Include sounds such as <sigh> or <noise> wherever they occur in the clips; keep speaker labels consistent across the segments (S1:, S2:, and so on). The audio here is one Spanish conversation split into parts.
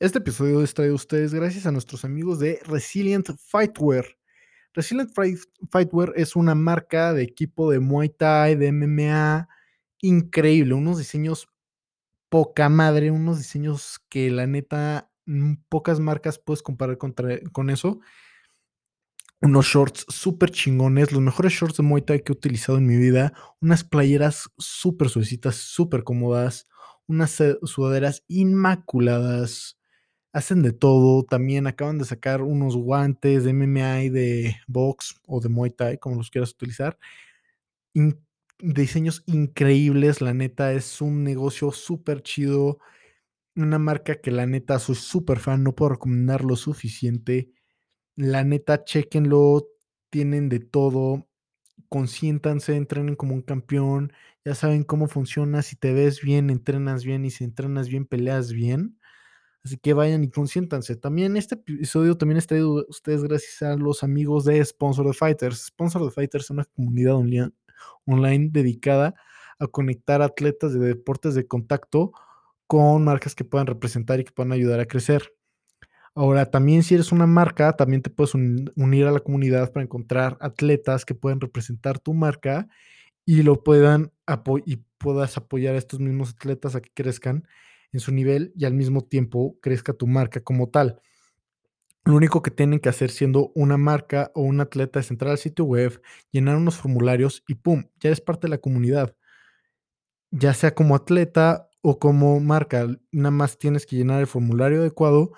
S1: Este episodio es traído a ustedes gracias a nuestros amigos de Resilient Fightwear. Resilient Fightwear es una marca de equipo de Muay Thai, de MMA, increíble, unos diseños poca madre, unos diseños que la neta mm, pocas marcas puedes comparar con eso. Unos shorts súper chingones, los mejores shorts de Muay Thai que he utilizado en mi vida, unas playeras súper suavecitas, súper cómodas, unas sudaderas inmaculadas, hacen de todo. También acaban de sacar unos guantes de MMA y de box o de Muay Thai, como los quieras utilizar. diseños increíbles, la neta, es un negocio súper chido. Una marca que la neta soy súper fan, no puedo recomendar lo suficiente. La neta, chequenlo, tienen de todo. Consiéntanse, entrenen como un campeón. Ya saben cómo funciona. Si te ves bien, entrenas bien. Y si entrenas bien, peleas bien. Así que vayan y consiéntanse. También este episodio también está traído ustedes gracias a los amigos de Sponsor the Fighters. Sponsor the Fighters es una comunidad online dedicada a conectar atletas de deportes de contacto con marcas que puedan representar y que puedan ayudar a crecer. Ahora, también si eres una marca, también te puedes unir a la comunidad para encontrar atletas que puedan representar tu marca y lo puedan y puedas apoyar a estos mismos atletas a que crezcan en su nivel y al mismo tiempo crezca tu marca como tal. Lo único que tienen que hacer siendo una marca o un atleta es entrar al sitio web, llenar unos formularios y ¡pum! Ya eres parte de la comunidad. Ya sea como atleta o como marca, nada más tienes que llenar el formulario adecuado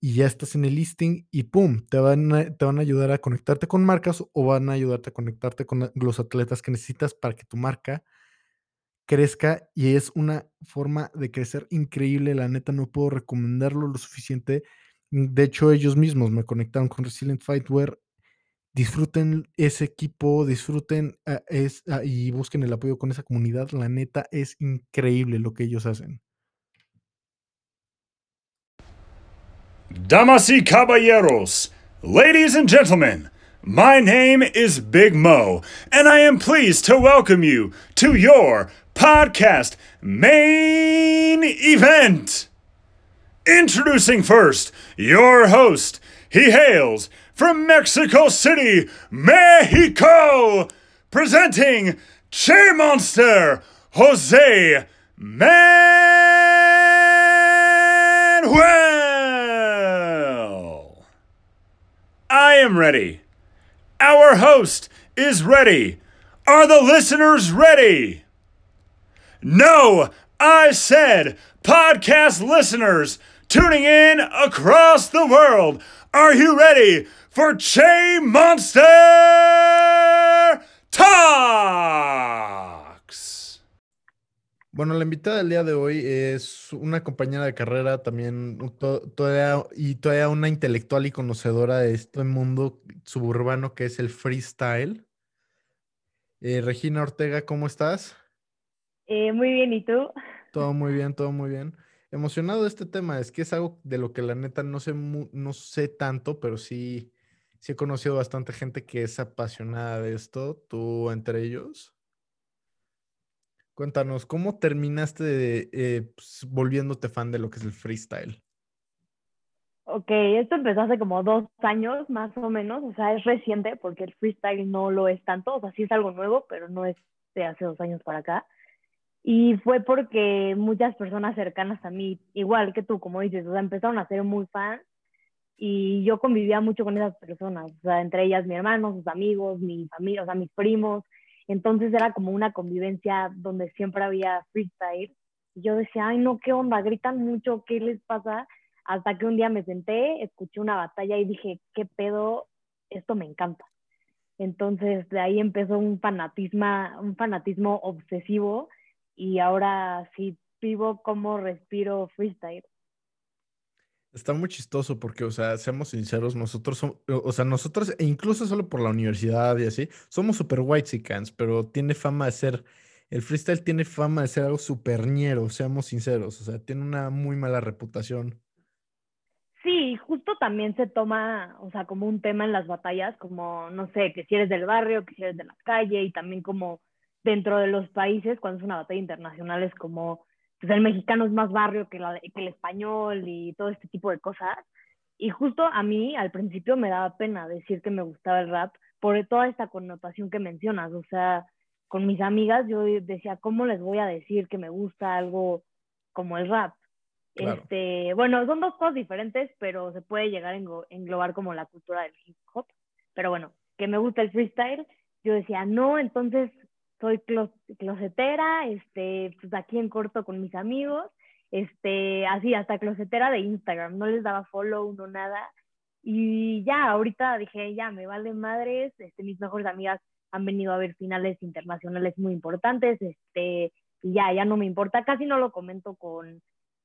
S1: y ya estás en el listing y ¡pum! Te van a, te van a ayudar a conectarte con marcas o van a ayudarte a conectarte con los atletas que necesitas para que tu marca crezca y es una forma de crecer increíble. La neta, no puedo recomendarlo lo suficiente. Mm, de hecho, ellos mismos me conectaron con Resilient Fightwear. Disfruten ese equipo, disfruten ah, ah, y busquen el apoyo con esa comunidad. La neta, es increíble lo que ellos hacen.
S2: Damas y caballeros, ladies and gentlemen. My name is Big Mo, and I am pleased to welcome you to your podcast main event. Introducing first your host. He hails from Mexico City, Mexico, presenting Che Monster, Jose Manuel. I am ready. Our host is ready. Are the listeners ready? No, I said podcast listeners tuning in across the world. Are you ready for Che Monster Talks?
S1: Bueno, la invitada del día de hoy es una compañera de carrera también todavía, y todavía una intelectual y conocedora de este mundo suburbano que es el freestyle. Eh, Regina Ortega, ¿cómo estás?
S3: Eh, muy bien, ¿y tú?
S1: Todo muy bien, todo muy bien. Emocionado de este tema, es que es algo de lo que la neta no sé, no sé tanto, pero sí, sí he conocido bastante gente que es apasionada de esto, tú entre ellos. Cuéntanos, ¿cómo terminaste eh, pues, volviéndote fan de lo que es el freestyle?
S3: Ok, esto empezó hace como dos años más o menos, o sea, es reciente porque el freestyle no lo es tanto, o sea, sí es algo nuevo, pero no es de hace dos años para acá. Y fue porque muchas personas cercanas a mí, igual que tú, como dices, o sea, empezaron a ser muy fans y yo convivía mucho con esas personas, o sea, entre ellas mi hermano, sus amigos, mi familia, o sea, mis primos. Entonces era como una convivencia donde siempre había freestyle. Y yo decía, ay, no, ¿qué onda? Gritan mucho, ¿qué les pasa? Hasta que un día me senté, escuché una batalla y dije, ¿qué pedo? Esto me encanta. Entonces de ahí empezó un fanatismo, un fanatismo obsesivo y ahora sí vivo como respiro freestyle.
S1: Está muy chistoso porque, o sea, seamos sinceros, nosotros somos, o sea, nosotros, e incluso solo por la universidad y así, somos super white cans, pero tiene fama de ser, el freestyle tiene fama de ser algo super ñero, seamos sinceros, o sea, tiene una muy mala reputación.
S3: Sí, justo también se toma, o sea, como un tema en las batallas, como, no sé, que si eres del barrio, que si eres de la calle y también como dentro de los países, cuando es una batalla internacional, es como pues el mexicano es más barrio que, que el español y todo este tipo de cosas. Y justo a mí al principio me daba pena decir que me gustaba el rap por toda esta connotación que mencionas. O sea, con mis amigas yo decía, ¿cómo les voy a decir que me gusta algo como el rap? Este, bueno, son dos cosas diferentes, pero se puede llegar a englobar como la cultura del hip hop. Pero bueno, que me gusta el freestyle, yo decía, no, entonces soy closetera, este, pues aquí en corto con mis amigos, este, así, hasta closetera de Instagram, no les daba follow, no nada. Y ya, ahorita dije, ya, me vale madres, este, mis mejores amigas han venido a ver finales internacionales muy importantes, este, y ya, ya no me importa, casi no lo comento con,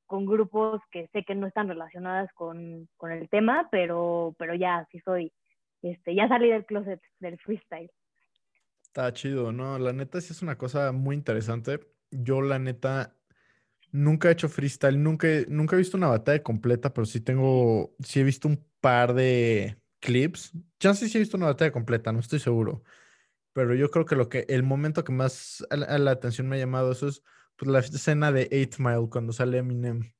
S3: con grupos que sé que no están relacionadas con, con el tema, pero, pero ya, sí soy, este, ya salí del closet del freestyle.
S1: Está chido, ¿no? La neta sí es una cosa muy interesante. Yo, la neta, nunca he hecho freestyle, nunca, nunca he visto una batalla completa, pero sí tengo, sí he visto un par de clips. Ya sé si he visto una batalla completa, no estoy seguro. Pero yo creo que lo que, el momento que más a la, atención me ha llamado eso es pues, la escena de Eight Mile cuando sale Eminem.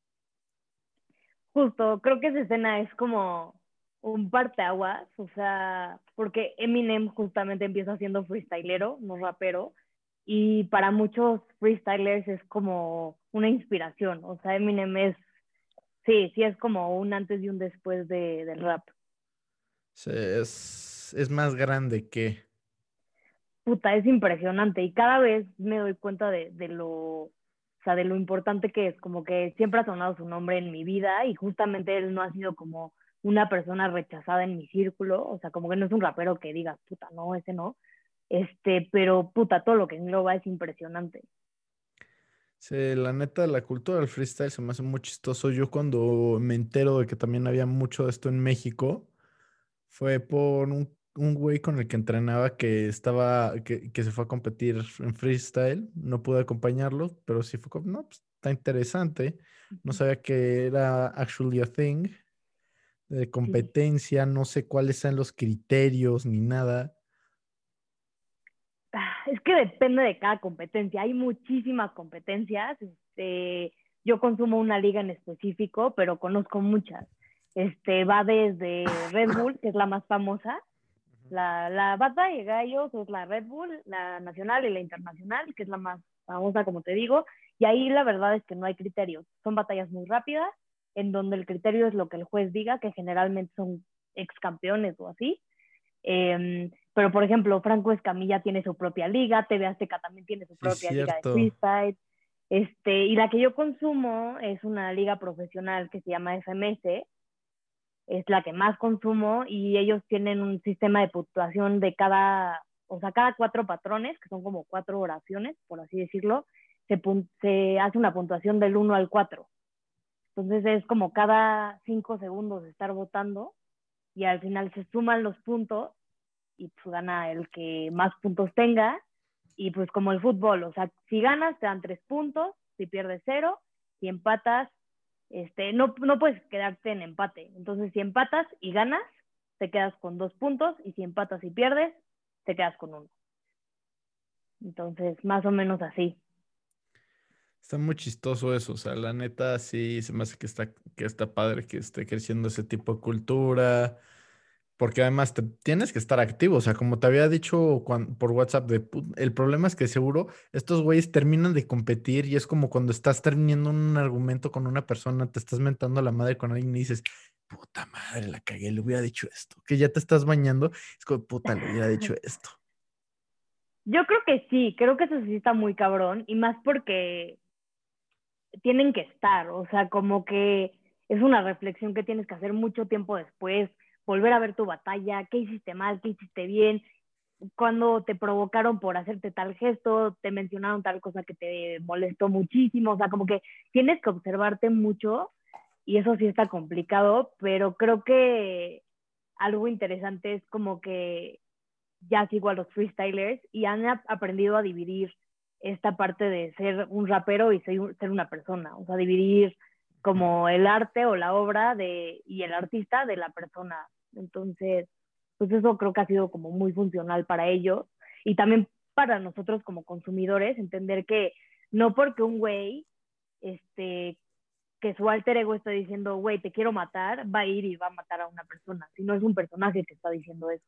S3: Justo, creo que esa escena es como un parteaguas, o sea, porque Eminem justamente empieza siendo freestylero, no rapero, y para muchos freestylers es como una inspiración, o sea, Eminem es, sí, sí es como un antes y un después de, del rap.
S1: Sí, es, es más grande que...
S3: Puta, es impresionante y cada vez me doy cuenta de, de lo, o sea, de lo importante que es, como que siempre ha sonado su nombre en mi vida y justamente él no ha sido como una persona rechazada en mi círculo, o sea, como que no es un rapero que diga, puta, no, ese no, este, pero puta, todo lo que engloba es impresionante.
S1: Sí, la neta, la cultura del freestyle se me hace muy chistoso. Yo cuando me entero de que también había mucho de esto en México, fue por un, un güey con el que entrenaba que estaba, que, que, se fue a competir en freestyle. No pude acompañarlo, pero sí fue como, no, pues está interesante. No sabía que era actually a thing de competencia, no sé cuáles sean los criterios ni nada.
S3: Ah, es que depende de cada competencia. Hay muchísimas competencias. Este, yo consumo una liga en específico, pero conozco muchas. Este, va desde Red <coughs> Bull, que es la más famosa. La, la batalla de gallos es la Red Bull, la nacional y la internacional, que es la más famosa, como te digo. Y ahí la verdad es que no hay criterios. Son batallas muy rápidas en donde el criterio es lo que el juez diga, que generalmente son ex campeones o así. Em, pero, por ejemplo, Franco Escamilla tiene su propia liga, TV Azteca también tiene su propia liga de freestyle. Este, y la que yo consumo es una liga profesional que se llama FMS, es la que más consumo y ellos tienen un sistema de puntuación de cada, o sea, cada cuatro patrones, que son como cuatro oraciones, por así decirlo, se, se hace una puntuación del 1 al 4. Entonces es como cada cinco segundos estar votando y al final se suman los puntos y pues gana el que más puntos tenga y pues como el fútbol, o sea, si ganas te dan tres puntos, si pierdes cero, si empatas, este, no, no puedes quedarte en empate. Entonces si empatas y ganas, te quedas con dos puntos y si empatas y pierdes, te quedas con uno. Entonces, más o menos así.
S1: Está muy chistoso eso, o sea, la neta sí se me hace que está, que está padre que esté creciendo ese tipo de cultura, porque además te, tienes que estar activo, o sea, como te había dicho por WhatsApp, de, el problema es que seguro estos güeyes terminan de competir y es como cuando estás terminando un argumento con una persona, te estás mentando a la madre con alguien y dices, puta madre, la cagué, le hubiera dicho esto, que ya te estás bañando, es como, puta, le hubiera dicho <laughs> esto.
S3: Yo creo que sí, creo que eso sí está muy cabrón, y más porque tienen que estar, o sea, como que es una reflexión que tienes que hacer mucho tiempo después, volver a ver tu batalla, qué hiciste mal, qué hiciste bien, cuando te provocaron por hacerte tal gesto, te mencionaron tal cosa que te molestó muchísimo, o sea, como que tienes que observarte mucho y eso sí está complicado, pero creo que algo interesante es como que ya sigo a los freestylers y han aprendido a dividir esta parte de ser un rapero y ser, una persona, o sea, dividir como el arte o la obra de, y el artista de la persona. Entonces, pues eso creo que ha sido como muy funcional para ellos y también para nosotros como consumidores, entender que no porque un güey este, que su alter ego está diciendo, güey, te quiero matar, va a ir y va a matar a una persona. Si no es un personaje que está diciendo eso.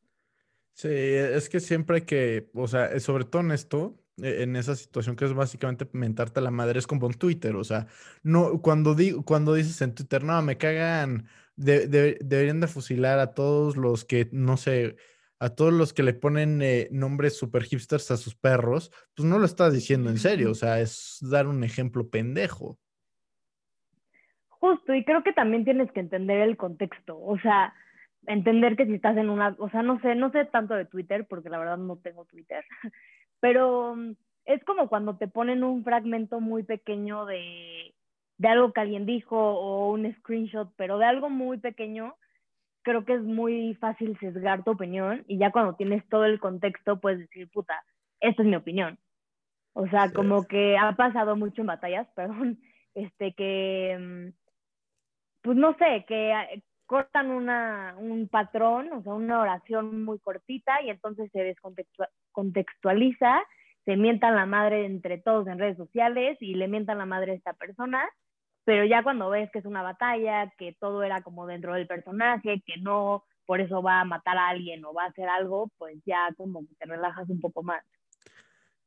S1: Sí, es que siempre que, o sea, sobre todo en esto, en esa situación que es básicamente mentarte a la madre, es como en Twitter, o sea, no, cuando, digo, cuando dices en Twitter, no, me cagan, deberían de fusilar a todos los que, no sé, a todos los que le ponen eh, nombres super hipsters a sus perros, pues no lo estás diciendo en serio, o sea, es dar un ejemplo pendejo.
S3: Justo, y creo que también tienes que entender el contexto, o sea, entender que si estás en una, o sea, no sé, no sé tanto de Twitter, porque la verdad no tengo Twitter, pero mm, es como cuando te ponen un fragmento muy pequeño de, de algo que alguien dijo o un screenshot, pero de algo muy pequeño, creo que es muy fácil sesgar tu opinión y ya cuando tienes todo el contexto puedes decir, puta, esta es mi opinión. O sea, como que ha pasado mucho en batallas, <laughs> perdón, este que, mm, pues no sé, que cortan una, un patrón, o sea, una oración muy cortita y entonces se descontextualiza, se mientan la madre entre todos en redes sociales y le mientan la madre a esta persona, pero ya cuando ves que es una batalla, que todo era como dentro del personaje, que no por eso va a matar a alguien o va a hacer algo, pues ya como que te relajas un poco más.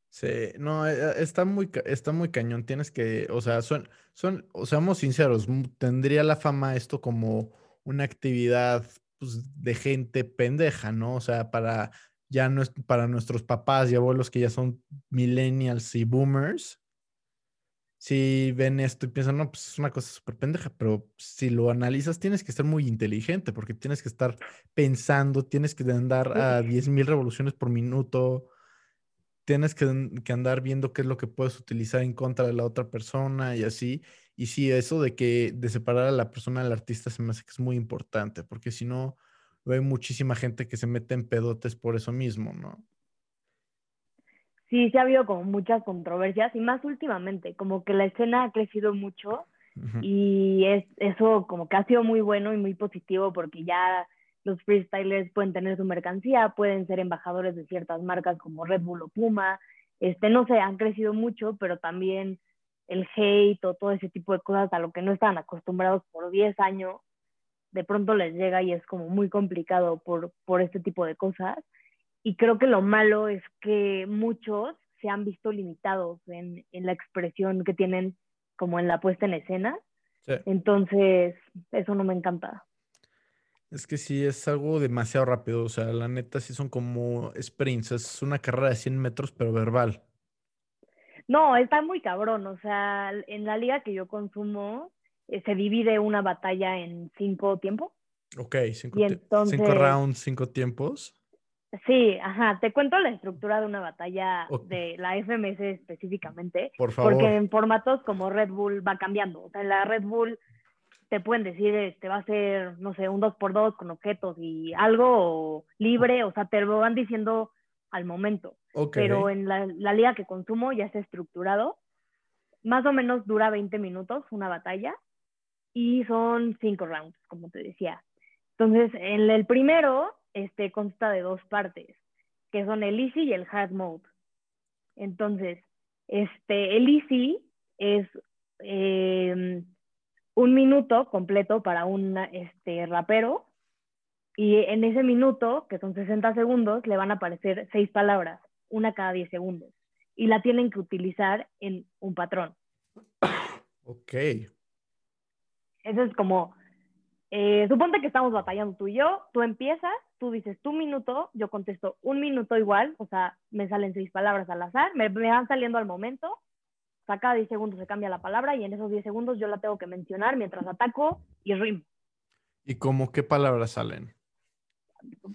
S1: Sí, no, eh, está muy, está muy cañón. Tienes que, o sea, son, son, seamos sinceros, tendría la fama esto como una actividad pues, de gente pendeja, ¿no? O sea, para ya no es para nuestros papás y abuelos que ya son millennials y boomers, si ven esto y piensan, no, pues es una cosa súper pendeja, pero si lo analizas tienes que ser muy inteligente porque tienes que estar pensando, tienes que andar a 10.000 revoluciones por minuto, tienes que, que, andar viendo qué es lo que puedes utilizar en contra de la otra persona y así. Y sí, eso de que de separar a la persona del artista se me hace que es muy importante, porque si no, hay muchísima gente que se mete en pedotes por eso mismo, ¿no?
S3: Sí, sí ha habido como muchas controversias y más últimamente, como que la escena ha crecido mucho y es eso como que ha sido muy bueno y muy positivo porque ya los freestylers pueden tener su mercancía, pueden ser embajadores de ciertas marcas como Red Bull o Puma, este, no sé, han crecido mucho, pero también el hate o todo ese tipo de cosas a lo que no estaban acostumbrados por 10 años, de pronto les llega y es como muy complicado por, por este tipo de cosas. Y creo que lo malo es que muchos se han visto limitados en, en la expresión que tienen como en la puesta en escena. Entonces, eso no me encanta.
S1: Es que sí, es algo demasiado rápido. O sea, la neta sí son como sprints. Es una carrera de 100 metros, pero verbal.
S3: No, está muy cabrón. O sea, en la liga que yo consumo eh, se divide una batalla en cinco tiempos.
S1: Ok, cinco, cinco rounds, cinco tiempos.
S3: Sí, ajá. Te cuento la estructura de una batalla de la FMS específicamente.
S1: Por favor.
S3: Porque en formatos como Red Bull va cambiando. O sea, en la Red Bull te pueden decir, este va a ser, no sé, un 2x2 con objetos y algo libre. O sea, te lo van diciendo al momento. Pero en la, liga que consumo ya está estructurado. Más o menos dura 20 minutos una batalla y son cinco rounds, como te decía. Entonces, en el primero este, consta de dos partes, que son el easy y el hard mode. Entonces, este, el easy es em, un minuto completo para un este, rapero y en ese minuto, que son 60 segundos, le van a aparecer seis palabras, una cada 10 segundos. Y la tienen que utilizar en un patrón.
S1: Ok.
S3: Eso es como, eh, suponte que estamos batallando tú y yo, tú empiezas, tú dices tu minuto, yo contesto un minuto igual, o sea, me salen seis palabras al azar, me, van saliendo al momento, o sea, cada 10 segundos se cambia la palabra y en esos 10 segundos yo la tengo que mencionar mientras ataco y rim.
S1: ¿Y cómo qué palabras salen?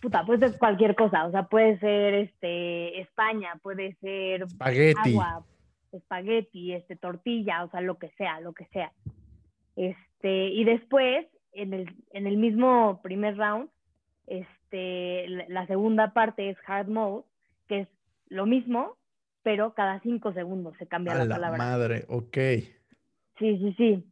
S3: Puta, puede ser cualquier cosa, o sea, puede ser este España, puede ser
S1: espagueti.
S3: agua, espagueti, este tortilla, o sea, lo que sea, lo que sea. Este, y después en el, en el mismo primer round, este, la segunda parte es hard mode, que es lo mismo, pero cada cinco segundos se cambia la, la palabra.
S1: Madre, ok.
S3: Sí, sí, sí.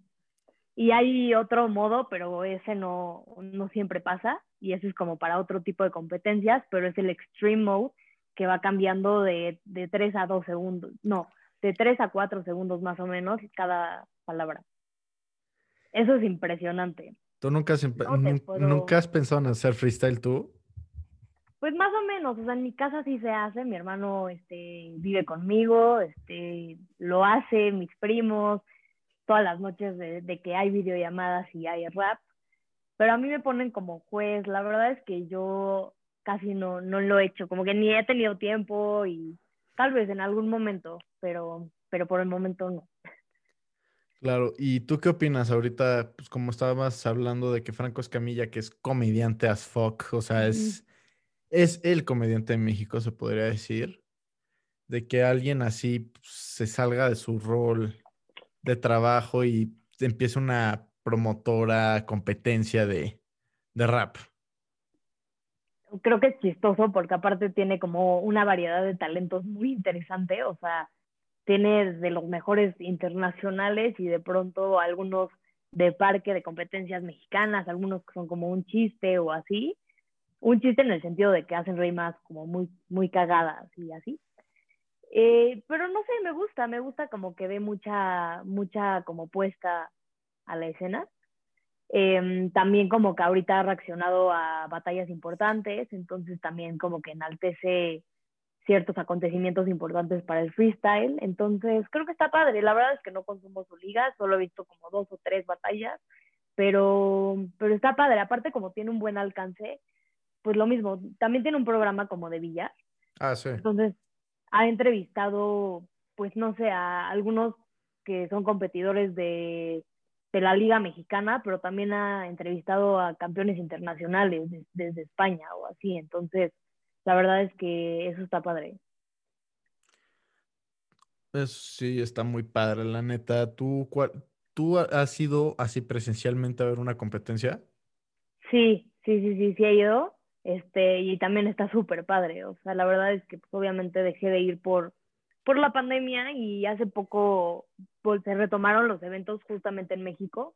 S3: Y hay otro modo, pero ese no, no siempre pasa, y ese es como para otro tipo de competencias, pero es el Extreme Mode, que va cambiando de, de 3 a 2 segundos, no, de 3 a 4 segundos más o menos cada palabra. Eso es impresionante.
S1: ¿Tú nunca has,
S3: No puedo-
S1: nunca has pensado en hacer freestyle tú?
S3: Pues más o menos, o sea, en mi casa sí se hace, mi hermano este, vive conmigo, este, lo hace, mis primos, todas las noches de, de que hay videollamadas y hay rap, pero a mí me ponen como juez, la verdad es que yo casi no, no lo he hecho, como que ni he tenido tiempo y tal vez en algún momento, pero, pero por el momento no.
S1: Claro, ¿y tú qué opinas ahorita? Pues como estabas hablando de que Franco Escamilla, que es comediante as fuck, o sea, es, es el comediante de México, se podría decir, de que alguien así pues, se salga de su rol de trabajo y empiece una promotora, competencia de, de rap.
S3: creo que es chistoso porque aparte tiene como una variedad de talentos muy interesante, o sea, tiene de los mejores internacionales y de pronto algunos de parque de competencias mexicanas, algunos que son como un chiste o así, un chiste en el sentido de que hacen rimas como muy, muy cagadas y así. Eh, pero no sé, me gusta, me gusta como que ve mucha, mucha como puesta a la escena. Eh, también como que ahorita ha reaccionado a batallas importantes, entonces también como que enaltece ciertos acontecimientos importantes para el freestyle. Entonces creo que está padre. La verdad es que no consumo su liga, solo he visto como dos o tres batallas, pero, pero está padre. Aparte como tiene un buen alcance, pues lo mismo, también tiene un programa como de billar.
S1: Ah, sí.
S3: Entonces ha entrevistado, pues no sé, a algunos que son competidores de de la Liga Mexicana, pero también ha entrevistado a campeones internacionales de, desde España o así. Entonces, la verdad es que eso está padre.
S1: Eso sí, está muy padre, la neta. ¿Tú, cuál, ¿tú has ido así presencialmente a ver una competencia?
S3: Sí, sí, sí, sí, sí he ido. Este, y también está súper padre. O sea, la verdad es que pues, obviamente dejé de ir por, por la pandemia y hace poco pues, se retomaron los eventos justamente en México,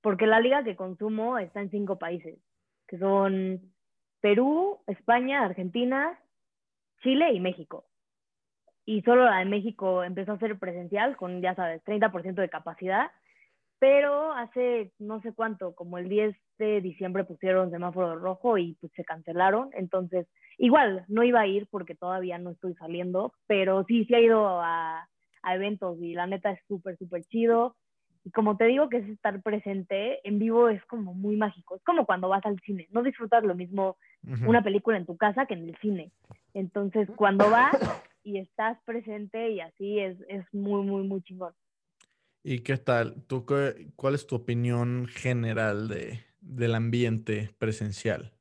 S3: porque la liga que consumo está en cinco países, que son Perú, España, Argentina, Chile y México. Y solo la de México empezó a ser presencial con, ya sabes, 30% de capacidad, pero hace no sé cuánto, como el 10 de diciembre pusieron semáforo rojo y pues se cancelaron. Entonces, igual, no iba a ir porque todavía no estoy saliendo, pero sí, sí he ido a, a eventos y la neta es súper, súper chido. Y como te digo que es estar presente, en vivo es como muy mágico. Es como cuando vas al cine. No disfrutas lo mismo una película en tu casa que en el cine. Entonces, cuando vas y estás presente y así es, es muy, muy, muy chingón.
S1: ¿Y qué tal? ¿Tú qué- cuál es tu opinión general de, del ambiente presencial?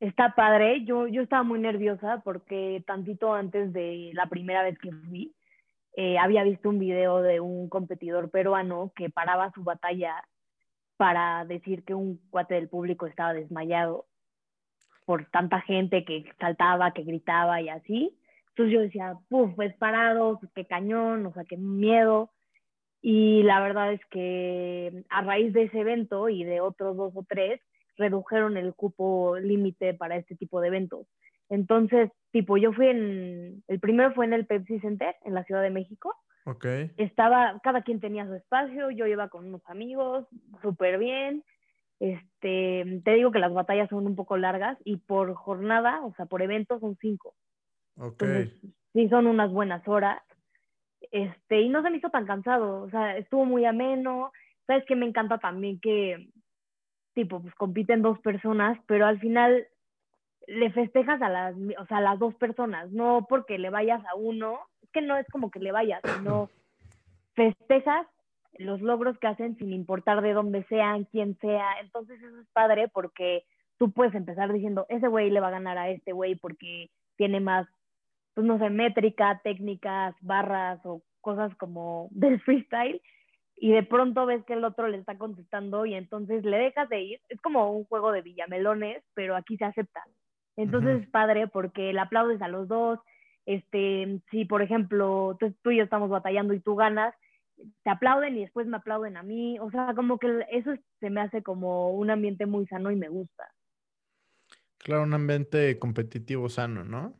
S3: Está padre. Yo, yo estaba muy nerviosa porque tantito antes de la primera vez que fui, eh, había visto un video de un competidor peruano que paraba su batalla para decir que un cuate del público estaba desmayado por tanta gente que saltaba, que gritaba y así. Entonces yo decía, puf, pues parado, qué cañón, o sea, qué miedo. Y la verdad es que a raíz de ese evento y de otros dos o tres, redujeron el cupo límite para este tipo de eventos. Entonces, tipo, yo fui en, el primero fue en el Pepsi Center, en la Ciudad de México.
S1: Ok.
S3: Estaba, cada quien tenía su espacio, yo iba con unos amigos, súper bien. Este, te digo que las batallas son un poco largas y por jornada, o sea, por evento son cinco.
S1: Ok.
S3: Entonces, sí son unas buenas horas. Este, y no se me hizo tan cansado, o sea, estuvo muy ameno. Sabes que me encanta también que, tipo, pues compiten dos personas, pero al final le festejas a las, o sea, a las dos personas, no porque le vayas a uno, es que no es como que le vayas, sino festejas los logros que hacen sin importar de dónde sean, quién sea. Entonces eso es padre porque tú puedes empezar diciendo, ese güey le va a ganar a este güey porque tiene más, pues no sé, métrica, técnicas, barras o cosas como <laughs> del freestyle. Y de pronto ves que el otro le está contestando y entonces le dejas de ir. Es como un juego de villamelones, pero aquí se acepta. Entonces es padre porque le aplaudes a los dos. Este, si por ejemplo tú, tú y yo estamos batallando y tú ganas, te aplauden y después me aplauden a mí. O sea, como que eso se me hace como un ambiente muy sano y me gusta.
S1: Claro, un ambiente competitivo sano, ¿no?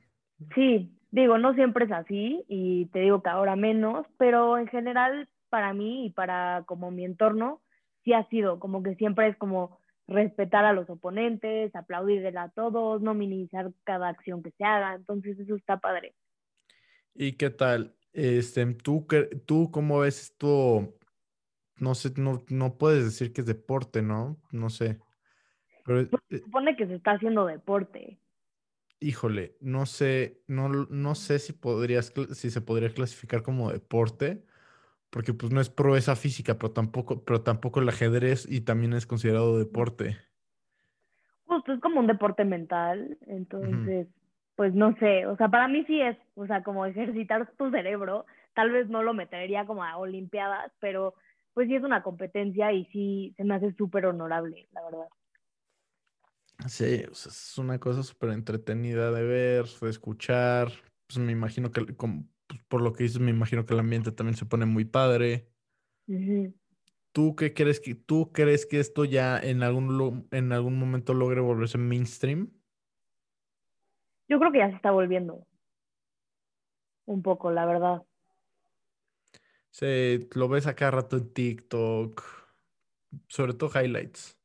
S3: Sí, Digo, no siempre es así y te digo que ahora menos, pero en general para mí y para como mi entorno, sí ha sido, como que siempre es como respetar a los oponentes, aplaudirle a todos, no minimizar cada acción que se haga, entonces eso está padre.
S1: ¿Y qué tal? Este, ¿tú, tú cómo ves esto? No sé, no, no puedes decir que es deporte, ¿no? No sé.
S3: Pero, pues, se supone que se está haciendo deporte
S1: híjole, no sé, no, no sé si podrías, si se podría clasificar como deporte, porque pues no es proeza física, pero tampoco, pero tampoco el ajedrez y también es considerado deporte.
S3: Justo es como un deporte mental, entonces, pues no sé, o sea, para mí sí es, o sea, como ejercitar tu cerebro, tal vez no lo metería como a olimpiadas, pero pues sí es una competencia y sí se me hace súper honorable, la verdad.
S1: Sí, es una cosa súper entretenida de ver, de escuchar. Pues me imagino que, pues, por lo que dices, me imagino que el ambiente también se pone muy padre. ¿Tú qué crees que, tú crees que esto ya en algún, en algún momento logre volverse mainstream?
S3: Yo creo que ya se está volviendo. Un poco, la verdad.
S1: Sí, lo ves acá rato en TikTok, sobre todo highlights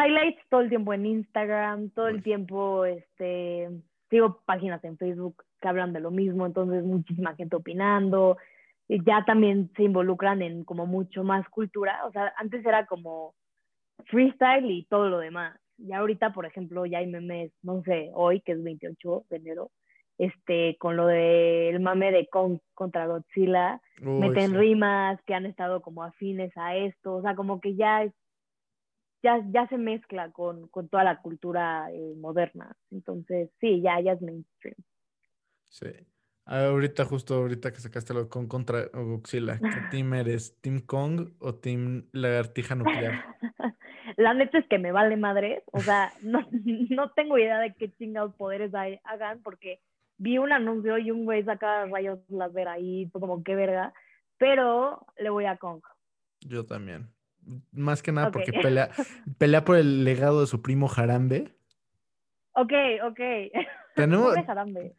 S3: highlights todo el tiempo en Instagram, todo el tiempo, este, sigo páginas en Facebook que hablan de lo mismo, entonces muchísima gente opinando, y ya también se involucran en como mucho más cultura, o sea, antes era como freestyle y todo lo demás, y ahorita, por ejemplo, ya hay memes, no sé, hoy, que es 28 de enero, este, con lo del mame de Kong contra Godzilla, meten rimas que han estado como afines a esto, o sea, como que ya es ya, ya se mezcla con, con toda la cultura eh, moderna. Entonces, sí, ya, ya es mainstream.
S1: Sí. Ahorita, justo ahorita que sacaste lo con contra Godzilla, ¿qué <laughs> team eres? ¿Team Kong o Team Lagartija Nuclear? <laughs>
S3: La neta es que me vale madres. O sea, no, <laughs> no tengo idea de qué chingados poderes hay, hagan porque vi un anuncio y un güey saca rayos láser ahí, como qué verga. Pero le voy a Kong.
S1: Yo también. Más que nada porque pelea, pelea por el legado de su primo Jarambe.
S3: Ok, ok.
S1: Tenemos, pobre Jarambe.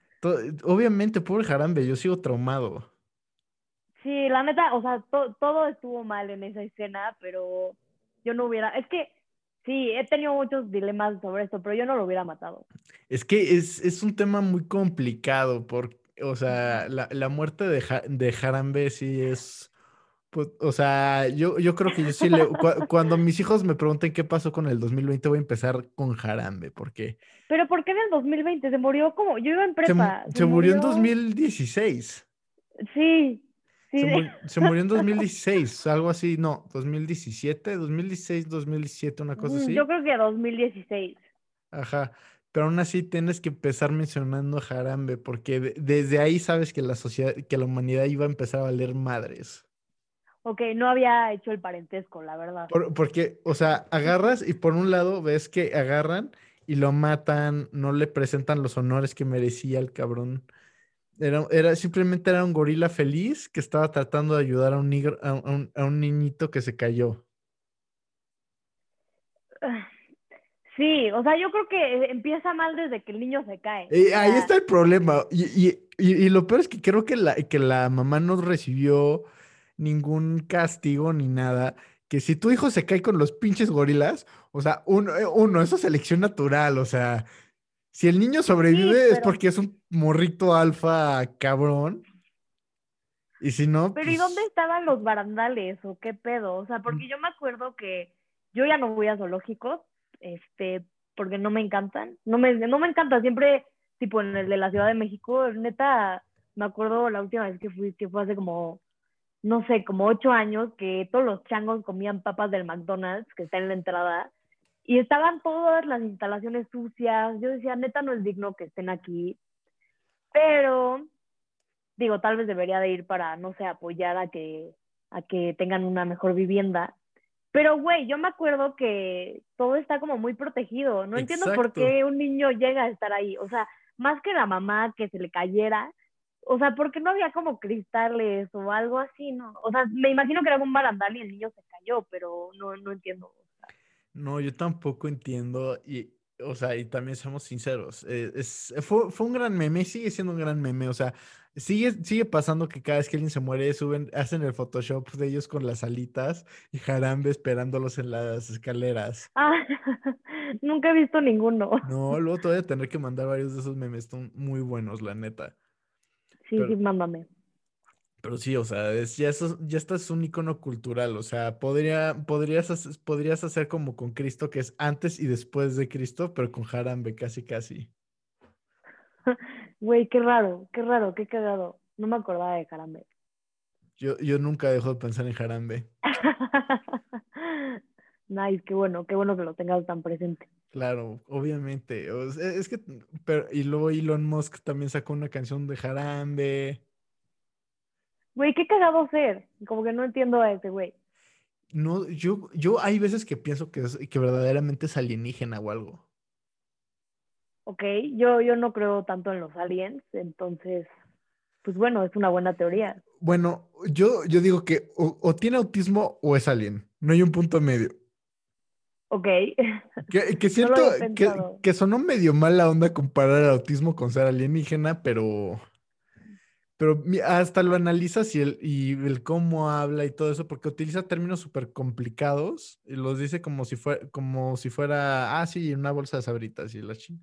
S1: obviamente, pobre Jarambe, yo sigo traumado.
S3: Sí, la neta, o sea, todo estuvo mal en esa escena, pero yo no hubiera. Es que sí, he tenido muchos dilemas sobre esto, pero yo no lo hubiera matado.
S1: Es que es, es un tema muy complicado, porque, o sea, la, la muerte de, de Jarambe sí es pues, o sea, yo, yo creo que yo sí le. cuando mis hijos me pregunten qué pasó con el 2020, voy a empezar con Jarambe, porque.
S3: ¿Pero por qué en el 2020? Se murió como. Yo iba en prepa.
S1: Se, murió... en 2016.
S3: Sí.
S1: sí. Se, murió, en <laughs> 2016, algo así, no, 2017, 2016, 2017, una cosa mm, así.
S3: Yo creo que 2016.
S1: Ajá, pero aún así tienes que empezar mencionando a Jarambe, porque desde ahí sabes que la sociedad, que la humanidad iba a empezar a valer madres.
S3: Ok, no había hecho el parentesco, la verdad.
S1: porque, o sea, agarras y por un lado ves que agarran y lo matan, no le presentan los honores que merecía el cabrón. Era, era, simplemente era un gorila feliz que estaba tratando de ayudar a un, negro, a, un, niñito que se cayó.
S3: Sí, o sea, yo creo que empieza mal desde que el niño se cae.
S1: Eh, ahí está el problema. Y, y, y, lo peor es que creo que la, que la mamá no recibió ningún castigo ni nada. Que si tu hijo se cae con los pinches gorilas, o sea, uno, eh, uno eso es selección natural, o sea, si el niño sobrevive es porque es un morrito alfa cabrón. Y si no.
S3: Pero ¿y dónde pues estaban los barandales o qué pedo? O sea, porque yo me acuerdo que yo ya no voy a zoológicos, este, porque no me encantan. No me, no me encanta, siempre, tipo en el de la Ciudad de México, neta, me acuerdo la última vez que fui, que fue hace como no sé, como ocho años, que todos los changos comían papas del McDonald's, que está en la entrada, y estaban todas las instalaciones sucias. Yo decía, neta, no es digno que estén aquí. Pero, digo, tal vez debería de ir para, no sé, apoyar a que, a que tengan una mejor vivienda. Pero, güey, yo me acuerdo que todo está como muy protegido. No entiendo por qué un niño llega a estar ahí. O sea, más que la mamá que se le cayera, o sea, porque no había como cristales o algo así, ¿no? O sea, me imagino que era un barandal y el niño se cayó, pero no, no entiendo.
S1: No, yo tampoco entiendo. Y, o sea, y también seamos sinceros, eh, es, fue, fue un gran meme y sigue siendo un gran meme, o sea, sigue, sigue pasando que cada vez que alguien se muere, suben, hacen el Photoshop de ellos con las alitas y Jarambe esperándolos en las escaleras. <laughs>
S3: Ah, nunca he visto ninguno.
S1: No, luego te voy a tener que mandar varios de esos memes, están muy buenos, la neta.
S3: Sí,
S1: Pero-
S3: sí, mándame.
S1: Pero sí, o sea, es, ya, eso, ya esto es un icono cultural, o sea, podría, podrías, hacer- podrías hacer como con Cristo, que es antes y después de Cristo, pero con Jarambe, casi, casi. <laughs>
S3: Güey, qué raro, qué raro, qué cagado. No me acordaba de Carambe.
S1: Yo, yo nunca dejo de pensar en Jarambe. <laughs>
S3: nice, qué bueno, qué bueno que lo tengas tan presente.
S1: Claro, obviamente. o sea, es que, pero, y luego Elon Musk también sacó una canción de Jarambe.
S3: Güey, qué cagado ser. Como que no entiendo a ese güey.
S1: No, yo, yo hay veces que pienso que, es, que verdaderamente es alienígena o algo.
S3: Ok, yo, yo no creo tanto en los aliens, entonces, pues bueno, es una buena teoría.
S1: Bueno, yo, yo digo que o, o tiene autismo o es alien. No hay un punto medio.
S3: Ok,
S1: Que, <laughs> siento que, sonó medio mala onda comparar el autismo con ser alienígena, pero, pero hasta lo analizas y el, y el cómo habla y todo eso, porque utiliza términos súper complicados y los dice como si fuera, como si fuera, ah, sí, una bolsa de sabritas y la ching.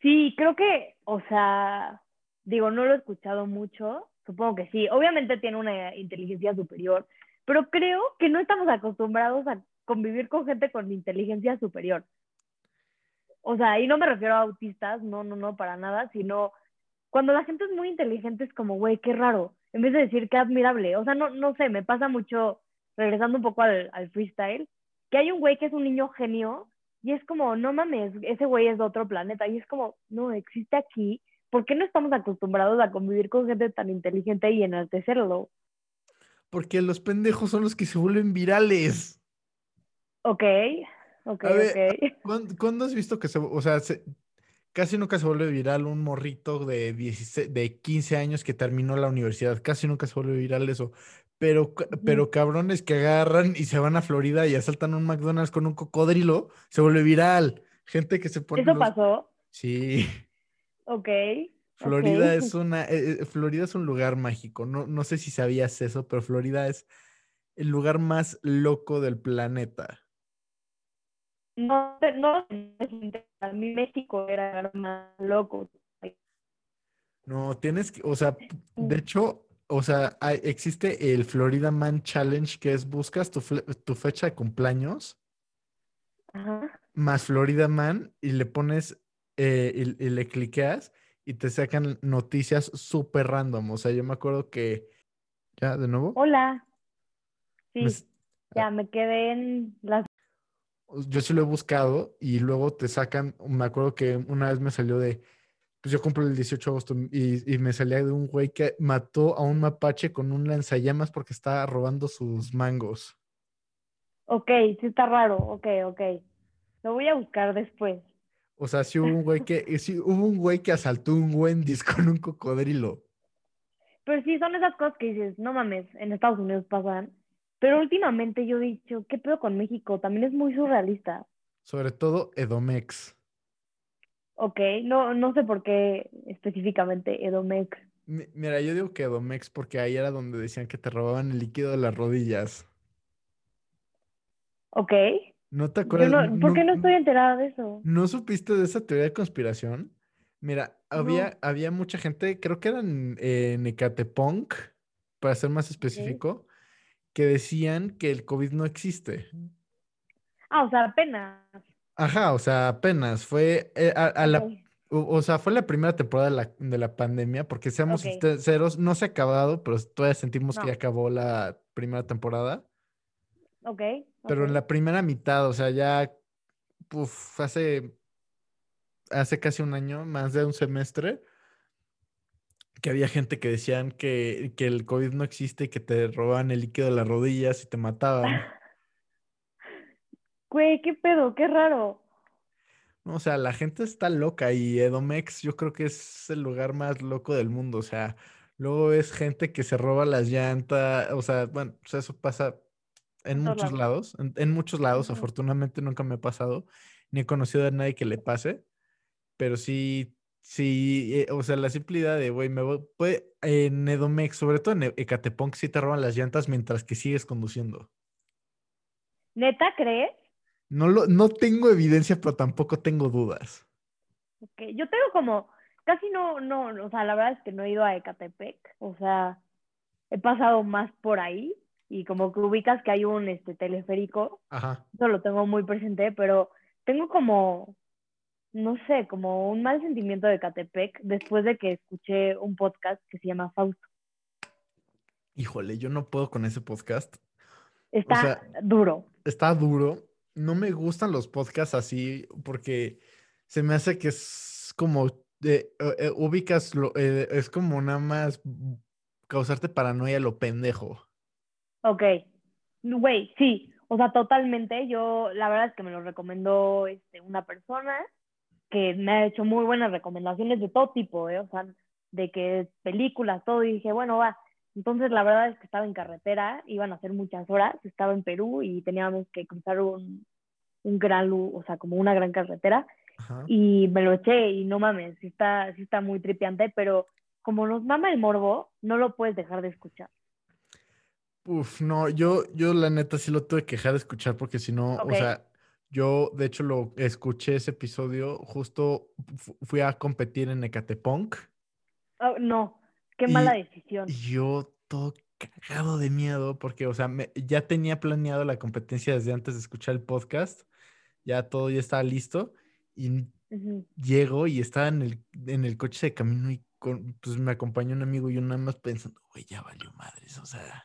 S3: sí, creo que, o sea, digo, no lo he escuchado mucho, supongo que sí, obviamente tiene una inteligencia superior, pero creo que no estamos acostumbrados a convivir con gente con inteligencia superior. O sea, y no me refiero a autistas, no, no, no, para nada, sino cuando la gente es muy inteligente es como, güey, qué raro, en vez de decir qué admirable. O sea, no, no sé, me pasa mucho, regresando un poco al, al freestyle, que hay un güey que es un niño genio y es como, no mames, ese güey es de otro planeta. Y es como, no, existe aquí. ¿Por qué no estamos acostumbrados a convivir con gente tan inteligente y enaltecerlo?
S1: Porque los pendejos son los que se vuelven virales.
S3: Ok, ok,
S1: A ver,
S3: ok.
S1: ¿Cuándo, cuándo has visto que se, o sea, se- casi nunca se vuelve viral un morrito de 16, de 15 años que terminó la universidad? Casi nunca se vuelve viral eso. Pero, pero cabrones que agarran y se van a Florida y asaltan un McDonald's con un cocodrilo, se vuelve viral. Gente que se pone
S3: ¿Eso
S1: los-
S3: pasó?
S1: Sí,
S3: Ok.
S1: Florida es una, eh, eh, Florida es un lugar mágico. No, no sé si sabías eso, pero Florida es el lugar más loco del planeta.
S3: No, no, a mí México era más loco.
S1: No, tienes que, o sea, de hecho, o sea, hay- existe el Florida Man Challenge, que es buscas tu, tu fecha de cumpleaños
S3: Ajá.
S1: más Florida Man y le pones eh, y, y le cliqueas y te sacan noticias súper random. O sea, yo me acuerdo que, ya, de nuevo,
S3: Hola. Sí,
S1: Me s-
S3: ya me quedé en las...
S1: yo sí lo he buscado y luego te sacan, me acuerdo que una vez me salió de, pues yo cumplo el 18 de agosto y, y me salía de un güey que mató a un mapache con un lanzallamas porque estaba robando sus mangos.
S3: Ok, sí está raro. Ok, ok. Lo voy a buscar después.
S1: O sea, sí hubo un güey que, <laughs> sí hubo un güey que asaltó un Wendy's con un cocodrilo.
S3: Pero sí, son esas cosas que dices, no mames, en Estados Unidos pasan. Pero últimamente yo he dicho, ¿qué pedo con México? También es muy surrealista.
S1: Sobre todo Edomex.
S3: Ok, no, no sé por qué específicamente Edomex.
S1: Mi- Mira, yo digo que Edomex porque ahí era donde decían que te robaban el líquido de las rodillas.
S3: Ok.
S1: ¿No te acuerdas?
S3: no, ¿por qué no estoy enterada de eso?
S1: ¿No supiste de esa teoría de conspiración? Mira, había, había mucha gente, creo que eran en Ecatepunk, para ser más específico, que decían que el COVID no existe.
S3: Ah, o sea, apenas.
S1: Ajá, o sea, apenas fue eh, a, a la, o, o sea, fue la primera temporada de la, de la pandemia, porque seamos
S3: Ok.
S1: sinceros, no se ha acabado, pero todavía sentimos que ya acabó la primera temporada.
S3: Ok.
S1: Pero en la primera mitad, o sea, ya puf, hace, hace casi un año, más de un semestre, que había gente que decían que, que el COVID no existe y que te robaban el líquido de las rodillas y te mataban. <laughs>
S3: Güey, qué pedo, qué raro.
S1: No, O sea, la gente está loca y Edomex yo creo que es el lugar más loco del mundo. O sea, luego es gente que se roba las llantas. O sea, bueno, eso pasa en
S3: todos
S1: muchos lados. En, en muchos lados, afortunadamente nunca me ha pasado. ni he conocido a nadie que le pase, pero sí, sí, eh, o sea, la simple idea de, güey, me voy, puede, en Edomex, sobre todo en E- Ecatepunk, sí te roban las llantas mientras que sigues conduciendo.
S3: ¿Neta crees?
S1: No, lo, no tengo evidencia, pero tampoco tengo dudas.
S3: Ok, Yo tengo como, casi no, no, o sea, la verdad es que no he ido a Ecatepec, o sea, he pasado más por ahí y como que ubicas que hay un este teleférico,
S1: Ajá.
S3: eso lo tengo muy presente, pero tengo como, no sé, como un mal sentimiento de Ecatepec después de que escuché un podcast que se llama Fausto.
S1: Híjole, yo no puedo con ese podcast.
S3: Está
S1: sea,
S3: duro.
S1: Está duro. No me gustan los podcasts así porque se me hace que es como de, eh, eh, ubicas, lo, eh, es como nada más causarte paranoia lo pendejo.
S3: Ok, güey, sí, o sea, totalmente. Yo, la verdad es que me lo recomendó este, una persona que me ha hecho muy buenas recomendaciones de todo tipo, ¿eh? O sea, de que películas, todo, y dije, bueno, va. Entonces, la verdad es que estaba en carretera, iban a hacer muchas horas, estaba en Perú y teníamos que cruzar un, un gran, o sea, como una gran carretera,
S1: Ajá.
S3: y me lo eché y no mames, sí está, sí está muy tripiante, pero como nos mama el morbo, no lo puedes dejar de escuchar.
S1: Uf, no, yo, yo la neta sí lo tuve que dejar de escuchar porque si no, o sea, yo de hecho lo escuché ese episodio, justo fu- fui a competir en Ecatepunk
S3: Oh, no, qué mala decisión.
S1: y yo todo cagado de miedo porque, o sea, me- ya tenía planeado la competencia desde antes de escuchar el podcast, ya todo ya estaba listo y
S3: Ujú.
S1: llego y estaba en el, en el coche de camino y con, pues me acompañó un amigo y yo nada más pensando, güey, ya valió madres, o sea,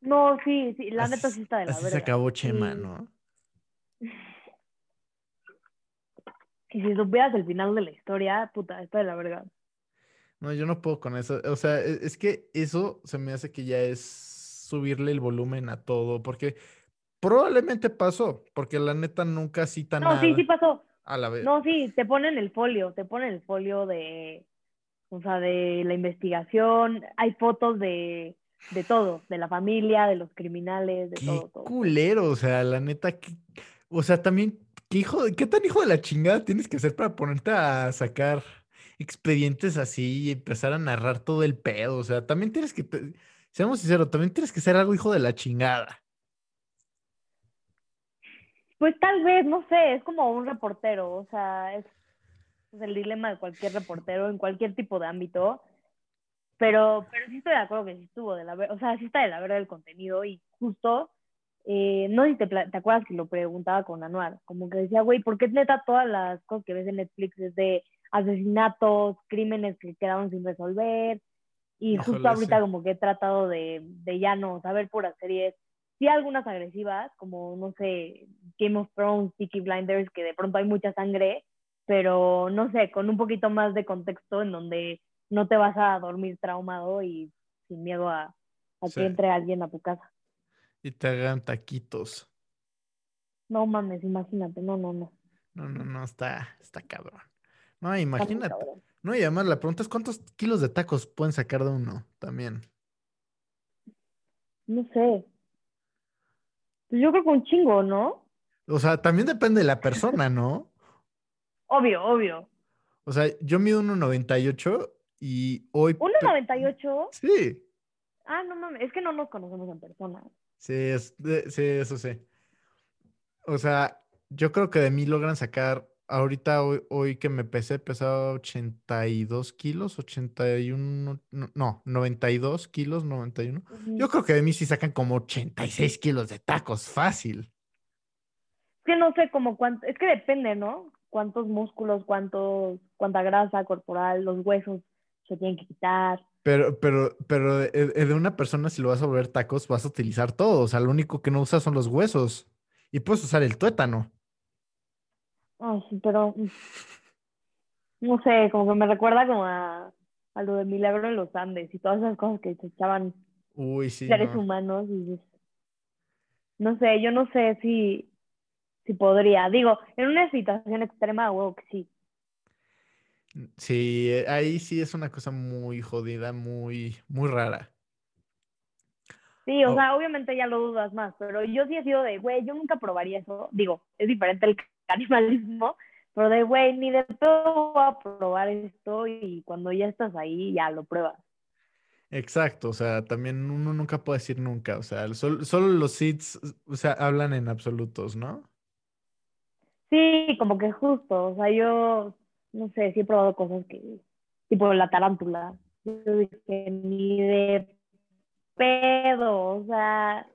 S3: No, sí, sí, la neta sí está de la
S1: así se
S3: verga.
S1: acabó Chema,
S3: Y-
S1: ¿no?
S3: Y si supieras el final de la historia, puta, está de la verga.
S1: No, yo no puedo con eso. O sea, e- es que eso se me hace que ya es subirle el volumen a todo, porque probablemente pasó, porque la neta nunca cita
S3: No, sí,
S1: nada
S3: sí pasó.
S1: a la vez.
S3: No, sí, te ponen el folio, te ponen el folio de, o sea, de la investigación, hay fotos de, de todo, de la familia, de los criminales, de
S1: Qué
S3: todo, todo.
S1: culero, o sea, la neta, que- o sea, también, ¿qué hijo, qué tan hijo de la chingada tienes que ser para ponerte a sacar expedientes así y empezar a narrar todo el pedo? O sea, también tienes que, seamos sinceros, también tienes que ser algo hijo de la chingada.
S3: Pues tal vez, no sé, es como un reportero, o sea, es, el dilema de cualquier reportero en cualquier tipo de ámbito, pero, pero sí estoy de acuerdo que sí estuvo de la o sea, sí está de la verga el contenido y justo, eh, no sé si te, te acuerdas que lo preguntaba con Anuar, como que decía, güey, ¿por qué neta todas las cosas que ves en Netflix es de asesinatos, crímenes que quedaron sin resolver? Y
S1: Híjole,
S3: justo ahorita
S1: sí.
S3: como que he tratado de, de ya no saber puras series sí algunas agresivas, como, no sé, Game of Thrones, Peaky Blinders, que de pronto hay mucha sangre, pero no sé, con un poquito más de contexto en donde no te vas a dormir traumado y sin miedo a, a
S1: Sí.
S3: que entre alguien a tu casa.
S1: Y te hagan taquitos.
S3: No mames, imagínate, no, no, no.
S1: No, no, no, está, está cabrón. No, imagínate.
S3: cabrón.
S1: No, y además la pregunta es cuántos kilos de tacos pueden sacar de uno también.
S3: No sé. Pues yo creo que un chingo, ¿no?
S1: O sea, también depende de la persona, ¿no? <laughs>
S3: Obvio, obvio.
S1: O sea, yo mido 1.98 y hoy... pe-
S3: 1.98.
S1: Sí,
S3: Ah, no mames, es que no nos conocemos en persona.
S1: Sí, es, de- sí, eso sí. O sea, yo creo que de mí logran sacar, ahorita hoy, hoy que me pesé, pesaba 82 kilos, 81, no, no, 92 kilos, 91.
S3: Ujú.
S1: Yo creo que de mí sí sacan como 86 kilos de tacos, fácil.
S3: Es que no sé como cuánto, es que depende, ¿no? Cuántos músculos, cuántos, cuánta grasa corporal, los huesos se tienen que quitar.
S1: Pero, pero, pero de, de- de una persona, si lo vas a volver tacos, vas a utilizar todo. O sea, lo único que no usas son los huesos. Y puedes usar el tuétano.
S3: Ay, sí, pero no sé, como que me recuerda como a, a lo de Milagro en los Andes y todas esas cosas que se echaban
S1: Uy, sí,
S3: seres
S1: no.
S3: humanos y no sé, yo no sé si, si podría. Digo, en una situación extrema, huevo que sí.
S1: Sí, eh, ahí sí es una cosa muy jodida, muy, muy rara.
S3: Sí, o
S1: Oh.
S3: sea, obviamente ya lo dudas más, pero yo sí he sido de, güey, yo nunca probaría eso. Digo, es diferente el <laughs> canibalismo, pero de, güey, ni de todo voy a probar esto y cuando ya estás ahí, ya lo pruebas.
S1: Exacto, o sea, también uno nunca puede decir nunca, o sea, sol- solo los seeds, o sea, hablan en absolutos, ¿no?
S3: Sí, como que justo, o sea, yo, no sé, sí he probado cosas que, tipo la tarántula. Yo dije, ni de pedo, o sea,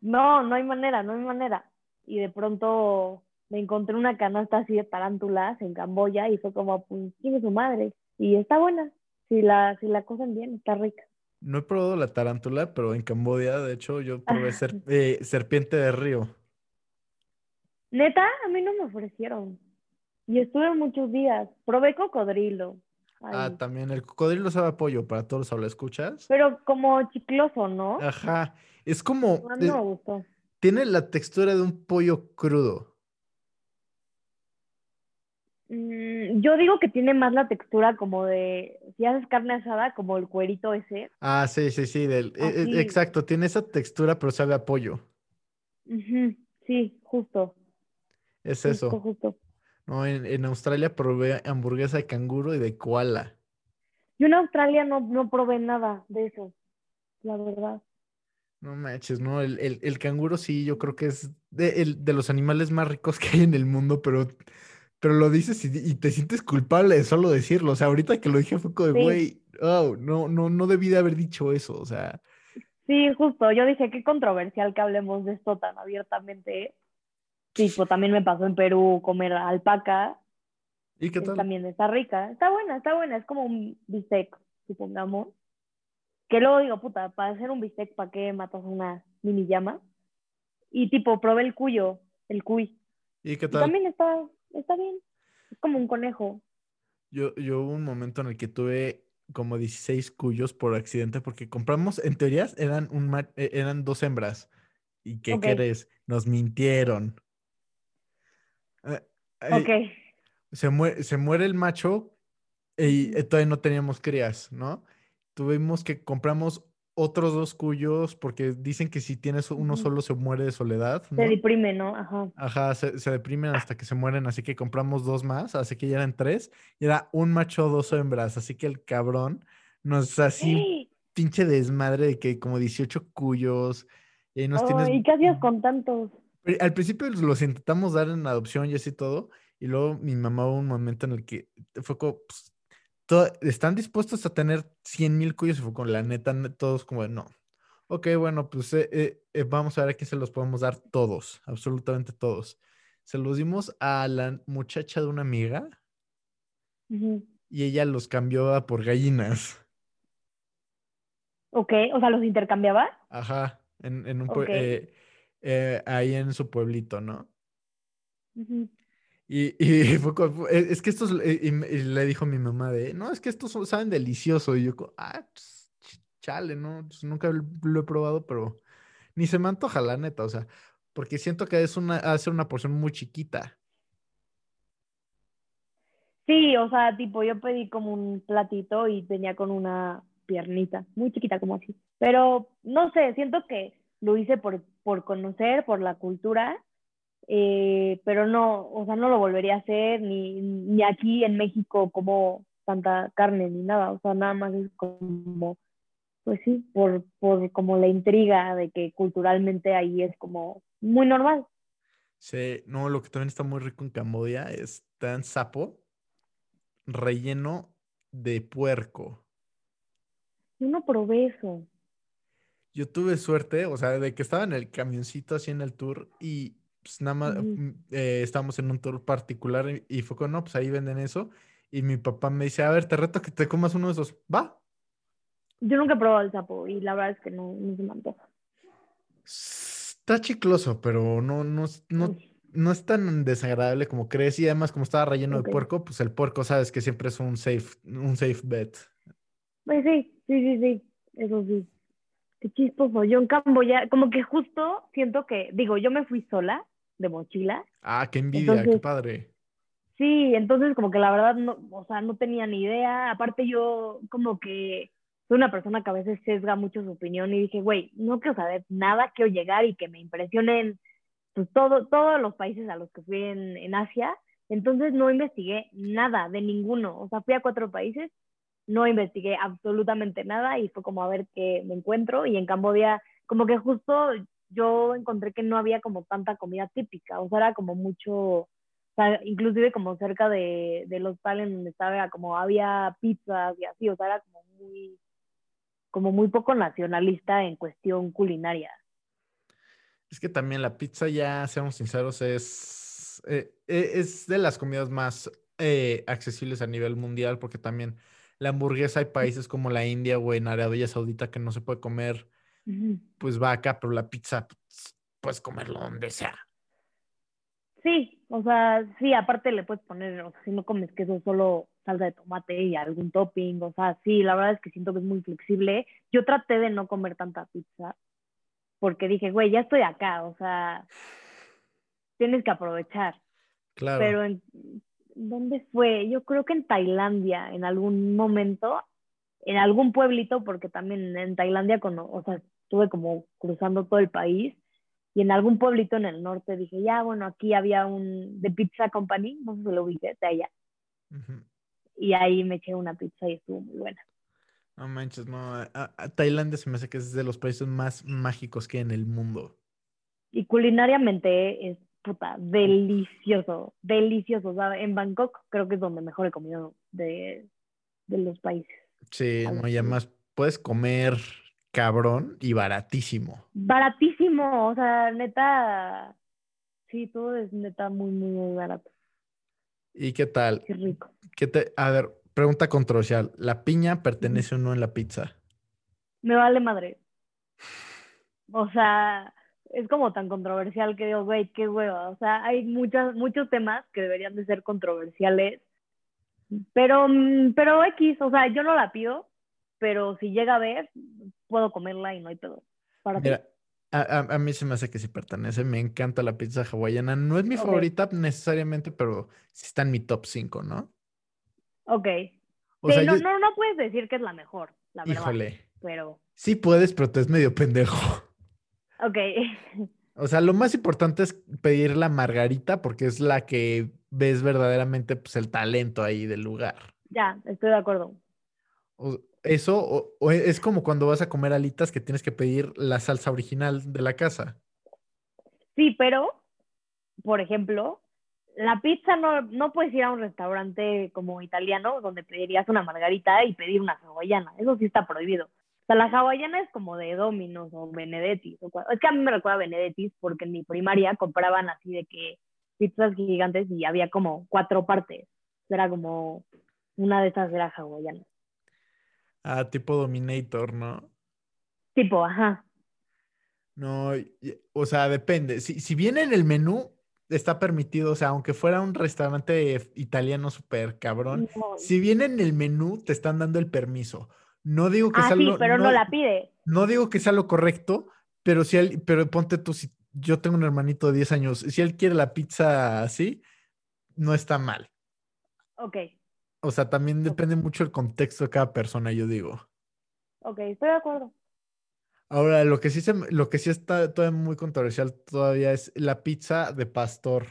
S3: no, no hay manera, no hay manera. Y de pronto me encontré una canasta así de tarántulas en Camboya y fue como, pues, tiene su madre. Y está buena, si la, si la cocen bien, está rica.
S1: No he probado la tarántula, pero en Camboya, de hecho, yo <laughs> probé ser- eh, serpiente de río.
S3: Neta, a mí no me ofrecieron. Y estuve muchos días. Probé cocodrilo.
S1: Ah, también el cocodrilo sabe a pollo para todos los escuchas.
S3: pero como chicloso, ¿no?
S1: Ajá, es como,
S3: no me gustó.
S1: tiene la textura de un pollo crudo.
S3: Mm, yo digo que tiene más la textura como de, si haces carne asada, como el cuerito ese.
S1: Ah, sí, sí, sí, del, eh, eh,
S3: Así.
S1: exacto, tiene esa textura, pero sabe a pollo.
S3: Sí, justo,
S1: Es
S3: justo,
S1: eso.
S3: justo.
S1: No, en, en Australia probé hamburguesa de canguro y de koala.
S3: Yo en Australia no, no probé nada de eso, la verdad.
S1: No manches, ¿no? El, el, el canguro sí, yo creo que es de, el- de los animales más ricos que hay en el mundo, pero, pero lo dices y, y te sientes culpable de solo decirlo. O sea, ahorita que lo dije fue como de,
S3: Sí.
S1: güey, oh, no, no, no debí de haber dicho eso. O sea,
S3: Sí, justo, yo dije, qué controversial que hablemos de esto tan abiertamente. Tipo, también me pasó en Perú comer alpaca,
S1: ¿y qué tal?
S3: también está rica, está buena, está buena, es como un bistec, supongamos. Que luego digo, puta, para hacer un bistec, ¿para qué matas una mini llama? Y tipo, probé el cuyo, el cuy.
S1: ¿Y qué
S3: Y
S1: tal?
S3: también está, está bien, es como un conejo.
S1: Yo, yo hubo un momento en el que tuve como 16 cuyos por accidente porque compramos, en teorías eran, un eh, eran dos hembras. ¿Y qué
S3: Ok.
S1: crees? Nos mintieron.
S3: Ok,
S1: se muere, se muere el macho y eh, todavía no teníamos crías, ¿no? Tuvimos que compramos otros dos cuyos porque dicen que si tienes uno solo se muere de soledad,
S3: se
S1: ¿no?
S3: deprime, ¿no? Ajá.
S1: Ajá, se, se deprimen hasta que se mueren, así que compramos dos más, así que ya eran tres, y era un macho, dos hembras, así que el cabrón nos así pinche desmadre de que como 18 cuyos, y ahí nos tienes...
S3: ¿y qué hacías con tantos?
S1: Al principio los intentamos dar en adopción y así todo, y luego mi mamá hubo un momento en el que fue como, pues, to- están dispuestos a tener 100 mil cuyos, y fue con la neta, ne- todos como, no. Ok, bueno, pues eh, eh, eh, vamos a ver a quién se los podemos dar todos, absolutamente todos. Se los dimos a la muchacha de una amiga y ella los cambió a por gallinas.
S3: Ok, o sea, ¿los intercambiaba?
S1: Ajá, en, en un pue-
S3: Ok.
S1: eh, eh, ahí en su pueblito, ¿no? Y, y <laughs> fue como, "Eh, es que estos, eh, y, le dijo mi mamá de, no, es que estos saben delicioso. Y yo, ah, pues, ch- chale, ¿no? Pues nunca lo he probado, pero ni se me antoja, la neta, o sea, porque siento que es una, hace una porción muy chiquita.
S3: Sí, o sea, tipo, yo pedí como un platito y venía con una piernita, muy chiquita como así. Pero no sé, siento que lo hice por, por conocer, por la cultura, eh, pero no, o sea, no lo volvería a hacer, ni, ni aquí en México como tanta carne ni nada, o sea, nada más es como, pues sí, por, por como la intriga de que culturalmente ahí es como muy normal.
S1: Sí, no, lo que también está muy rico en Camboya es tan sapo relleno de puerco.
S3: Yo no probé eso.
S1: Yo tuve suerte, o sea, de que estaba en el camioncito así en el tour y pues nada más mm, eh, estábamos en un tour particular y, y fue con, no, pues ahí venden eso. Y mi papá me dice, a ver, te reto que te comas uno de esos. Va.
S3: Yo nunca he probado el sapo y la verdad es que no, no se me antoja.
S1: Está chicloso, pero no, no, es- no, no es tan desagradable como crees. Y además, como estaba relleno de puerco, pues el puerco sabes que siempre es un safe, un safe bet.
S3: Pues sí, sí, sí, sí, eso sí. Qué chistoso. Yo en Camboya, como que justo siento que, digo, yo me fui sola de mochila.
S1: Ah, qué envidia, qué padre.
S3: Sí, entonces como que la verdad no, o sea, no tenía ni idea. Aparte yo como que soy una persona que a veces sesga mucho su opinión y dije, güey, no quiero saber nada, quiero llegar y que me impresionen pues, todo, todos los países a los que fui en, en Asia. Entonces no investigué nada de ninguno. O sea, fui a cuatro países, no investigué absolutamente nada y fue como a ver qué me encuentro. Y en Cambodia, como que justo yo encontré que no había como tanta comida típica. O sea, era como mucho, inclusive como cerca de, del hostal en donde estaba, como había pizzas y así. O sea, era como muy, como muy poco nacionalista en cuestión culinaria.
S1: Es que también la pizza, ya seamos sinceros, es, eh, e, es de las comidas más eh, accesibles a nivel mundial, porque también la hamburguesa hay países como la India o en Arabia Saudita que no se puede comer, pues vaca, pero la pizza pues, puedes comerlo donde sea.
S3: Sí, o sea, sí, aparte le puedes poner, o sea, si no comes queso, solo salsa de tomate y algún topping, o sea, sí, la verdad es que siento que es muy flexible. Yo traté de no comer tanta pizza, porque dije, güey, ya estoy acá, o sea, tienes que aprovechar.
S1: Claro.
S3: Pero en, ¿dónde fue? Yo creo que en Tailandia, en algún momento, en algún pueblito, porque también en Tailandia, con, o sea, estuve como cruzando todo el país, y en algún pueblito en el norte dije, ya, bueno, aquí había un, de Pizza Company, no sé si lo ubiqué, de allá. Y ahí me eché una pizza y estuvo muy buena.
S1: No manches, no. Tailandia se me hace que es de los países más mágicos que hay en el mundo.
S3: Y culinariamente es puta, delicioso, delicioso. O sea, en Bangkok creo que es donde mejor he comido de, de los países.
S1: Sí, no, y además puedes comer cabrón y baratísimo.
S3: Baratísimo, o sea, neta, sí, todo es neta muy, muy, muy barato.
S1: ¿Y qué tal?
S3: Qué rico.
S1: ¿Qué te, a ver, Pregunta controversial. ¿La piña pertenece o no en la pizza?
S3: Me vale madre. O sea, es como tan controversial que digo, güey, qué hueva. O sea, hay muchos, muchos temas que deberían de ser controversiales. Pero, mm, pero X, o sea, yo no la pido, pero si llega a ver, puedo comerla y no hay pedo. Para
S1: Mira, a, mí se me hace que sí pertenece. Me encanta la pizza hawaiana. No es mi favorita necesariamente, pero sí está en mi top 5, ¿no?
S3: Ok. sí, no, no, no puedes decir que es la mejor, la verdad.
S1: Híjole.
S3: Pero.
S1: Sí puedes, pero te es medio pendejo.
S3: Ok.
S1: O sea, lo más importante es pedir la margarita porque es la que ves verdaderamente pues, el talento ahí del lugar.
S3: Ya, estoy de acuerdo.
S1: eso o, es como cuando vas a comer alitas que tienes que pedir la salsa original de la casa.
S3: Sí, pero, por ejemplo, la pizza no, no puedes ir a un restaurante como italiano donde pedirías una margarita y pedir una hawaiana. Eso sí está prohibido. O sea, la hawaiana es como de Domino's o Benedetti's. es que a mí me recuerda a Benedetti's porque en mi primaria compraban así de que pizzas gigantes y había como cuatro partes. Era como una de esas era hawaiana.
S1: Ah, tipo Dominator, ¿no?
S3: Tipo, ajá.
S1: No, o sea, depende. Si, si viene en el menú, está permitido, o sea, aunque fuera un restaurante italiano súper cabrón, si viene en el menú, te están dando el permiso. No digo que
S3: ah,
S1: sea
S3: sí, pero no, la pide.
S1: No digo que sea lo correcto, pero si él, pero ponte tú, si yo tengo un hermanito de 10 años, si él quiere la pizza así, no está mal.
S3: Ok.
S1: O sea, también depende mucho el contexto de cada persona, yo digo.
S3: Ok, estoy de acuerdo.
S1: Ahora, lo que sí se, lo que sí está todavía muy controversial todavía es la pizza de pastor.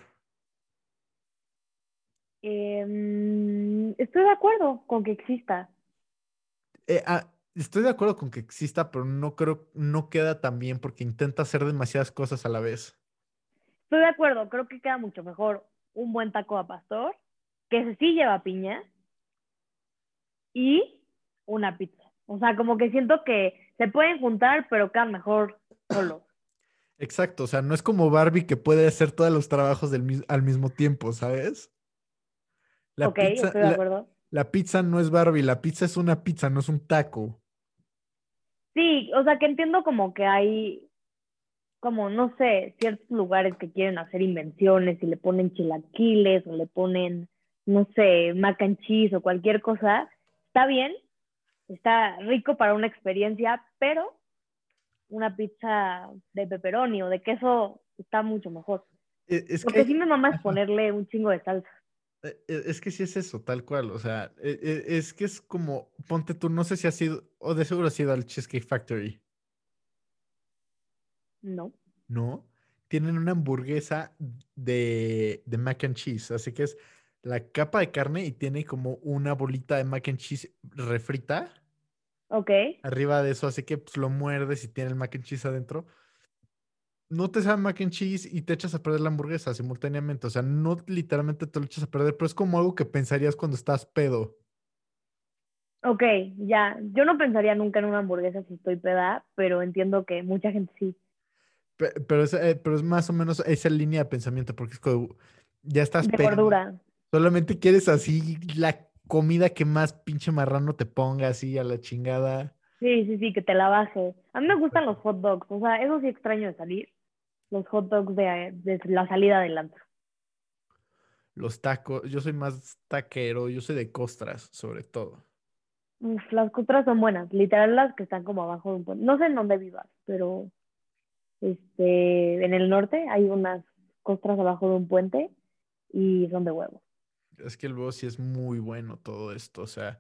S3: Em, estoy de acuerdo con que exista.
S1: Eh, ah, estoy de acuerdo con que exista, pero no creo, no queda tan bien porque intenta hacer demasiadas cosas a la vez.
S3: Estoy de acuerdo, creo que queda mucho mejor un buen taco a pastor, que sí lleva piña, y una pizza. O sea, como que siento que se pueden juntar, pero quedan mejor solo. <clears throat>
S1: Exacto, o sea, no es como Barbie que puede hacer todos los trabajos del, al mismo tiempo, ¿sabes?
S3: La ok, pizza, estoy de acuerdo.
S1: La, pizza no es Barbie, la pizza es una pizza, no es un taco.
S3: Sí, o sea que entiendo como que hay, como no sé, ciertos lugares que quieren hacer invenciones y le ponen chilaquiles o le ponen, no sé, mac and cheese o cualquier cosa. Está bien, está rico para una experiencia, pero una pizza de pepperoni o de queso está mucho mejor.
S1: E, es
S3: Porque sí me mamá es ponerle un chingo de salsa.
S1: E- e- Es que sí es eso, tal cual. O sea, e- es que es como, ponte tú, no sé si has ido, o de seguro has ido al Cheesecake Factory,
S3: No.
S1: ¿no? Tienen una hamburguesa de, de mac and cheese, así que es la capa de carne y tiene como una bolita de mac and cheese refrita
S3: Ok.
S1: arriba de eso, así que pues, lo muerdes y tiene el mac and cheese adentro. No te sabe mac and cheese y te echas a perder la hamburguesa simultáneamente. O sea, no literalmente te lo echas a perder, pero es como algo que pensarías cuando estás pedo.
S3: Ok, ya. Yo no pensaría nunca en una hamburguesa si estoy peda, pero entiendo que mucha gente sí.
S1: Pe- Pero es, eh, pero es más o menos esa línea de pensamiento, porque es como, ya estás
S3: De gordura.
S1: Solamente quieres así la comida que más pinche marrano te ponga así a la chingada.
S3: Sí, sí, sí, que te la baje. A mí me gustan los hot dogs, o sea, eso sí extraño de salir. Los hot dogs de, de la salida del antro.
S1: Los tacos, yo soy más taquero, yo soy de costras, sobre todo.
S3: Uf, las costras son buenas, literal las que están como abajo de un puente. No sé en dónde vivas, pero este, en el norte hay unas costras abajo de un puente y son de huevo.
S1: Es que luego sí es muy bueno todo esto, o sea,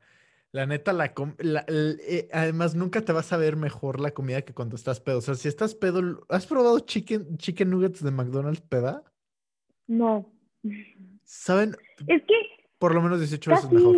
S1: la neta, la, com- la- eh, además nunca te vas a ver mejor la comida que cuando estás pedo. O sea, si estás pedo, ¿has probado chicken, chicken nuggets de McDonald's peda?
S3: No.
S1: Saben,
S3: Es que
S1: por lo menos 18 veces mejor.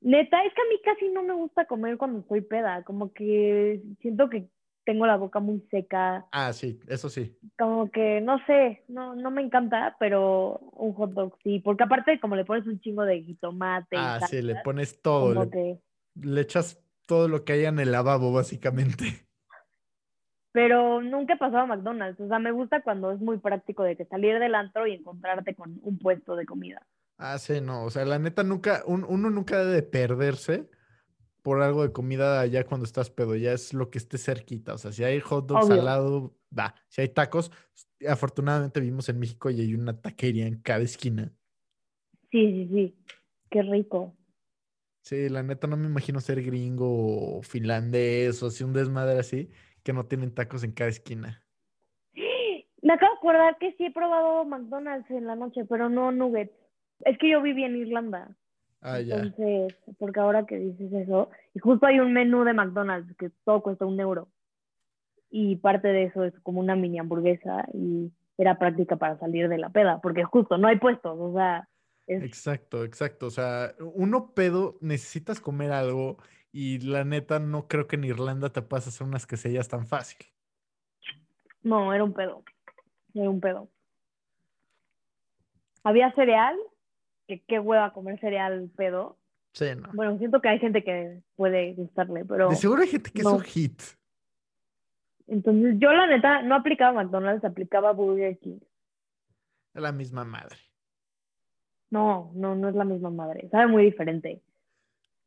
S3: neta, es que a mí casi no me gusta comer cuando estoy peda, como que siento que tengo la boca muy seca,
S1: Ah, sí, eso sí.
S3: como que no sé, no, no me encanta, pero un hot dog sí, porque aparte como le pones un chingo de jitomate y
S1: Ah, sí, le pones todo, le,
S3: que,
S1: le echas todo lo que haya en el lavabo, básicamente. <laughs>
S3: pero nunca he pasado a McDonald's, o sea, me gusta cuando es muy práctico de que salir del antro y encontrarte con un puesto de comida.
S1: Ah, sí, no, o sea, la neta nunca, un- uno nunca debe de perderse por algo de comida allá cuando estás pedo, ya es lo que esté cerquita, o sea, si hay hot dogs
S3: Obvio.
S1: al lado, va, si hay tacos, afortunadamente vivimos en México y hay una taquería en cada esquina.
S3: Sí, sí, sí, qué rico.
S1: Sí, la neta no me imagino ser gringo o finlandés o así un desmadre así que no tienen tacos en cada esquina.
S3: Me acabo de acordar que sí he probado McDonald's en la noche, pero no nuggets. Es que yo viví en Irlanda.
S1: Ah, ya.
S3: Entonces, porque ahora que dices eso, y justo hay un menú de McDonald's que todo cuesta un euro. Y parte de eso es como una mini hamburguesa y era práctica para salir de la peda, porque justo no hay puestos, o sea, es,
S1: Exacto, exacto. O sea, uno pedo necesitas comer algo y la neta no creo que en Irlanda te puedas hacer unas quesadillas tan fácil.
S3: no, era un pedo. Era un pedo. Había cereal, que qué hueva comer cereal pedo.
S1: Sí, no.
S3: Bueno, siento que hay gente que puede gustarle, pero
S1: De seguro hay gente que es un hit.
S3: entonces yo la neta no aplicaba McDonald's, aplicaba Burger King.
S1: Es la misma madre.
S3: No, no, no es la misma madre. Sabe muy diferente.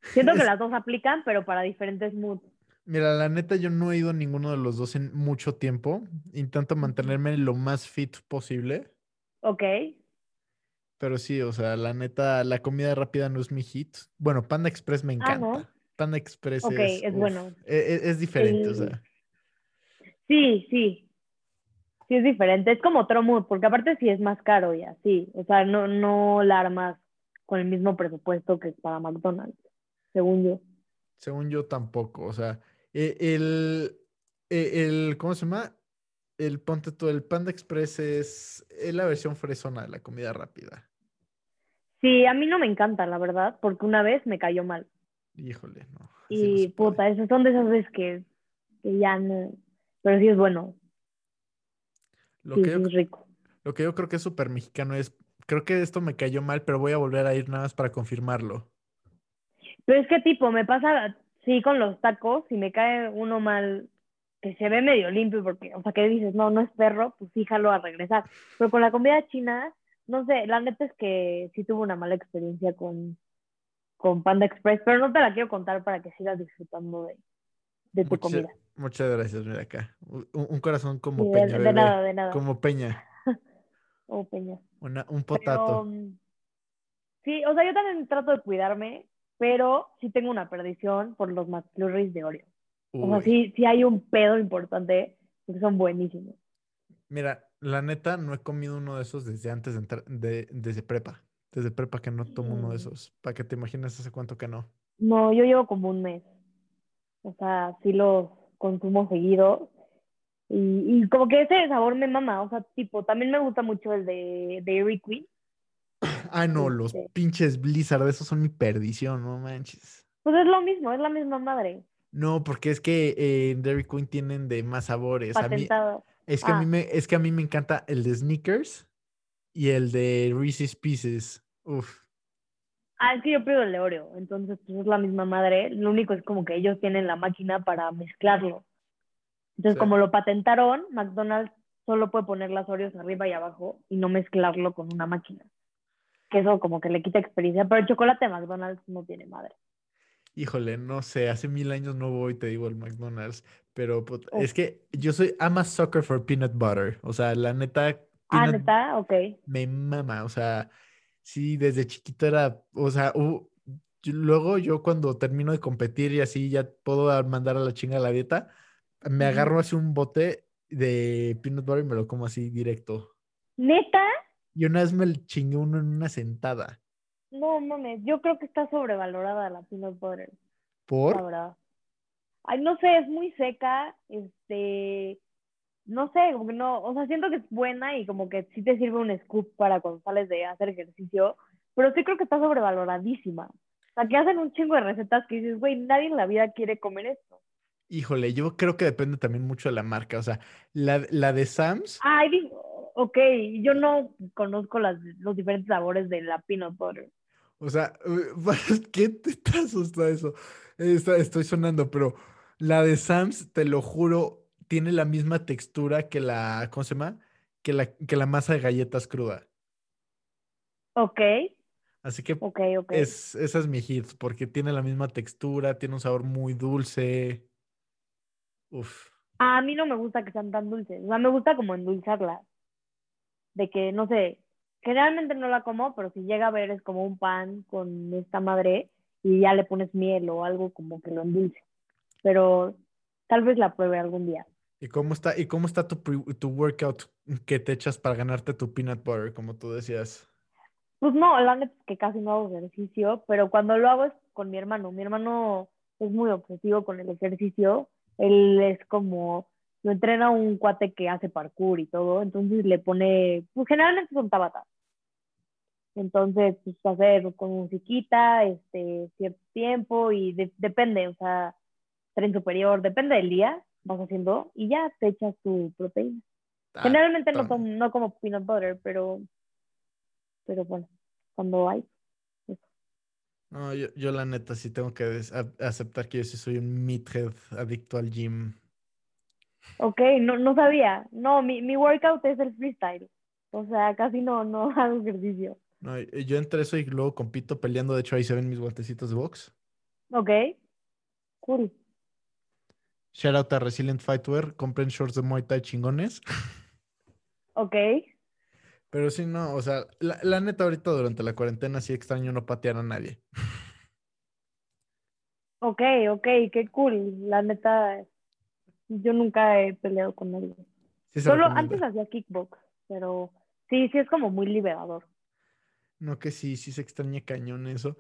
S3: Siento que las dos aplican, pero para diferentes moods.
S1: Mira, la neta yo no he ido a ninguno de los dos en mucho tiempo. Intento mantenerme lo más fit posible.
S3: Ok.
S1: Pero sí, o sea, la neta, la comida rápida no es mi hit. Bueno, Panda Express me
S3: Ah, ¿no?
S1: encanta. Panda Express es,
S3: es
S1: uf,
S3: bueno.
S1: e- e- es, diferente, o sea.
S3: Sí, sí. Sí es diferente. Es como otro mood, porque aparte sí es más caro y así. O sea, no, no la armas con el mismo presupuesto que para McDonald's, según yo.
S1: Según yo tampoco, o sea, e- el, el, ¿cómo se llama? El ponte tú, el Panda Express es, es la versión fresona de la comida rápida.
S3: Sí, a mí no me encanta, la verdad, porque una vez me cayó mal.
S1: Híjole, no.
S3: Y puta, esas son de esas veces que, que ya no. Pero sí es bueno.
S1: Lo
S3: Sí,
S1: que
S3: sí
S1: yo,
S3: es rico.
S1: lo que yo creo que es súper mexicano es, creo que esto me cayó mal, pero voy a volver a ir nada más para confirmarlo.
S3: Pero es que tipo, me pasa, sí, con los tacos, si me cae uno mal, que se ve medio limpio, porque, o sea, que dices, no, no es perro, pues fíjalo a regresar. Pero con la comida china, no sé, la neta es que sí tuve una mala experiencia con, con Panda Express, pero no te la quiero contar para que sigas disfrutando de, de tu
S1: Mucha-
S3: comida.
S1: muchas gracias, mira acá. Un, un corazón como
S3: Sí,
S1: peña,
S3: de
S1: bebé.
S3: nada, de nada.
S1: Como peña. <laughs>
S3: Oh, peña.
S1: Una- un potato.
S3: mm, sí, o sea, yo también trato de cuidarme, pero sí tengo una perdición por los McFlurries de Oreo. O sea,
S1: Uy.
S3: sí, sí hay un pedo importante, porque son buenísimos.
S1: Mira, la neta, no he comido uno de esos desde antes de entrar, de, desde prepa. desde prepa que no tomo uno de
S3: Mm.
S1: esos. Para que te imagines hace cuánto que no.
S3: No, yo llevo como un mes. O sea, sí los consumo seguido. Y, y como que ese sabor me mama. O sea, tipo, también me gusta mucho el de Dairy Queen. <clears throat>
S1: Ah, no, los
S3: Este.
S1: pinches Blizzard, esos son mi perdición, no manches.
S3: Pues es lo mismo, es la misma madre.
S1: No, porque es que eh, en Dairy Queen tienen de más sabores. A mí,
S3: Patentado.
S1: Es que a mí
S3: Ah.
S1: me, es que a mí me encanta el de Snickers y el de Reese's Pieces. Uf.
S3: Ah, es que yo pido el de Oreo. Entonces, pues es la misma madre. Lo único es como que ellos tienen la máquina para mezclarlo. Entonces,
S1: Sí.
S3: como lo patentaron, McDonald's solo puede poner las Oreos arriba y abajo y no mezclarlo con una máquina. Que eso como que le quita experiencia. Pero el chocolate de McDonald's no tiene madre.
S1: Híjole, no sé, hace mil años no voy, te digo, al McDonald's, pero put-
S3: Uf.
S1: es que yo soy, I'm a sucker for peanut butter, o sea, la neta,
S3: Ah, neta, ok.
S1: me mama, o sea, sí, desde chiquito era, o sea, yo- luego yo cuando termino de competir y así ya puedo mandar a la chinga la dieta, me agarro así un bote de peanut butter y me lo como así directo.
S3: Neta,
S1: Y una vez me el chingué uno en una sentada.
S3: no mames. Yo creo que está sobrevalorada la peanut butter. La
S1: ¿Por?
S3: verdad. Ay, no sé, es muy seca, este, no sé, como que no, o sea, siento que es buena y como que sí te sirve un scoop para cuando sales de hacer ejercicio, pero sí creo que está sobrevaloradísima. O sea, que hacen un chingo de recetas que dices, güey, nadie en la vida quiere comer esto.
S1: Híjole, yo creo que depende también mucho de la marca, o sea, la, la de Sam's.
S3: Ay, digo, ok, yo no conozco las, los diferentes sabores de la peanut butter.
S1: O sea, <laughs> ¿qué te te asusta eso? Está- estoy sonando, pero la de Sam's, te lo juro, tiene la misma textura que la, ¿cómo se llama? Que la, que la masa de galletas cruda.
S3: Ok,
S1: Así que
S3: ok, ok.
S1: es, esa es mi hit, porque tiene la misma textura, tiene un sabor muy dulce. Uf.
S3: A mí no me gusta que sean tan dulces. O sea, me gusta como endulzarlas. De que, no sé, generalmente no la como, pero si llega a ver es como un pan con esta madre y ya le pones miel o algo como que lo endulce. Pero tal vez la pruebe algún día.
S1: ¿Y cómo está, y cómo está tu, tu workout que te echas para ganarte tu peanut butter, como tú decías?
S3: Pues no, la neta es que casi no hago ejercicio, pero cuando lo hago es con mi hermano. Mi hermano es muy obsesivo con el ejercicio. Él es como, lo entrena un cuate que hace parkour y todo, entonces le pone, pues generalmente son tabatas. Entonces, pues hacer con musiquita, este, cierto tiempo y de- depende, o sea, tren superior, depende del día, vas haciendo y ya te echas tu proteína.
S1: Ah,
S3: Generalmente no, tomo- no como peanut butter, pero, pero bueno, cuando hay.
S1: No, yo, yo la neta sí tengo que aceptar que yo sí soy un meathead adicto al gym.
S3: Ok, no, no sabía. No, mi, mi workout es el freestyle. O sea, casi no, no <laughs> hago ejercicio.
S1: No, yo entre eso y luego compito peleando. De hecho, ahí se ven mis guantecitos de box.
S3: Ok, cool.
S1: Shout out a Resilient Fightwear. Compren shorts de Muay Thai chingones.
S3: Ok,
S1: Pero sí, no, o sea, la, la neta ahorita durante la cuarentena sí extraño no patear a nadie.
S3: ok, ok, qué cool. La neta, yo nunca he peleado con nadie.
S1: Sí
S3: Solo antes hacía kickbox, pero sí, sí es como muy liberador.
S1: No, que sí, sí se extraña cañón eso.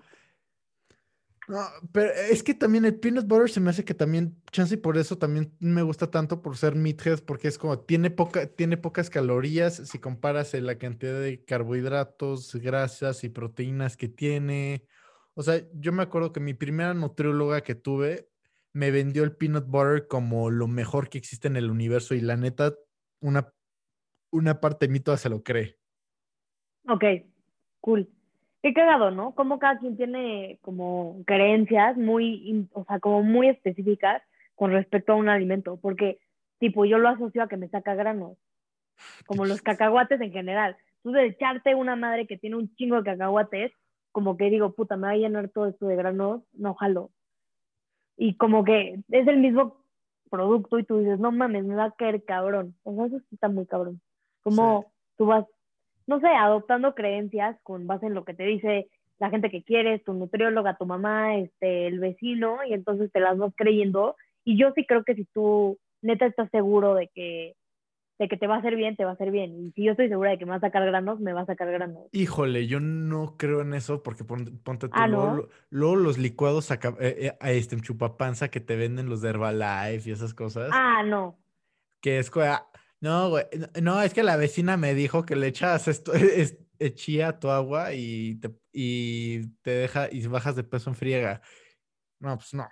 S1: No, pero es que también el peanut butter se me hace que también, chance y por eso también me gusta tanto por ser meathead, porque es como, tiene poca, tiene pocas calorías si comparas la cantidad de carbohidratos, grasas y proteínas que tiene. O sea, yo me acuerdo que mi primera nutrióloga que tuve me vendió el peanut butter como lo mejor que existe en el universo y la neta, una, una parte de mí toda se lo cree.
S3: Ok, cool. Qué cagado, ¿no? Como cada quien tiene como creencias muy, o sea, como muy específicas con respecto a un alimento, porque tipo yo lo asocio a que me saca granos, como los <laughs> cacahuates en general. Tú de echarte una madre que tiene un chingo de cacahuates, como que digo, puta, me va a llenar todo esto de granos, no jalo. Y como que es el mismo producto y tú dices, no mames, me va a caer cabrón. O sea, eso sí está muy cabrón. Como tú vas no sé, adoptando creencias con base en lo que te dice la gente que quieres, tu nutrióloga, tu mamá, este, el vecino, y entonces te las vas creyendo. Y yo sí creo que si tú neta estás seguro de que de que te va a hacer bien, te va a hacer bien. Y si yo estoy segura de que me va a sacar granos, me va a sacar granos.
S1: Híjole, yo no creo en eso porque pon- ponte tú,
S3: Ah,
S1: luego,
S3: ¿no?
S1: lo- luego los licuados acá, eh, eh, a este en chupapanza que te venden los de Herbalife y esas cosas,
S3: Ah, no.
S1: que es ah, no, güey, no, es que la vecina me dijo que le echas esto, <laughs> es, tu agua y te, y te deja y bajas de peso en friega. No, pues no.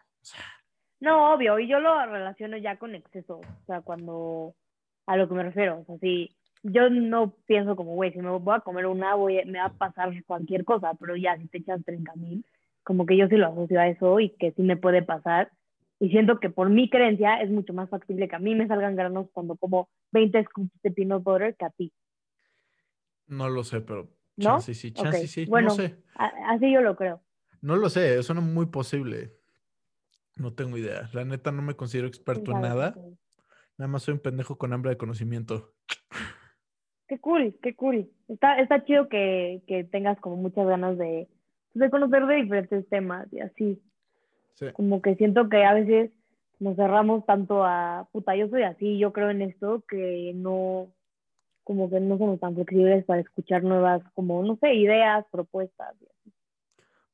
S3: No, obvio, y yo lo relaciono ya con exceso, o sea, cuando, a lo que me refiero, o sea, si yo no pienso como, güey, si me voy a comer una, voy, me va a pasar cualquier cosa, pero ya, si te echas 30 mil, como que yo sí lo asocio a eso y que sí me puede pasar, y siento que por mi creencia es mucho más factible que a mí me salgan granos cuando como 20 scoops de peanut butter que a ti,
S1: no lo sé, pero
S3: ¿no?
S1: chance sí, chance sí,
S3: bueno.
S1: no sé.
S3: Así yo lo creo.
S1: No lo sé, suena muy posible. No tengo idea. La neta no me considero experto en nada. Nada más soy un pendejo con hambre de conocimiento.
S3: Qué cool, qué cool. Está, está chido que, que tengas como muchas ganas de, de conocer de diferentes temas y así.
S1: Sí.
S3: Como que siento que a veces nos cerramos tanto a, puta, yo soy así, yo creo en esto, que no, como que no somos tan flexibles para escuchar nuevas, como, no sé, ideas, propuestas. y así.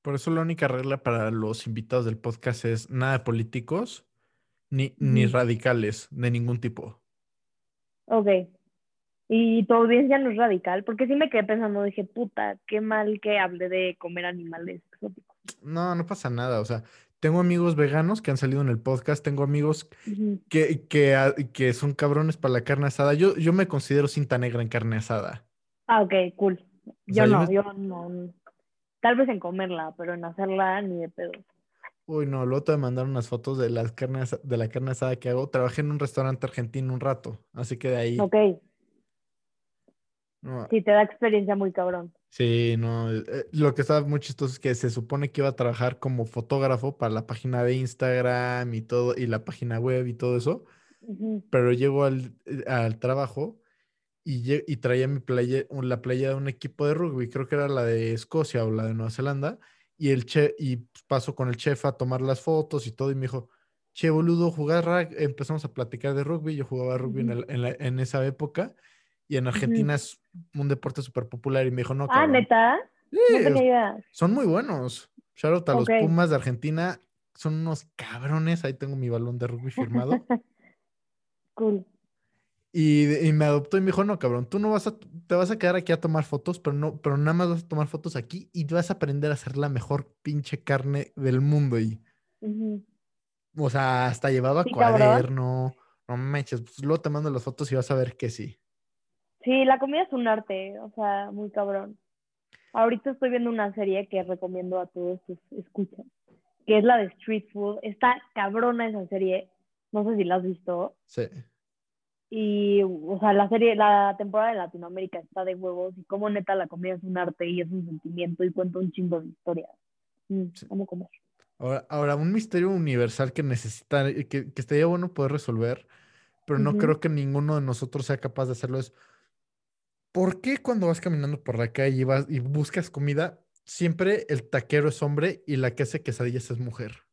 S1: Por eso la única regla para los invitados del podcast es nada de políticos ni, ni
S3: Ujú.
S1: radicales de ningún tipo.
S3: Ok. Y tu audiencia no es radical, porque sí me quedé pensando, dije, puta, qué mal que hablé de comer animales exóticos.
S1: No, no pasa nada. O sea, tengo amigos veganos que han salido en el podcast, tengo amigos que, que, que son cabrones para la carne asada. Yo, yo me considero cinta negra en carne asada.
S3: Ah, ok, cool.
S1: O
S3: Yo
S1: sea, yo
S3: no,
S1: me-
S3: yo no. Tal vez en comerla, pero en hacerla ni de pedo.
S1: Uy, no, luego te voy a mandar unas fotos de las carnes, de la carne asada que hago. Trabajé en un restaurante argentino un rato, así que de ahí.
S3: Ok,
S1: no,
S3: sí, te da experiencia muy cabrón.
S1: sí, no. eh, eh, lo que estaba muy chistoso es que se supone que iba a trabajar como fotógrafo para la página de Instagram y todo, y la página web y todo eso.
S3: Ujú.
S1: Pero llego al, eh, al trabajo y, y traía mi playa, la playa de un equipo de rugby, creo que era la de Escocia o la de Nueva Zelanda. Y el che, y paso con el chef a tomar las fotos y todo, y me dijo, che, boludo, jugar rugby. Empezamos a platicar de rugby. Yo jugaba rugby en,
S3: Ujú.
S1: el- en la- en esa época. Y en. Argentina es un deporte súper popular. Y me dijo, no,
S3: Ah,
S1: cabrón.
S3: neta,
S1: Sí,
S3: no
S1: o-
S3: tenía idea.
S1: son muy buenos. Shout out a los. Pumas de Argentina. Son unos cabrones. Ahí tengo mi balón de rugby firmado. <laughs>
S3: Cool.
S1: Y, me adoptó y me dijo, no, cabrón, tú no vas a, te vas a quedar aquí a tomar fotos, pero no, pero nada más vas a tomar fotos aquí y vas a aprender a hacer la mejor pinche carne del mundo. Y, o sea, hasta llevaba
S3: Sí, cabrón.
S1: cuaderno. No manches, pues luego te mando las fotos y vas a ver que sí.
S3: Sí, la comida es un arte, o sea, muy cabrón. Ahorita estoy viendo una serie que recomiendo a todos tus escuchas, que es la de Street Food. Está cabrona esa serie, no sé si la has visto.
S1: Sí.
S3: Y, o sea, la serie, la temporada de Latinoamérica está de huevos y como neta la comida es un arte y es un sentimiento y cuenta un chingo de historias. Mm,
S1: Sí.
S3: amo comer.
S1: Ahora, ahora, un misterio universal que necesita, que, que estaría bueno poder resolver, pero no creo que ninguno de nosotros sea capaz de hacerlo es, ¿por qué cuando vas caminando por la calle y, vas, y buscas comida, siempre el taquero es hombre y la que hace quesadillas es mujer?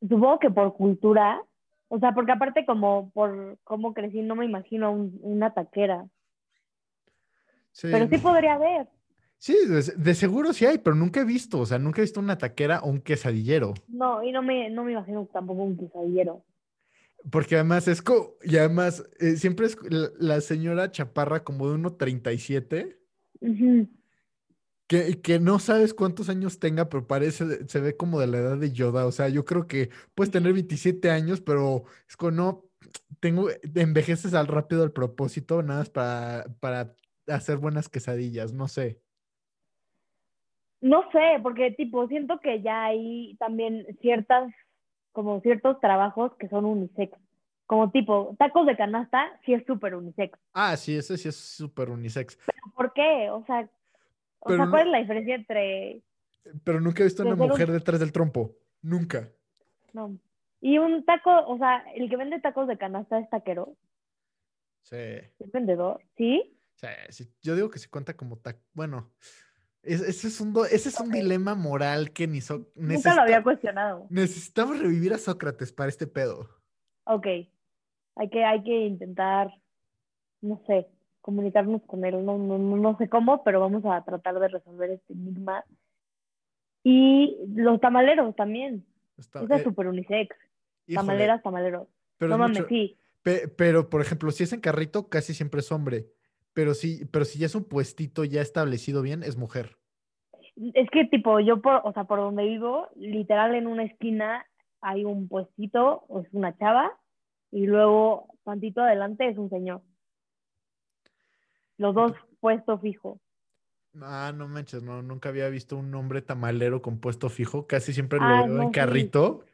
S3: Supongo que por cultura, o sea, porque aparte como por cómo crecí, no me imagino un- una taquera,
S1: Sí,
S3: pero sí podría haber.
S1: sí, de, de seguro sí hay, pero nunca he visto, o sea, nunca he visto una taquera o un quesadillero,
S3: No, y no me, no me imagino tampoco un quesadillero.
S1: Porque además es co- y además eh, siempre es la, señora chaparra como de 1.37.
S3: Ujú.
S1: Que, que no sabes cuántos años tenga, pero parece, se ve como de la edad de Yoda. O sea, yo creo que puedes tener 27 años, pero es como no, tengo, envejeces al rápido al propósito, nada más para, para hacer buenas quesadillas, no sé.
S3: No sé, porque tipo, siento que ya hay también ciertas, como ciertos trabajos que son unisex. Como tipo, tacos de canasta, sí es súper unisex.
S1: Ah, sí, ese sí es súper unisex.
S3: ¿Por qué? O sea, o
S1: Pero
S3: sea,
S1: no-
S3: ¿cuál es la diferencia entre,
S1: Pero nunca he visto una
S3: un-
S1: mujer detrás del trompo. Nunca.
S3: no? Y un taco, o sea, el que vende tacos de canasta es taquero,
S1: Sí,
S3: es vendedor, ¿sí?
S1: sí, sí. Yo digo que se cuenta como tac. Bueno, es- ese es un, ese es un dilema moral que ni so-
S3: Nunca lo había cuestionado.
S1: necesitamos revivir a Sócrates para este pedo.
S3: Ok. Hay que, hay que intentar, no sé, comunicarnos con él. No, no, no no sé cómo, pero vamos a tratar de resolver este enigma. Y los tamaleros también.
S1: Está-
S3: Esa es
S1: eh,
S3: súper unisex.
S1: híjole,
S3: Tamaleras, tamaleros.
S1: pero
S3: no
S1: es
S3: mames,
S1: mucho-
S3: sí.
S1: pe- pero, por ejemplo, si es en carrito, casi siempre es hombre. Pero sí, pero si ya es un puestito ya establecido bien, es mujer.
S3: Es que tipo, yo por, o sea, por donde vivo, literal en una esquina hay un puestito, o es una chava, y luego tantito adelante es un señor. Los dos puestos fijo.
S1: Ah, no manches, no, nunca había visto un hombre tamalero con puesto fijo. Casi siempre lo
S3: Ah,
S1: veo
S3: no,
S1: en
S3: sí.
S1: carrito.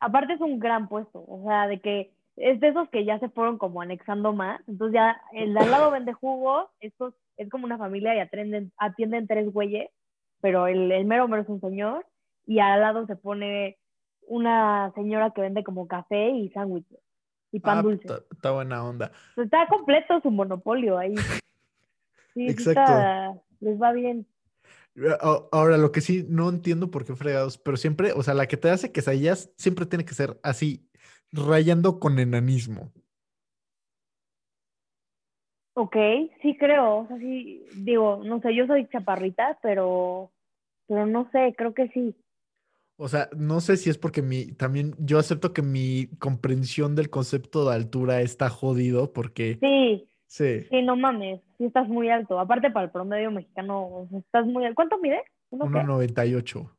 S3: Aparte es un gran puesto, o sea, de que es de esos que ya se fueron como anexando más. Entonces ya el de al lado vende jugo, estos es como una familia y atienden, atienden tres güeyes, pero el, el mero mero es un señor, y al lado se pone una señora que vende como café y sándwiches y pan
S1: Ah,
S3: dulce.
S1: está, buena onda.
S3: Pues está completo su monopolio ahí. <laughs> Sí,
S1: Exacto.
S3: está- les va bien.
S1: Ahora, lo que sí no entiendo por qué fregados, pero siempre, o sea, la que te hace quesadillas siempre tiene que ser así, rayando con enanismo.
S3: Ok, sí creo, o sea, sí, digo, no sé, yo soy chaparrita, pero, pero no sé, creo que sí.
S1: O sea, no sé si es porque mi, también yo acepto que mi comprensión del concepto de altura está jodido porque,
S3: Sí,
S1: sí,
S3: sí, no mames, sí estás muy alto. Aparte para el promedio mexicano, estás muy alto. ¿Cuánto qué?
S1: 1.98.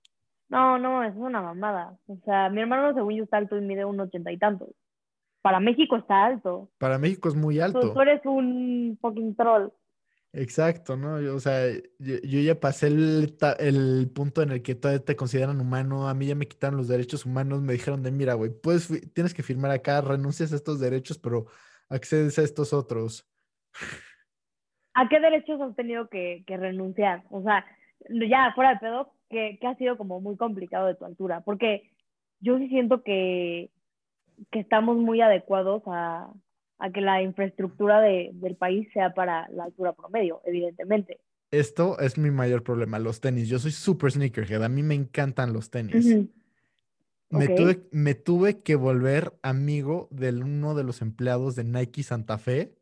S3: No, no, es una mamada. O sea, mi hermano según yo está alto y mide un ochenta y tantos. Para México está alto.
S1: Para México es muy
S3: Tú,
S1: alto.
S3: tú eres un fucking troll.
S1: Exacto, ¿no? Yo, o sea, yo, yo ya pasé el, punto en el que todavía te consideran humano, a mí ya me quitaron los derechos humanos, me dijeron de, mira, güey, puedes, tienes que firmar acá, renuncias a estos derechos, pero accedes a estos otros. <laughs>
S3: ¿A qué derechos has tenido que, que renunciar? O sea, ya fuera de pedo, que, que ha sido como muy complicado de tu altura, porque yo sí siento que, que estamos muy adecuados a, a que la infraestructura de- del país sea para la altura promedio, evidentemente.
S1: Esto es mi mayor problema, los tenis. Yo soy súper sneakerhead, a mí me encantan los tenis.
S3: Ujú.
S1: Me
S3: Ok.
S1: tuve, me tuve que volver amigo de uno de los empleados de Nike Santa Fe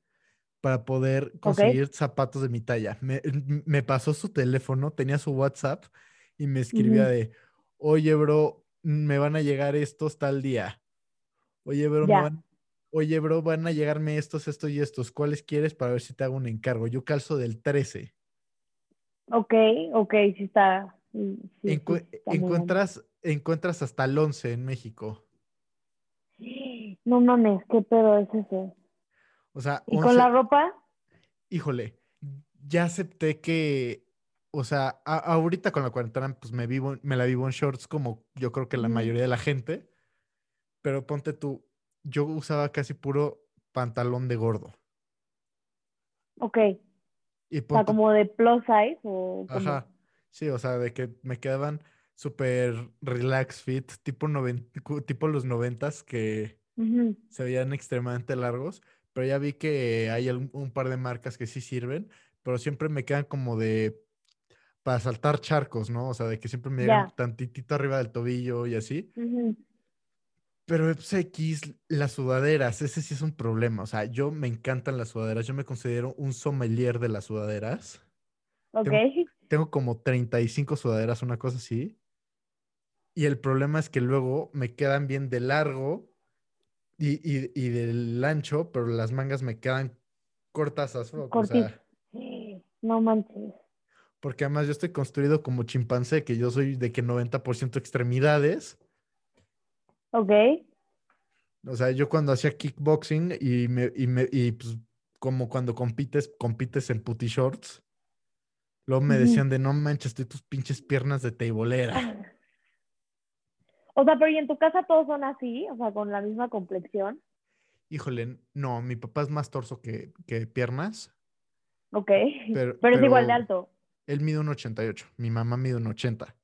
S1: para poder conseguir zapatos de mi talla. Me, me pasó su teléfono, tenía su WhatsApp y me escribía de, oye, bro, me van a llegar estos tal día. Oye, bro, me van, oye, bro, van a llegarme estos, estos y estos. ¿Cuáles quieres para ver si te hago un encargo? Yo calzo del 13.
S3: Ok, ok, sí está. sí, sí
S1: encuentras, encuentras hasta el 11 en México.
S3: No mames, qué pedo es ese.
S1: O sea,
S3: ¿Y
S1: 11
S3: con la ropa?
S1: híjole, ya acepté que, o sea, a- ahorita con la cuarentena, pues me vivo, me la vivo en shorts como yo creo que la mayoría de la gente, pero ponte tú, yo usaba casi puro pantalón de gordo.
S3: Ok.
S1: Y
S3: O sea, como de plus size o como.
S1: ajá, sí, o sea, de que me quedaban súper relax fit, tipo, noven- tipo los noventas que se veían extremadamente largos, pero ya vi que hay algún- un par de marcas que sí sirven, pero siempre me quedan como de para saltar charcos, ¿no? O sea, de que siempre me llegan tantitito arriba del tobillo y así.
S3: Ujú.
S1: Pero es X, las sudaderas, ese sí es un problema. O sea, yo me encantan las sudaderas. Yo me considero un sommelier de las sudaderas.
S3: Ok.
S1: Tengo, tengo como 35 sudaderas, una cosa así. Y el problema es que luego me quedan bien de largo y, y, y del ancho, pero las mangas me quedan cortas as fuck. O
S3: Cortis.
S1: sea,
S3: No manches.
S1: Porque además yo estoy construido como chimpancé, que yo soy de que 90% extremidades.
S3: Ok.
S1: O sea, yo cuando hacía kickboxing y me, y me, y pues como cuando compites, compites en putty shorts, luego me decían de no manches, estoy tus pinches piernas de teibolera. <laughs>
S3: O sea, pero ¿y en tu casa todos son así? O sea, con la misma complexión.
S1: Híjole, no, mi papá es más torso que, que piernas,
S3: Ok.
S1: pero,
S3: Pero es igual de alto.
S1: Él mide un 88, mi mamá mide un 80.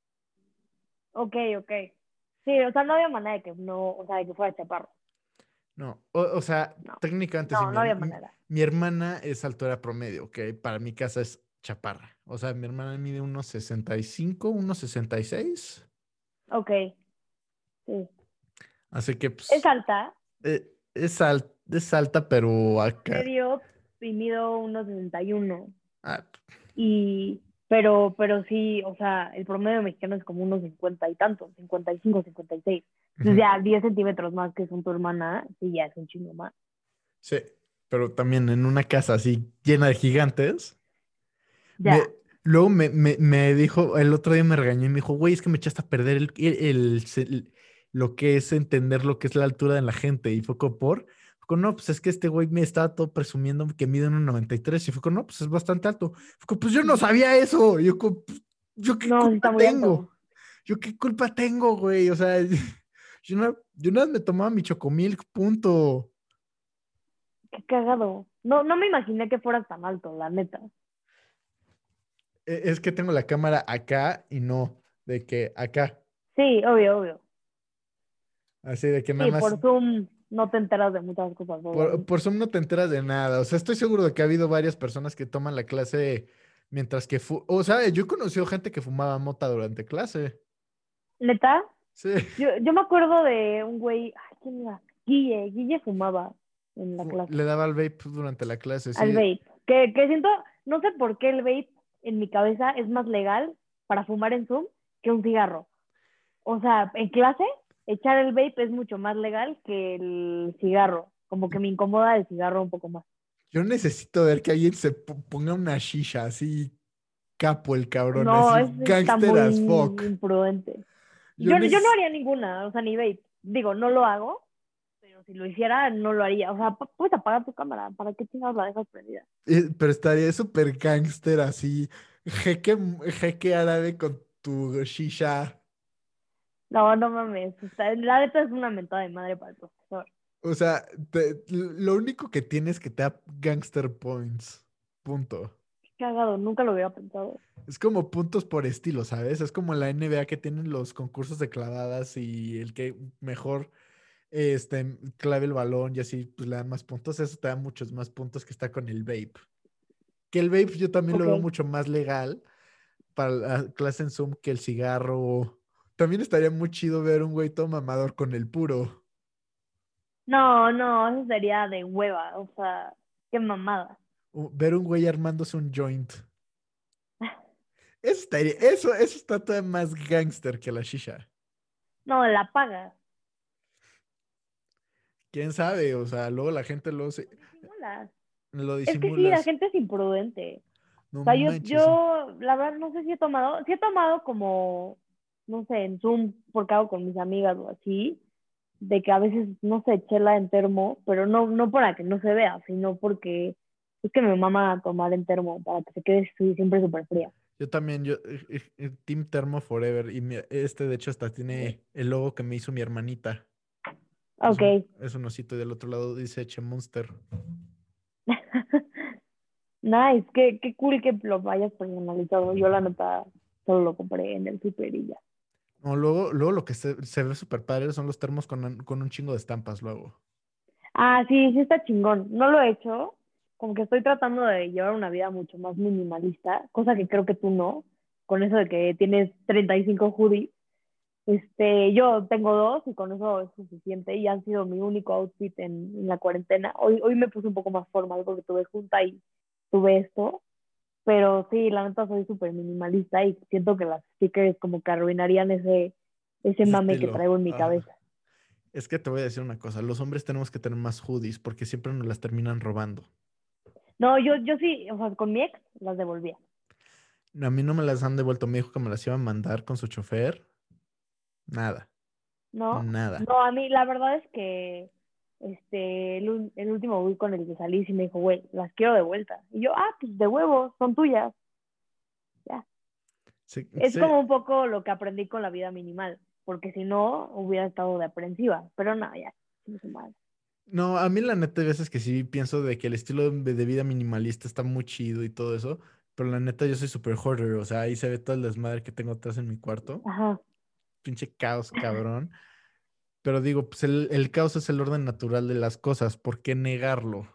S3: Ok, ok. Sí, o sea, no había manera de que no, o sea, de que fuera chaparro.
S1: No, o, o sea,
S3: No.
S1: técnicamente sí,
S3: No,
S1: mi,
S3: no había manera.
S1: mi hermana es altura promedio, ¿ok? Para mi casa es chaparra. O sea, mi hermana mide unos 65, unos 66.
S3: Ok. Sí.
S1: Así que, pues,
S3: ¿Es alta?
S1: Eh, es, al- es alta, pero acá.
S3: Medio y mido unos 61.
S1: ah,
S3: Y, pero, pero sí, o sea, el promedio mexicano es como unos 50 y tantos, 55, 56. Entonces
S1: ujú.
S3: ya 10 centímetros más que son tu hermana, sí, ya es un chingo más.
S1: Sí, pero también en una casa así llena de gigantes.
S3: Ya.
S1: Me- luego me, me- me dijo, el otro día me regañó y me dijo, güey, es que me echaste a perder el, el- el- el- lo que es entender lo que es la altura de la gente. Y fue por, fue no, pues es que este güey me estaba todo presumiendo que mide 1,93 y fue como, no, pues es bastante alto. Fue pues yo no sabía eso. Y yo "Pues, ¿yo qué
S3: No, sí
S1: culpa tengo? ¿Yo qué culpa tengo, güey? O sea, <laughs> yo no, yo nada más me tomaba mi chocomilk, punto.
S3: Qué cagado. No, no me imaginé que fueras tan alto, la neta.
S1: E- Es que tengo la cámara acá y no, de que acá.
S3: Sí, obvio, obvio.
S1: Así de que
S3: Sí,
S1: nada más.
S3: por Zoom no te enteras de muchas cosas.
S1: Por, por Zoom no te enteras de nada. O sea, estoy seguro de que ha habido varias personas que toman la clase mientras que... fu- o sea, yo he conocido gente que fumaba mota durante clase.
S3: ¿Neta?
S1: Sí.
S3: Yo, yo me acuerdo de un güey, ay, ¿quién era? Guille, Guille fumaba en la clase.
S1: Le daba al vape durante la clase.
S3: Al
S1: sí.
S3: vape. Que, que siento, no sé por qué el vape en mi cabeza es más legal para fumar en Zoom que un cigarro. O sea, en clase, echar el vape es mucho más legal que el cigarro. Como que me incomoda el cigarro un poco más.
S1: Yo necesito ver que alguien se po- ponga una shisha así capo el cabrón.
S3: No,
S1: así, gangster as fuck.
S3: imprudente.
S1: Yo
S3: Yo, yo
S1: neces-
S3: no haría ninguna, o sea, ni vape. Digo, no lo hago, pero si lo hiciera, no lo haría. O sea, pu- puedes apagar tu cámara, ¿para qué chingados la dejas prendida?
S1: Eh, Pero estaría súper gangster así. Jeque, jeque árabe con tu shisha.
S3: No, no mames. la neta es una mentada de madre para el profesor.
S1: O sea, te- lo único que tienes que te da gangster points. Punto.
S3: Qué cagado, nunca lo hubiera pensado.
S1: Es como puntos por estilo, ¿sabes? Es como la NBA que tienen los concursos de clavadas y el que mejor este, clave el balón y así pues le dan más puntos. Eso te da muchos más puntos que está con el vape. Que el vape yo también lo veo mucho más legal para la clase en Zoom que el cigarro. También estaría muy chido ver un güey todo mamador con el puro.
S3: No, no, eso sería de hueva, o sea, qué mamada.
S1: Ver un güey armándose un joint. <laughs> Eso, estaría, eso, eso está todavía más gangster que la shisha.
S3: No, la pagas.
S1: ¿Quién sabe? O sea, luego la gente lo, se-
S3: Disimulas.
S1: lo
S3: Es que sí, la gente es imprudente.
S1: No
S3: O sea, yo,
S1: manches,
S3: yo, la verdad, no sé si he tomado, sí he tomado como, no sé, en Zoom, porque hago con mis amigas o así, de que a veces, no sé, chela en termo, pero no, no para que no se vea, sino porque es que me mama tomar en termo, para que se quede siempre súper fría.
S1: Yo también, yo, eh, eh, eh, Team Thermo Forever. Y este, de hecho, hasta tiene el logo que me hizo mi hermanita. Es
S3: Ok.
S1: un, es un osito y del otro lado dice Che Monster. <laughs>
S3: Nice, qué, qué cool que lo hayas personalizado. Yo la neta solo lo compré en el super y ya.
S1: No, luego, luego lo que se, se ve súper padre son los termos con, con un chingo de estampas luego.
S3: Ah, sí, sí está chingón. No lo he hecho. Como que estoy tratando de llevar una vida mucho más minimalista, cosa que creo que tú no, con eso de que tienes 35 hoodies. Este, yo tengo dos y con eso es suficiente y han sido mi único outfit en, en la cuarentena. Hoy, hoy me puse un poco más formal porque tuve junta y tuve esto, pero sí, la neta soy súper minimalista y siento que las stickers como que arruinarían ese, ese mame que traigo en mi cabeza.
S1: Es que te voy a decir una cosa, los hombres tenemos que tener más hoodies porque siempre nos las terminan robando.
S3: No, yo, yo sí, o sea, con mi ex las devolvía.
S1: A mí no me las han devuelto, me dijo que me las iba a mandar con su chofer. Nada,
S3: ¿no?
S1: nada.
S3: No, a mí la verdad es que este el, el último güey con el que salí sí me dijo, güey, las quiero de vuelta. Y yo, ah, pues de huevos, son tuyas.
S1: Sí,
S3: Es
S1: sí.
S3: como un poco lo que aprendí con la vida minimal, porque si no hubiera estado de aprensiva, pero no, ya, madre.
S1: No, a mí la neta hay veces que sí pienso de que el estilo de vida minimalista está muy chido y todo eso, pero la neta yo soy super hoarder, o sea, ahí se ve todo el desmadre que tengo atrás en mi cuarto,
S3: Ajá.
S1: pinche caos, cabrón. Pero digo, pues el, el caos es el orden natural de las cosas, ¿por qué negarlo?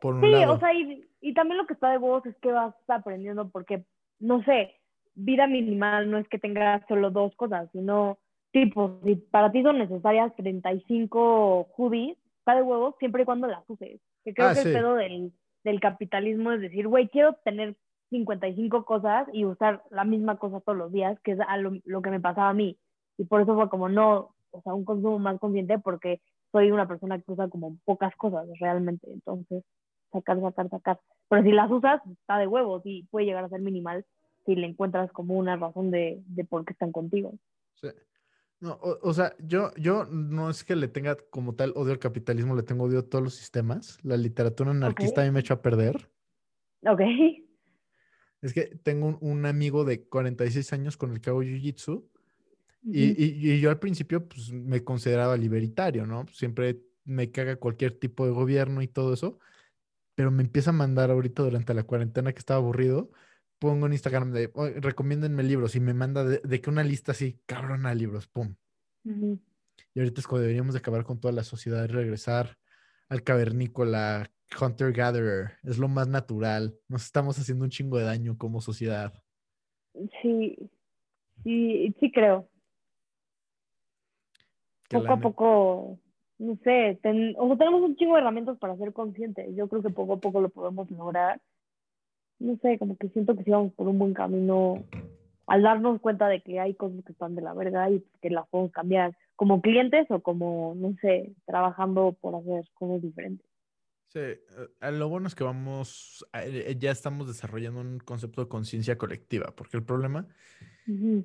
S1: Por un
S3: Sí,
S1: lado.
S3: o sea, y, y también lo que está de huevos es que vas aprendiendo porque, no sé, vida minimal no es que tengas solo dos cosas, sino tipo, si para ti son necesarias 35 hoodies, está de huevos siempre y cuando las uses. Que creo
S1: Ah,
S3: que
S1: sí.
S3: el pedo del, del capitalismo es decir, güey, quiero tener 55 cosas y usar la misma cosa todos los días, que es a lo, lo que me pasaba a mí. Y por eso fue como no, o sea, un consumo más consciente porque soy una persona que usa como pocas cosas realmente. Entonces, sacar, sacar, sacar. Pero si las usas, está de huevos y puede llegar a ser minimal si le encuentras como una razón de, de por qué están contigo.
S1: Sí. No, o, o sea, yo, yo no es que le tenga como tal odio al capitalismo, le tengo odio a todos los sistemas. La literatura anarquista a mí me echó a perder.
S3: Ok.
S1: Es que tengo un, un amigo de 46 años con el que hago jiu-jitsu y,
S3: Ujú.
S1: y- y yo al principio pues me consideraba libertario, ¿no? Siempre me caga cualquier tipo de gobierno y todo eso, pero me empieza a mandar ahorita durante la cuarentena que estaba aburrido, pongo en Instagram de, "Oye, recomiéndenme libros y me manda de, de que una lista así, cabrona libros, pum. Y ahorita es como deberíamos de acabar con toda la sociedad y regresar al cavernícola, hunter-gatherer. Es lo más natural. Nos estamos haciendo un chingo de daño como sociedad.
S3: Sí, sí, sí creo. Poco
S1: la
S3: a poco, no sé, ten- o sea, tenemos un chingo de herramientas para ser conscientes. Yo creo que poco a poco lo podemos lograr. No sé, como que siento que sí vamos por un buen camino al darnos cuenta de que hay cosas que están de la verga y que las podemos cambiar como clientes o como, no sé, trabajando por hacer cosas diferentes.
S1: Sí, eh, lo bueno es que vamos, eh, ya estamos desarrollando un concepto de conciencia colectiva, porque el problema
S3: Ujú.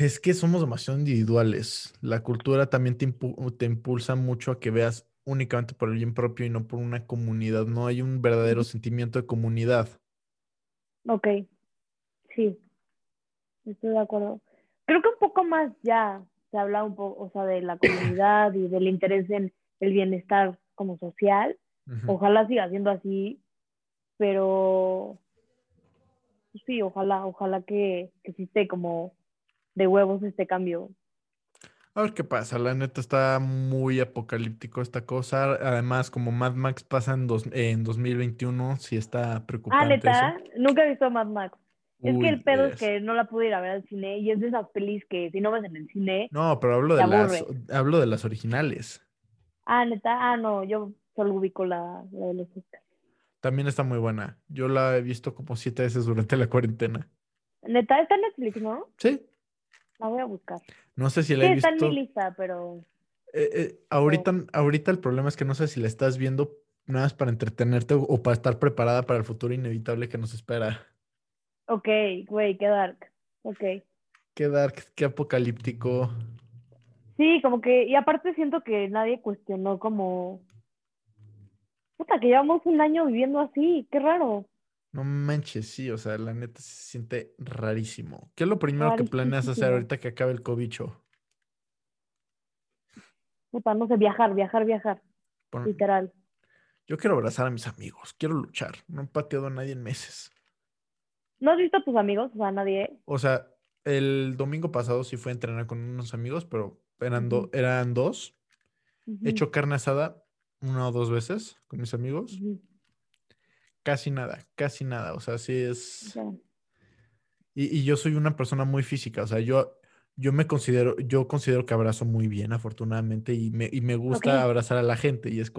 S1: Es que somos demasiado individuales. La cultura también te, impu- te impulsa mucho a que veas únicamente por el bien propio y no por una comunidad. No hay un verdadero sentimiento de comunidad.
S3: Ok, sí, estoy de acuerdo. Creo que un poco más ya se habla un poco, o sea, de la comunidad y del interés en el bienestar como social. Ojalá siga siendo así, pero pues sí, ojalá, ojalá que, que sí esté como de huevos este cambio.
S1: A ver qué pasa. La neta está muy apocalíptico esta cosa. Además, como Mad Max pasa en, dos- en 2021, sí está
S3: Ah,
S1: preocupante eso.
S3: neta, nunca he visto Mad Max. Es que el pedo es
S1: es-
S3: que no la pude ir a ver al cine y es de esas pelis que si no ves en el cine,
S1: No, pero hablo de las, hablo de las originales.
S3: ah, neta, ah, no, yo solo ubico la, la de los Oscars.
S1: También está muy buena. Yo la he visto como siete veces durante la cuarentena.
S3: Neta, está en Netflix, ¿no?
S1: Sí.
S3: La voy a buscar.
S1: No sé si
S3: Sí,
S1: la he
S3: está en
S1: visto.
S3: mi lista, pero
S1: Eh, eh, ahorita, ahorita el problema es que no sé si la estás viendo nada más para entretenerte o, o para estar preparada para el futuro inevitable que nos espera.
S3: ok, güey, qué dark. Ok.
S1: Qué dark, qué apocalíptico.
S3: Sí, como que, y aparte siento que nadie cuestionó como, puta, que llevamos un año viviendo así, qué raro.
S1: No manches, sí, o sea, la neta se siente rarísimo. ¿Qué es lo primero que planeas hacer ahorita que acabe el cobicho?
S3: Puta, no sé, viajar, viajar, viajar, literal.
S1: Yo quiero abrazar a mis amigos, quiero luchar. No he pateado a nadie en meses.
S3: ¿No has visto a tus amigos? O sea, nadie.
S1: O sea, el domingo pasado sí fui a entrenar con unos amigos, pero eran, do- eran dos. He hecho carne asada una o dos veces con mis amigos. Casi nada, casi nada. O sea, sí es... Y, y yo soy una persona muy física. O sea, yo, yo me considero, yo considero que abrazo muy bien, afortunadamente, y me, y me gusta abrazar a la gente. Y es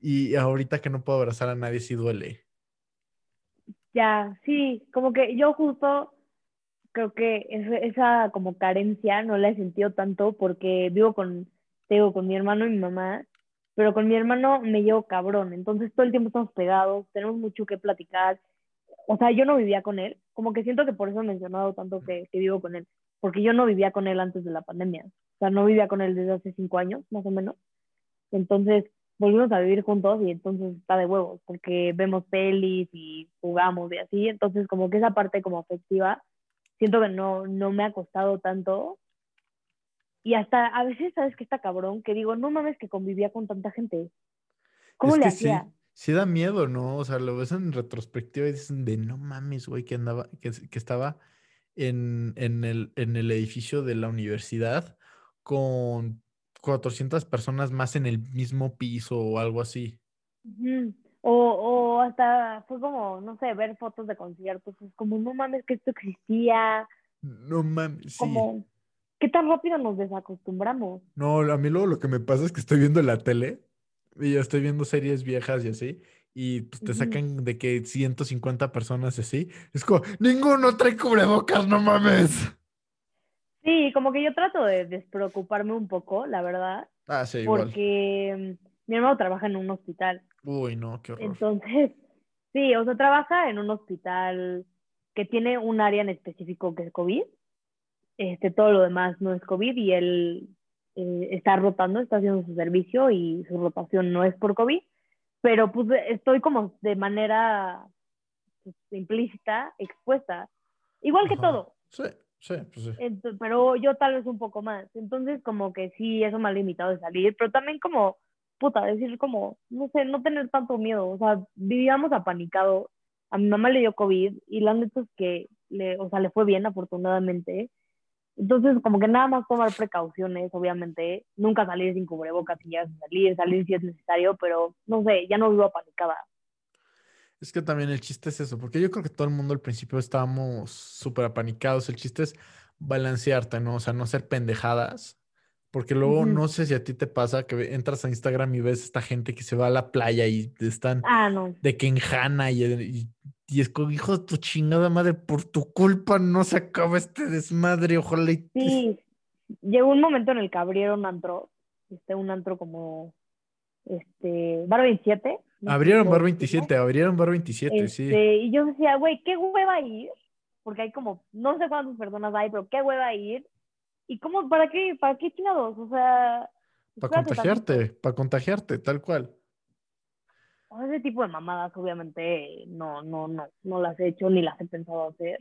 S1: y ahorita que no puedo abrazar a nadie, sí duele.
S3: Ya, sí, como que yo justo creo que esa como carencia no la he sentido tanto porque vivo con, te digo, con mi hermano y mi mamá, pero con mi hermano me llevo cabrón, entonces todo el tiempo estamos pegados, tenemos mucho que platicar, o sea, yo no vivía con él, como que siento que por eso he mencionado tanto que, que vivo con él, porque yo no vivía con él antes de la pandemia, o sea, no vivía con él desde hace cinco años, más o menos, entonces volvimos a vivir juntos y entonces está de huevos, porque vemos pelis y jugamos y así, entonces como que esa parte como afectiva, siento que no, no me ha costado tanto. Y hasta a veces, ¿sabes qué está cabrón? Que digo, no mames que convivía con tanta gente. ¿Cómo
S1: Es
S3: le
S1: que sí,
S3: hacía?
S1: sí da miedo, ¿no? O sea, lo ves en retrospectiva y dicen de no mames, güey, que andaba, que, que estaba en, en el, en el edificio de la universidad con 400 personas más en el mismo piso o algo así.
S3: O, o hasta fue como, no sé, ver fotos de conciertos, es como, no mames que esto existía,
S1: No mames, sí.
S3: como, ¿Qué tan rápido nos desacostumbramos?
S1: No, a mí luego lo que me pasa es que estoy viendo la tele y yo estoy viendo series viejas y así, y pues te sacan de que 150 personas así. Es como, ninguno trae cubrebocas, no mames.
S3: Sí, como que yo trato de despreocuparme un poco, la verdad,
S1: Ah, sí, igual.
S3: porque mm, mi hermano trabaja en un hospital.
S1: Uy, no, qué horror.
S3: Entonces, <laughs> sí, o sea, trabaja en un hospital que tiene un área en específico que es COVID. Este, todo lo demás no es COVID y él eh, está rotando, está haciendo su servicio y su rotación no es por COVID. Pero pues estoy como de manera pues, implícita expuesta. Igual que
S1: Ajá.
S3: todo,
S1: Sí, sí, pues sí.
S3: Ent- pero yo tal vez un poco más. Entonces, como que sí, eso me ha limitado de salir, pero también como, puta, decir como, no sé, no tener tanto miedo. O sea, vivíamos apanicados. A mi mamá le dio COVID y la neta es que, le, o sea, le fue bien, afortunadamente. Entonces, como que nada más tomar precauciones, obviamente. Nunca salir sin cubrebocas si ya salir, salir si es necesario, pero no sé, ya no vivo apanicada.
S1: Es que también el chiste es eso, porque yo creo que todo el mundo al principio estábamos súper apanicados. El chiste es balancearte, ¿no? O sea, no ser pendejadas. Porque luego no sé si a ti te pasa que entras a Instagram y ves esta gente que se va a la playa y están
S3: Ah, no.
S1: de que en Jana y, y, y es como, hijo de tu chingada madre, por tu culpa no se acaba este desmadre, ojalá y...
S3: Sí, llegó un momento en el que abrieron antro, este, un antro como, este, Bar 27. no sé
S1: Abrieron Bar
S3: lo
S1: 27,
S3: ubicas.
S1: abrieron Bar 27, sí.
S3: Este, y yo decía, güey, qué hueva ir, porque hay como, no sé cuántas personas hay, pero qué hueva ir. ¿Y cómo, para qué, para qué chingados? O sea,
S1: Para contagiarte, para contagiarte, tal cual.
S3: O ese tipo de mamadas, obviamente, no, no, no, no las he hecho ni las he pensado hacer.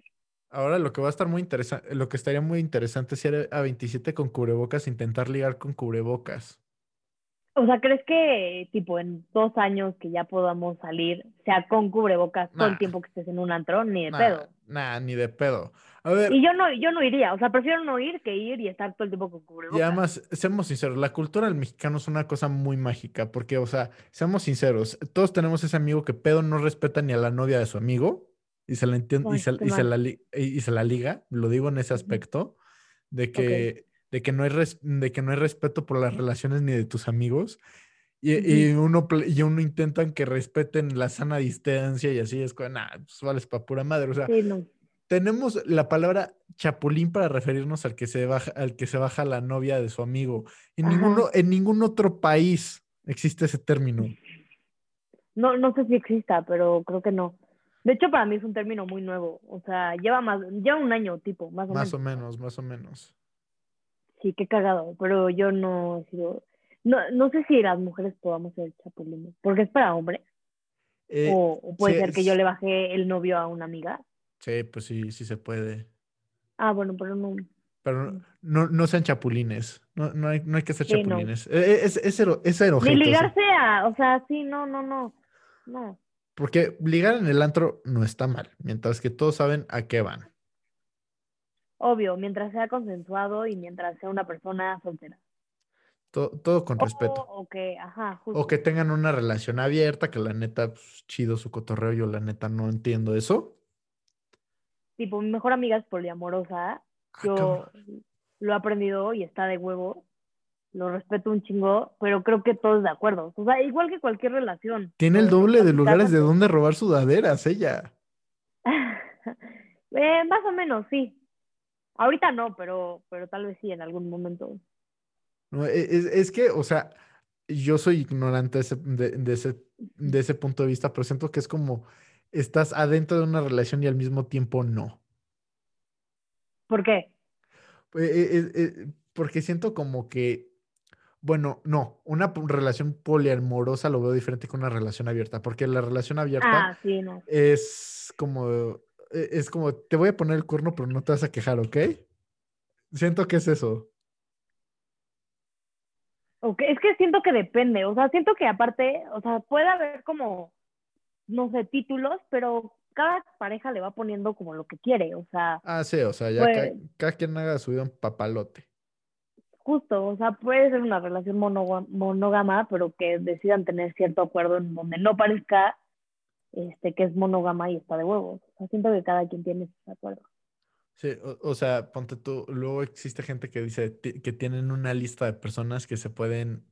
S1: Ahora lo que va a estar muy interesante, lo que estaría muy interesante es ir a 27 con cubrebocas, intentar ligar con cubrebocas.
S3: O sea, ¿crees que, tipo, en dos años que ya podamos salir, sea con cubrebocas todo
S1: Nah.
S3: el tiempo que estés en un antro? Ni de
S1: Nah,
S3: pedo.
S1: nah, ni de pedo. A ver,
S3: Y yo no, yo no iría, o sea, prefiero no ir que ir y estar todo el tiempo con
S1: y
S3: cubrebocas.
S1: además, seamos sinceros, la cultura del mexicano es una cosa muy mágica, porque, o sea, seamos sinceros, todos tenemos ese amigo que pedo no respeta ni a la novia de su amigo y se la entiende y se, y se la, y y se la liga, lo digo en ese aspecto, de que, de que no hay res- de que no hay respeto por las relaciones ni de tus amigos. Y, y uno, y uno intentan que respeten la sana distancia y así es nah, pues vales para pura madre. O sea,
S3: Sí, no.
S1: Tenemos la palabra chapulín para referirnos al que se baja, al que se baja la novia de su amigo. En
S3: Ajá.
S1: ninguno, en ningún otro país existe ese término.
S3: No, no sé si exista, pero creo que no. De hecho, para mí es un término muy nuevo. O sea, lleva más, lleva un año, tipo, más o
S1: Más
S3: menos.
S1: o menos, más o menos.
S3: Sí, qué cagado, pero yo no he sido... No, no sé si las mujeres podamos ser chapulines, porque es para hombres.
S1: Eh,
S3: o, o puede
S1: sí,
S3: ser que yo le bajé el novio a una amiga.
S1: Sí, pues sí, sí se puede.
S3: Ah, bueno, pero no.
S1: Pero no, no sean chapulines. No, no, hay, no hay que ser
S3: Sí, no.
S1: chapulines. Eh, Es, es, es
S3: Ni
S1: erogénico, sí.
S3: ligarse a, o sea, sí, no, no, no. No.
S1: Porque ligar en el antro no está mal, mientras que todos saben a qué van.
S3: Obvio, mientras sea consensuado y mientras sea una persona soltera.
S1: To- todo con respeto.
S3: O, o que, ajá, justo.
S1: O que tengan una relación abierta, que la neta, pues, chido su cotorreo, yo la neta no entiendo eso.
S3: Tipo, mi mejor amiga es poliamorosa. Yo lo he aprendido y está de huevo. Lo respeto un chingo, pero creo que todos de acuerdo. O sea, igual que cualquier relación.
S1: Tiene el doble de lugares de donde robar sudaderas, ella. <laughs>
S3: Eh, más o menos, sí. Ahorita no, pero, pero tal vez sí en algún momento.
S1: No, e- es, es que, o sea, yo soy ignorante de ese, de, de ese, de ese punto de vista, pero siento que es como estás adentro de una relación y al mismo tiempo no.
S3: ¿Por qué?
S1: Eh, eh, eh, eh, porque siento como que, bueno, no, una relación poliamorosa lo veo diferente que una relación abierta, porque la relación abierta
S3: Ah, sí, no.
S1: es como, eh, es como, te voy a poner el cuerno, pero no te vas a quejar, ¿ok? Siento que es eso.
S3: Ok, Es que siento que depende, o sea, siento que aparte, o sea, puede haber como, no sé, títulos, pero cada pareja le va poniendo como lo que quiere, o sea,
S1: Ah, sí, o sea, ya
S3: Pues-
S1: ca- cada, quien haga su vida un papalote.
S3: justo, o sea, puede ser una relación monógama, pero que decidan tener cierto acuerdo en donde no parezca este que es monógama y está de huevos. O sea, siento que cada quien tiene sus acuerdos.
S1: Sí, o, o sea, ponte tú, luego existe gente que dice que tienen una lista de personas que se pueden,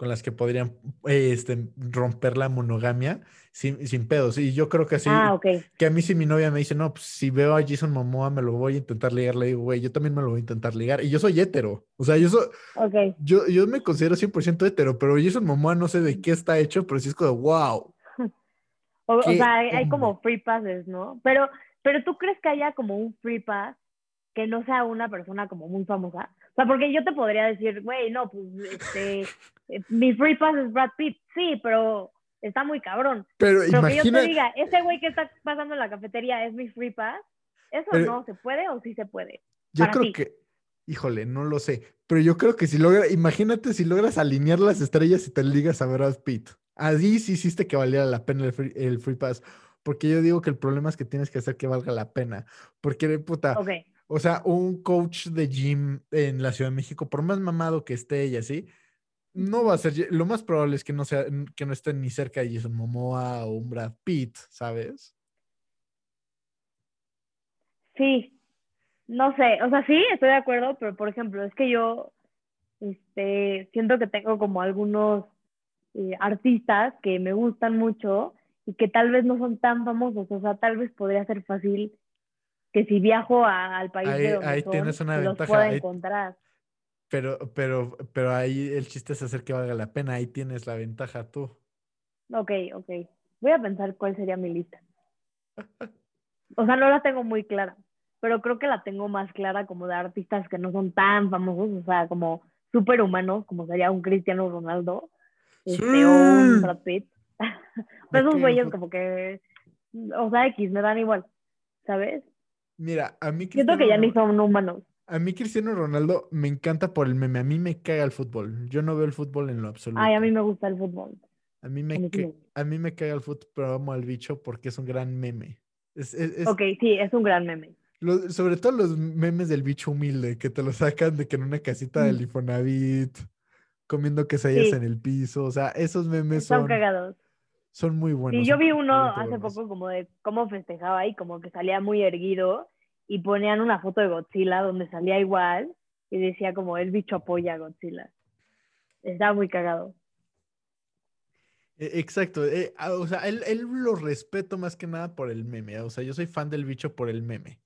S1: con las que podrían eh, este, romper la monogamia sin, sin pedos. Y yo creo que así,
S3: Ah,
S1: que a mí si mi novia me dice, no, pues si veo a Jason Momoa me lo voy a intentar ligar, le digo, güey, yo también me lo voy a intentar ligar. Y yo soy hetero, o sea, yo, soy, yo, yo me considero 100% hetero, pero Jason Momoa no sé de qué está hecho, pero sí es como, wow. <laughs>
S3: O, o
S1: ¿Qué
S3: sea, hay, hay como free passes, ¿no? Pero, pero tú crees que haya como un free pass que no sea una persona como muy famosa? Sea, porque yo te podría decir, güey, no, pues, este, eh, mi free pass es Brad Pitt. Sí, pero está muy cabrón.
S1: Pero
S3: Pero que yo
S1: imagina,
S3: te diga, ese güey que está pasando en la cafetería es mi free pass, ¿eso
S1: Pero-
S3: no se puede o sí se puede?
S1: Yo
S3: para
S1: creo
S3: ti.
S1: que, híjole, no lo sé, pero yo creo que si logra, imagínate si logras alinear las estrellas y te ligas a Brad Pitt. Así sí hiciste que valiera la pena el free, el free pass, porque yo digo que el problema es que tienes que hacer que valga la pena, porque puta,
S3: Ok.
S1: O sea, un coach de gym en la Ciudad de México, por más mamado que esté y así, no va a ser, lo más probable es que no sea, que no esté ni cerca de Jason Momoa o un Brad Pitt, ¿sabes?
S3: Sí, no sé, o sea, sí, estoy de acuerdo, pero por ejemplo, es que yo este, siento que tengo como algunos eh, artistas que me gustan mucho y que tal vez no son tan famosos, o sea, tal vez podría ser fácil que si viajo a- al país
S1: Ahí-
S3: de donde
S1: ahí
S3: son,
S1: tienes una
S3: los
S1: ventaja,
S3: encontrar.
S1: Pero, pero, pero ahí el chiste es hacer que valga la pena, ahí tienes la ventaja tú.
S3: Ok, ok. Voy a pensar cuál sería mi lista. O sea, no la tengo muy clara, pero creo que la tengo más clara como de artistas que no son tan famosos, o sea, como superhumanos, como sería un Cristiano Ronaldo, este, o
S1: Sí.
S3: un Brad Pitt. <laughs> Pues esos güeyes como que, o sea, X, me dan igual, ¿sabes?
S1: Mira, a mí
S3: Siento que ya
S1: Cristiano
S3: ni
S1: Ro-
S3: son humanos.
S1: a mí Cristiano Ronaldo me encanta por el meme. A mí me caga el fútbol. Yo no veo el fútbol en lo absoluto.
S3: Ay, a mí me gusta el fútbol.
S1: A mí
S3: a
S1: me,
S3: mí sí
S1: a mí me caga el fútbol, pero amo al bicho porque es un gran meme. Es, es- es-
S3: Ok, sí, es un gran meme.
S1: sobre todo los memes del bicho humilde, que te lo sacan de que en una casita del
S3: Mm.
S1: Infonavit, comiendo quesadillas
S3: Sí.
S1: en el piso. O sea, esos memes
S3: Están
S1: son,
S3: cagados.
S1: son muy buenos.
S3: Sí, yo vi uno hace poco como de cómo festejaba y como que salía muy erguido y ponían una foto de Godzilla donde salía igual y decía como el bicho apoya a Godzilla. Estaba muy cagado.
S1: E- Exacto, eh, o sea, él, él lo respeto más que nada por el meme, o sea, yo soy fan del bicho por el meme.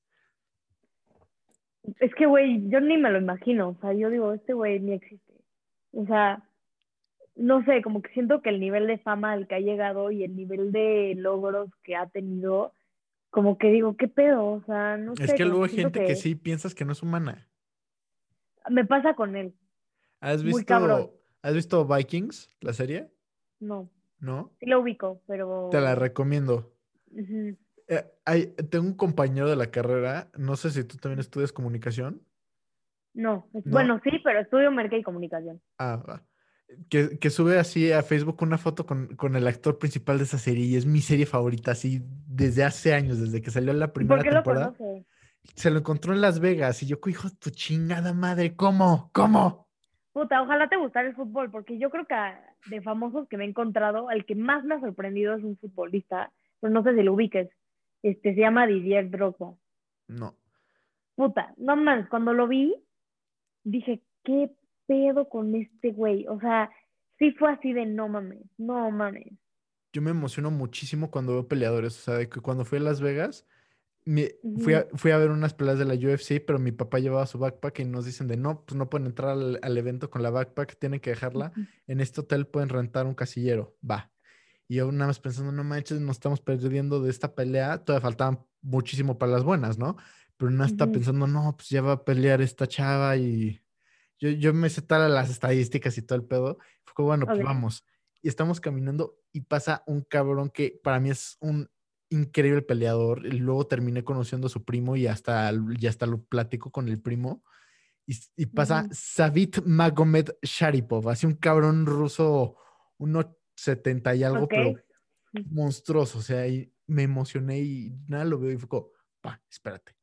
S3: Es que, güey, yo ni me lo imagino. O sea, yo digo, este güey ni existe. O sea, no sé, como que siento que el nivel de fama al que ha llegado y el nivel de logros que ha tenido, como que digo, ¿qué pedo? O sea, no
S1: Es
S3: sé,
S1: que
S3: como
S1: luego hay gente que sí piensas que no es humana.
S3: Me pasa con él.
S1: ¿Has
S3: Muy cabrón.
S1: visto, ¿has visto Vikings, la serie?
S3: No,
S1: ¿No?
S3: sí lo ubico, pero...
S1: Te la recomiendo. Eh, hay- tengo un compañero de la carrera, no sé si tú también estudias comunicación.
S3: No, es-
S1: No.
S3: bueno, sí, pero estudio merca y comunicación.
S1: Ah, va. Que, que sube así a Facebook una foto con, con el actor principal de esa serie y es mi serie favorita, así desde hace años, desde que salió la
S3: ¿Y
S1: primera
S3: ¿Por qué lo
S1: temporada.
S3: conoce?
S1: Se lo encontró en Las Vegas y yo, hijo tu chingada madre, ¿cómo? ¿Cómo?
S3: Puta, ojalá te gustara el fútbol, porque yo creo que de famosos que me he encontrado, el que más me ha sorprendido es un futbolista, pero no sé si lo ubiques. Este se llama Didier Drogba.
S1: No.
S3: Puta, no mames, cuando lo vi, dije, ¿qué pedo con este güey? O sea, sí fue así de no mames, no mames.
S1: Yo me emociono muchísimo cuando veo peleadores. O sea, de que cuando fui a Las Vegas, fui, a, fui a ver unas peleas de la UFC, pero mi papá llevaba su backpack y nos dicen de no, pues no pueden entrar al, al evento con la backpack, tienen que dejarla. En este hotel pueden rentar un casillero. Va. Y yo nada más pensando, no manches, nos estamos perdiendo de esta pelea. Todavía faltaban muchísimo para las buenas, ¿no? Pero nada está
S3: Ujú.
S1: pensando, no, pues ya va a pelear esta chava y yo, yo me sé tal las estadísticas y todo el pedo. Fue como, bueno, pues vamos. Y estamos caminando y pasa un cabrón que para mí es un increíble peleador. Y luego terminé conociendo a su primo y hasta, y hasta lo platico con el primo. Y, pasa
S3: Ujú.
S1: Savit Magomed Sharipov, así un cabrón ruso, unos 70 y algo, pero monstruoso. O sea, y me emocioné y nada, lo veo y fue como, pa, espérate.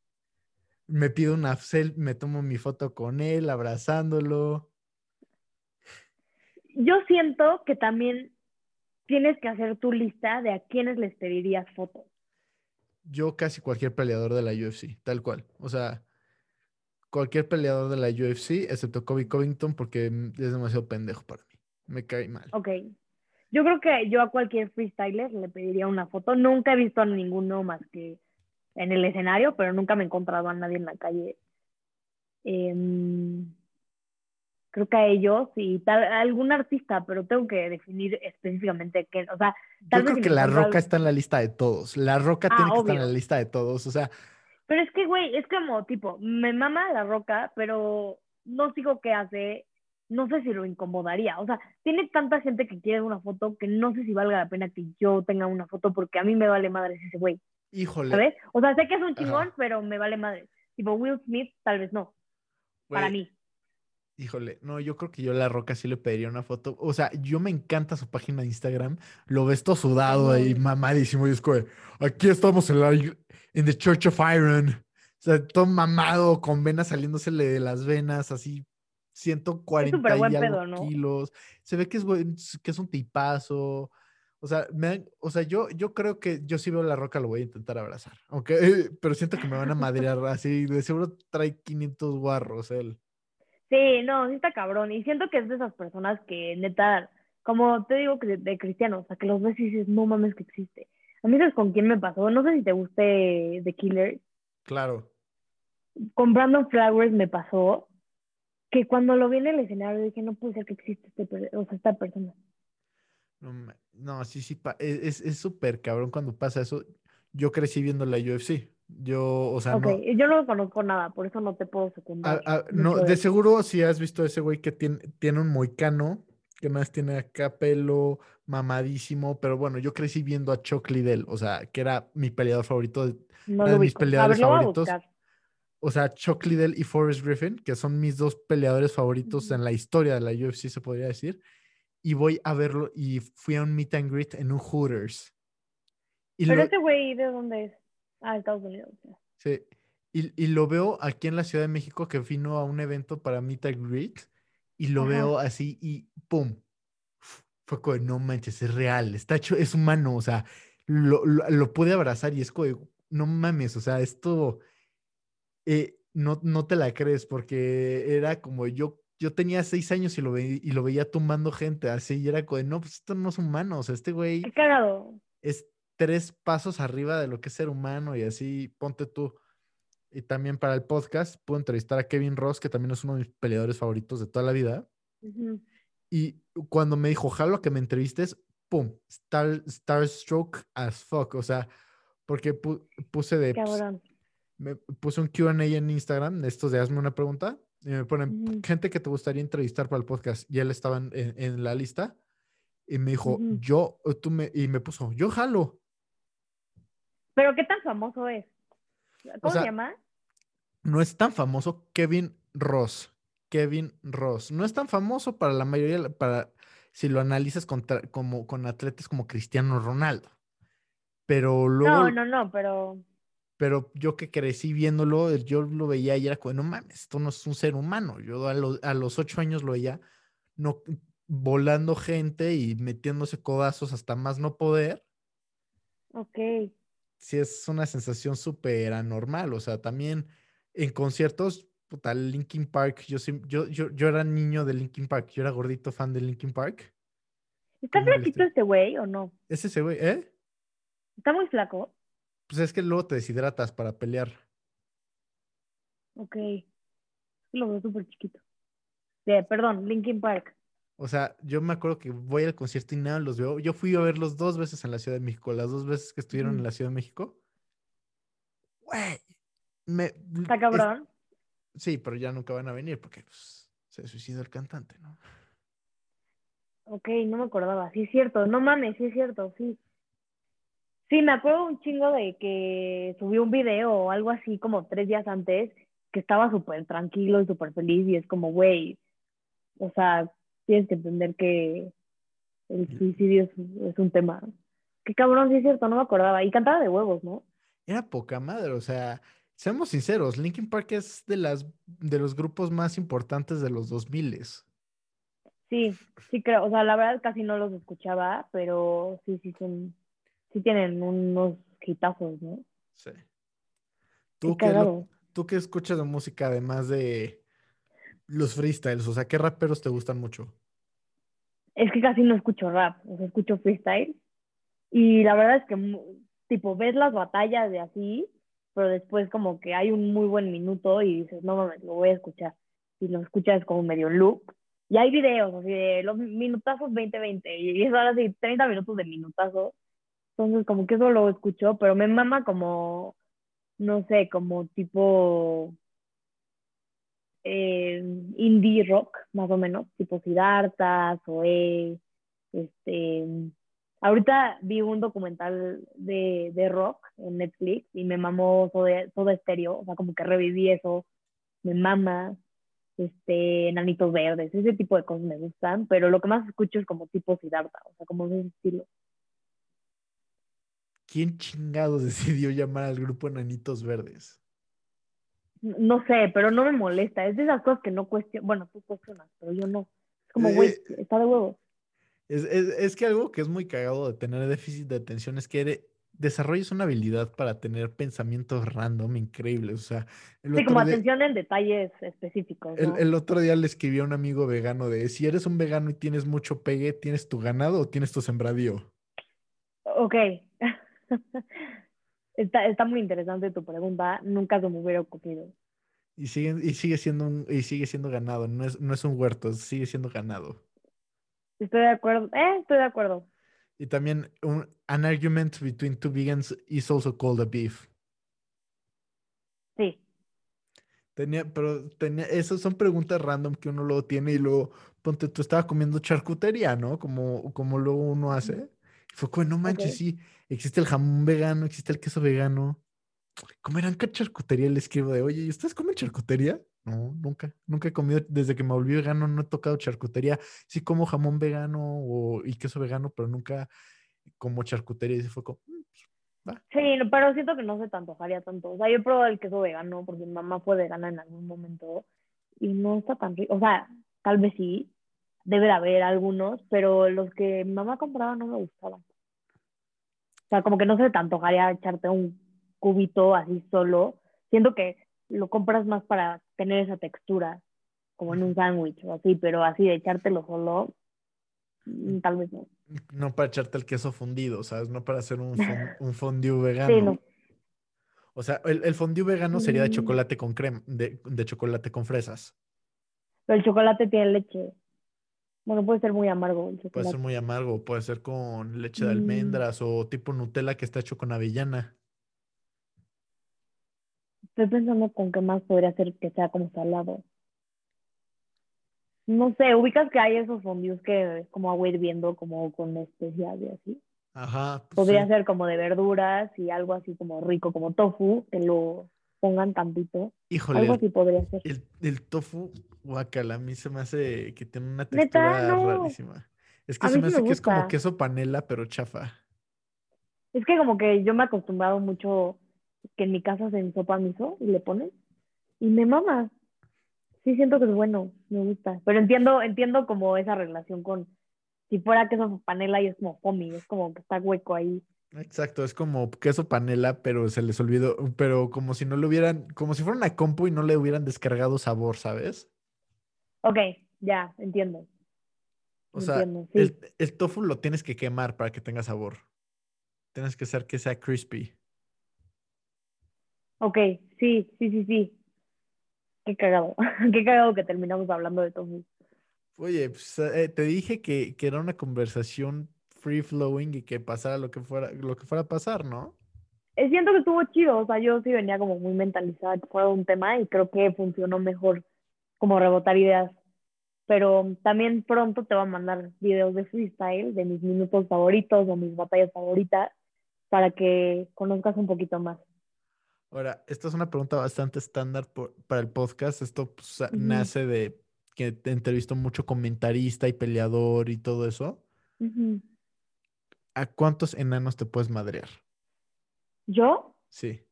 S1: Me pido una selfie, me tomo mi foto con él, abrazándolo.
S3: Yo siento que también tienes que hacer tu lista de a quiénes les pedirías fotos.
S1: yo casi cualquier peleador de la UFC, tal cual. O sea, cualquier peleador de la UFC, excepto Kobe Covington, porque es demasiado pendejo para mí. Me cae mal.
S3: Ok. Yo creo que yo a cualquier freestyler le pediría una foto. Nunca he visto a ninguno más que en el escenario, pero nunca me he encontrado a nadie en la calle. Em, creo que a ellos y tal, a algún artista, pero tengo que definir específicamente qué, o sea, tal
S1: Yo
S3: vez
S1: creo
S3: si
S1: que La Roca
S3: algo-
S1: está en la lista de todos. La Roca
S3: Ah,
S1: tiene que estar en la lista de todos. O sea,
S3: Pero es que, güey, es como, tipo, me mama la roca, pero no sigo qué hace, no sé si lo incomodaría. O sea, tiene tanta gente que quiere una foto que no sé si valga la pena que yo tenga una foto porque a mí me vale madre ese güey,
S1: híjole.
S3: ¿sabes? O sea, sé que es un chingón,
S1: Ajá.
S3: pero me vale madre. Tipo, Will Smith, tal vez no, para mí.
S1: Híjole, no, yo creo que yo a La Roca sí le pediría una foto. O sea, yo me encanta su página de Instagram. Lo ves todo sudado ahí, mamadísimo. Y es como, aquí estamos en la en the Church of Iron. O sea, todo mamado, con venas saliéndosele de las venas, así 140
S3: súper buen
S1: y algo
S3: pedo, ¿no?
S1: kilos. Se ve que es buen, que es un tipazo. O sea, me han- o sea, yo, yo creo que yo si veo la roca lo voy a intentar abrazar. Aunque, <laughs> pero siento que me van a madrear así. De seguro trae 500 guarros él.
S3: Sí, no, sí está cabrón. Y siento que es de esas personas que, neta, como te digo, que de, cristianos, o sea, que los ves y dices, no mames que existe. A mí, ¿sabes con quién me pasó? No sé si te guste The Killer.
S1: Claro.
S3: Con Brandon Flowers me pasó que cuando lo vi en el escenario dije, no puede ser que existe este, per- o sea, esta persona.
S1: No, ma- no, sí, sí, pa- e- es es súper cabrón cuando pasa eso. Yo crecí viendo la UFC. Yo, o sea,
S3: ok,
S1: no,
S3: yo no conozco nada, por eso no te puedo secundar.
S1: a- no,
S3: mucho
S1: de seguro si has visto a ese güey que tiene, tiene un moicano, que más tiene acá pelo mamadísimo, pero bueno, yo crecí viendo a Chuck Liddell, o sea, que era mi peleador favorito, de-
S3: No
S1: de mis
S3: ver,
S1: peleadores favoritos. o sea, Chuck Liddell y Forrest Griffin, que son mis dos peleadores favoritos en la historia de la UFC, se podría decir. Y voy a verlo y fui a un meet and greet en un Hooters. Y
S3: Pero
S1: lo-
S3: ese güey, ¿de dónde es? Ah, Estados Unidos.
S1: Sí. Y, y lo veo aquí en la Ciudad de México que vino a un evento para Meet and Greet y lo
S3: Ajá.
S1: veo así y ¡pum! Fue como, no manches, es real, está hecho, es humano, o sea, lo, lo, lo pude abrazar y es como, no mames, o sea, esto eh, no, no te la crees porque era como yo, yo tenía seis años y lo, ve- y lo veía tumbando gente así y era como, no, pues esto no es humano, o sea, este güey
S3: Qué cagado.
S1: es tres pasos arriba de lo que es ser humano y así ponte tú. Y también para el podcast pude entrevistar a Kevin Ross, que también es uno de mis peleadores favoritos de toda la vida. Y cuando me dijo, ojalá que me entrevistes, pum, star, starstruck as fuck. O sea, porque pu- puse de, pues,
S3: Cabrón.
S1: me puse un QA en Instagram de estos de hazme una pregunta. Y me ponen
S3: Ujú.
S1: gente que te gustaría entrevistar para el podcast. Y él estaba en, en- en la lista. Y me dijo, yo, tú me, y me puso, yo jalo.
S3: Pero ¿qué tan famoso es? ¿Cómo
S1: sea,
S3: se llama?
S1: no es tan famoso Kevin Ross. Kevin Ross. No es tan famoso para la mayoría, para si lo analizas como, con atletas como Cristiano Ronaldo. Pero luego,
S3: No, no, no, pero
S1: pero yo que crecí viéndolo, yo lo veía y era como, no mames, esto no es un ser humano. Yo a, los- a los ocho años lo veía no, volando gente y metiéndose codazos hasta más no poder.
S3: ok.
S1: sí es una sensación súper anormal. O sea, también en conciertos, puta, Linkin Park, yo, yo, yo, yo era niño de Linkin Park, yo era gordito fan de Linkin Park.
S3: ¿Está
S1: ¿Cómo eres
S3: flaquito este güey o no?
S1: Es ese güey, ¿eh?
S3: ¿Está muy flaco?
S1: Pues es que luego te deshidratas para pelear.
S3: Ok. Lo veo súper chiquito. De, perdón, Linkin Park.
S1: O sea, yo me acuerdo que voy al concierto y nada, los veo. Yo fui a verlos dos veces en la Ciudad de México, las dos veces que estuvieron en la Ciudad de México. Güey, me...
S3: ¿Está
S1: es-
S3: cabrón?
S1: sí, pero ya nunca van a venir porque pues, se suicidó el cantante, ¿no?
S3: Ok, no me acordaba. Sí, es cierto. No mames, sí es cierto, sí. Sí, me acuerdo un chingo de que subió un video o algo así como tres días antes que estaba súper tranquilo y súper feliz y es como, güey, o sea, tienes que entender que el suicidio es, es un tema. Qué cabrón, sí es cierto, no me acordaba. Y cantaba de huevos, ¿no?
S1: Era poca madre, o sea, seamos sinceros, Linkin Park es de las de los grupos más importantes de los 2000
S3: Sí, sí creo, o sea, la verdad casi no los escuchaba, pero sí, sí son, sí tienen unos hitazos, ¿no?
S1: Sí. ¿Tú qué, lo-. ¿Tú qué escuchas de música además de los freestyles? O sea, ¿qué raperos te gustan mucho?
S3: Es que casi no escucho rap, o sea, escucho freestyle. Y la verdad es que, tipo, ves las batallas de así, pero después como que hay un muy buen minuto y dices, no mames, lo voy a escuchar. Y lo escuchas como medio loop. Y hay videos así de los minutazos 20-20 y es ahora sí, 30 minutos de minutazos. Entonces, como que eso lo escucho, pero me mama como, no sé, como tipo eh, indie rock, más o menos, tipo Siddhartha, Zoé, este, ahorita vi un documental de, de rock en Netflix y me mamó todo, todo estéreo, o sea, como que reviví eso, me mama, este, Enanitos Verdes, ese tipo de cosas me gustan, pero lo que más escucho es como tipo Siddhartha, o sea, como ese estilo.
S1: ¿Quién chingados <laughs> decidió llamar al grupo Enanitos Verdes?
S3: No sé, pero no me molesta, es de esas cosas que no cuestiono, bueno, tú cuestionas, pero yo no. Es como, güey,
S1: Eh,
S3: está de huevos.
S1: Es, es- es que algo que es muy cagado de tener déficit de atención es que ere- desarrolles una habilidad para tener pensamientos random increíbles. O sea,
S3: Sí, como
S1: día,
S3: atención en detalles específicos,
S1: el otro día le escribí a un amigo vegano de si eres un vegano y tienes mucho pegue, ¿tienes tu ganado o tienes tu sembradío?
S3: Ok. <laughs> <laughs> Está, está muy interesante tu pregunta. Nunca se me hubiera ocurrido.
S1: Y sigue, y sigue siendo un, y sigue siendo ganado, no es, no es un huerto, sigue siendo ganado.
S3: Estoy de acuerdo. Eh, estoy de acuerdo.
S1: Y también un, an argument between two vegans is also called a beef.
S3: Sí.
S1: Tenía, pero tenía, esas son preguntas random que uno luego tiene y luego, ponte, tú estaba comiendo charcutería, ¿no? Como, como luego uno hace. Y fue como, no manches,
S3: Ok.
S1: sí, existe el jamón vegano, existe el queso vegano. ¿Comerán charcutería? Le escribo de, oye, ¿y ustedes comen charcutería? No, nunca, nunca he comido, desde que me volví vegano no he tocado charcutería. Sí como jamón vegano o, y queso vegano, pero nunca como charcutería. Y se fue como, "Mm, pues, va.
S3: Sí, pero siento que no se te antojaría tanto. O sea, yo he probado el queso vegano porque mi mamá fue vegana en algún momento y no está tan rico. O sea, tal vez sí, debe de haber algunos, pero los que mi mamá compraba no me gustaban. O sea, como que no se te antojaría echarte un cubito así solo. Siento que lo compras más para tener esa textura, como en un sándwich o así, pero así de echártelo solo, mm, tal vez no.
S1: No para echarte el queso fundido, ¿sabes? No para hacer un, <laughs> fon- un fondue vegano.
S3: Sí, no.
S1: O sea, el, el fondue vegano sería de
S3: Mm.
S1: chocolate con crema, de, de chocolate con fresas.
S3: Pero el chocolate tiene leche. Bueno, puede ser muy amargo el
S1: Puede ser muy amargo, puede ser con leche de
S3: Mm.
S1: almendras o tipo Nutella que está hecho con avellana.
S3: Estoy pensando con qué más podría ser que sea como salado. No sé, ubicas que hay esos fondues que es como agua hirviendo, como con especias y así.
S1: Ajá, pues
S3: Podría
S1: sí.
S3: ser como de verduras y algo así como rico, como tofu, que lo pongan tantito.
S1: Híjole,
S3: Algo
S1: el,
S3: así podría ser.
S1: el- el tofu, guacala, a mí se me hace que tiene una textura
S3: no.
S1: rarísima. Es que
S3: A
S1: se me hace
S3: me
S1: que es como queso panela, pero chafa.
S3: Es que como que yo me he acostumbrado mucho que en mi casa hacen sopa miso y le ponen y me mama. Sí siento que es bueno, me gusta. Pero entiendo, entiendo como esa relación con si fuera queso panela y es como foamy, es como que está hueco ahí.
S1: Exacto, es como queso panela, pero se les olvidó, pero como si no le hubieran, como si fuera una compu y no le hubieran descargado sabor, ¿sabes?
S3: Ok, ya, entiendo.
S1: O sea,
S3: Entiendo, sí.
S1: el, el tofu lo tienes que quemar para que tenga sabor. Tienes que hacer que sea crispy.
S3: Ok, sí, sí, sí, sí. Qué cagado. <laughs> Qué cagado que terminamos hablando de tofu.
S1: Oye, pues, eh, te dije que, que era una conversación free flowing y que pasara lo que fuera, lo que fuera a pasar, ¿no?
S3: Eh, Siento que estuvo chido, o sea, yo sí venía como muy mentalizada que fuera un tema y creo que funcionó mejor como rebotar ideas. Pero también pronto te voy a mandar videos de freestyle, de mis minutos favoritos o mis batallas favoritas, para que conozcas un poquito más.
S1: Ahora, esta es una pregunta bastante estándar por- para el podcast. Esto pues,
S3: Ujú.
S1: nace de que te entrevisto mucho comentarista y peleador y todo eso.
S3: Ujú.
S1: ¿A cuántos enanos te puedes madrear?
S3: Yo,
S1: Sí.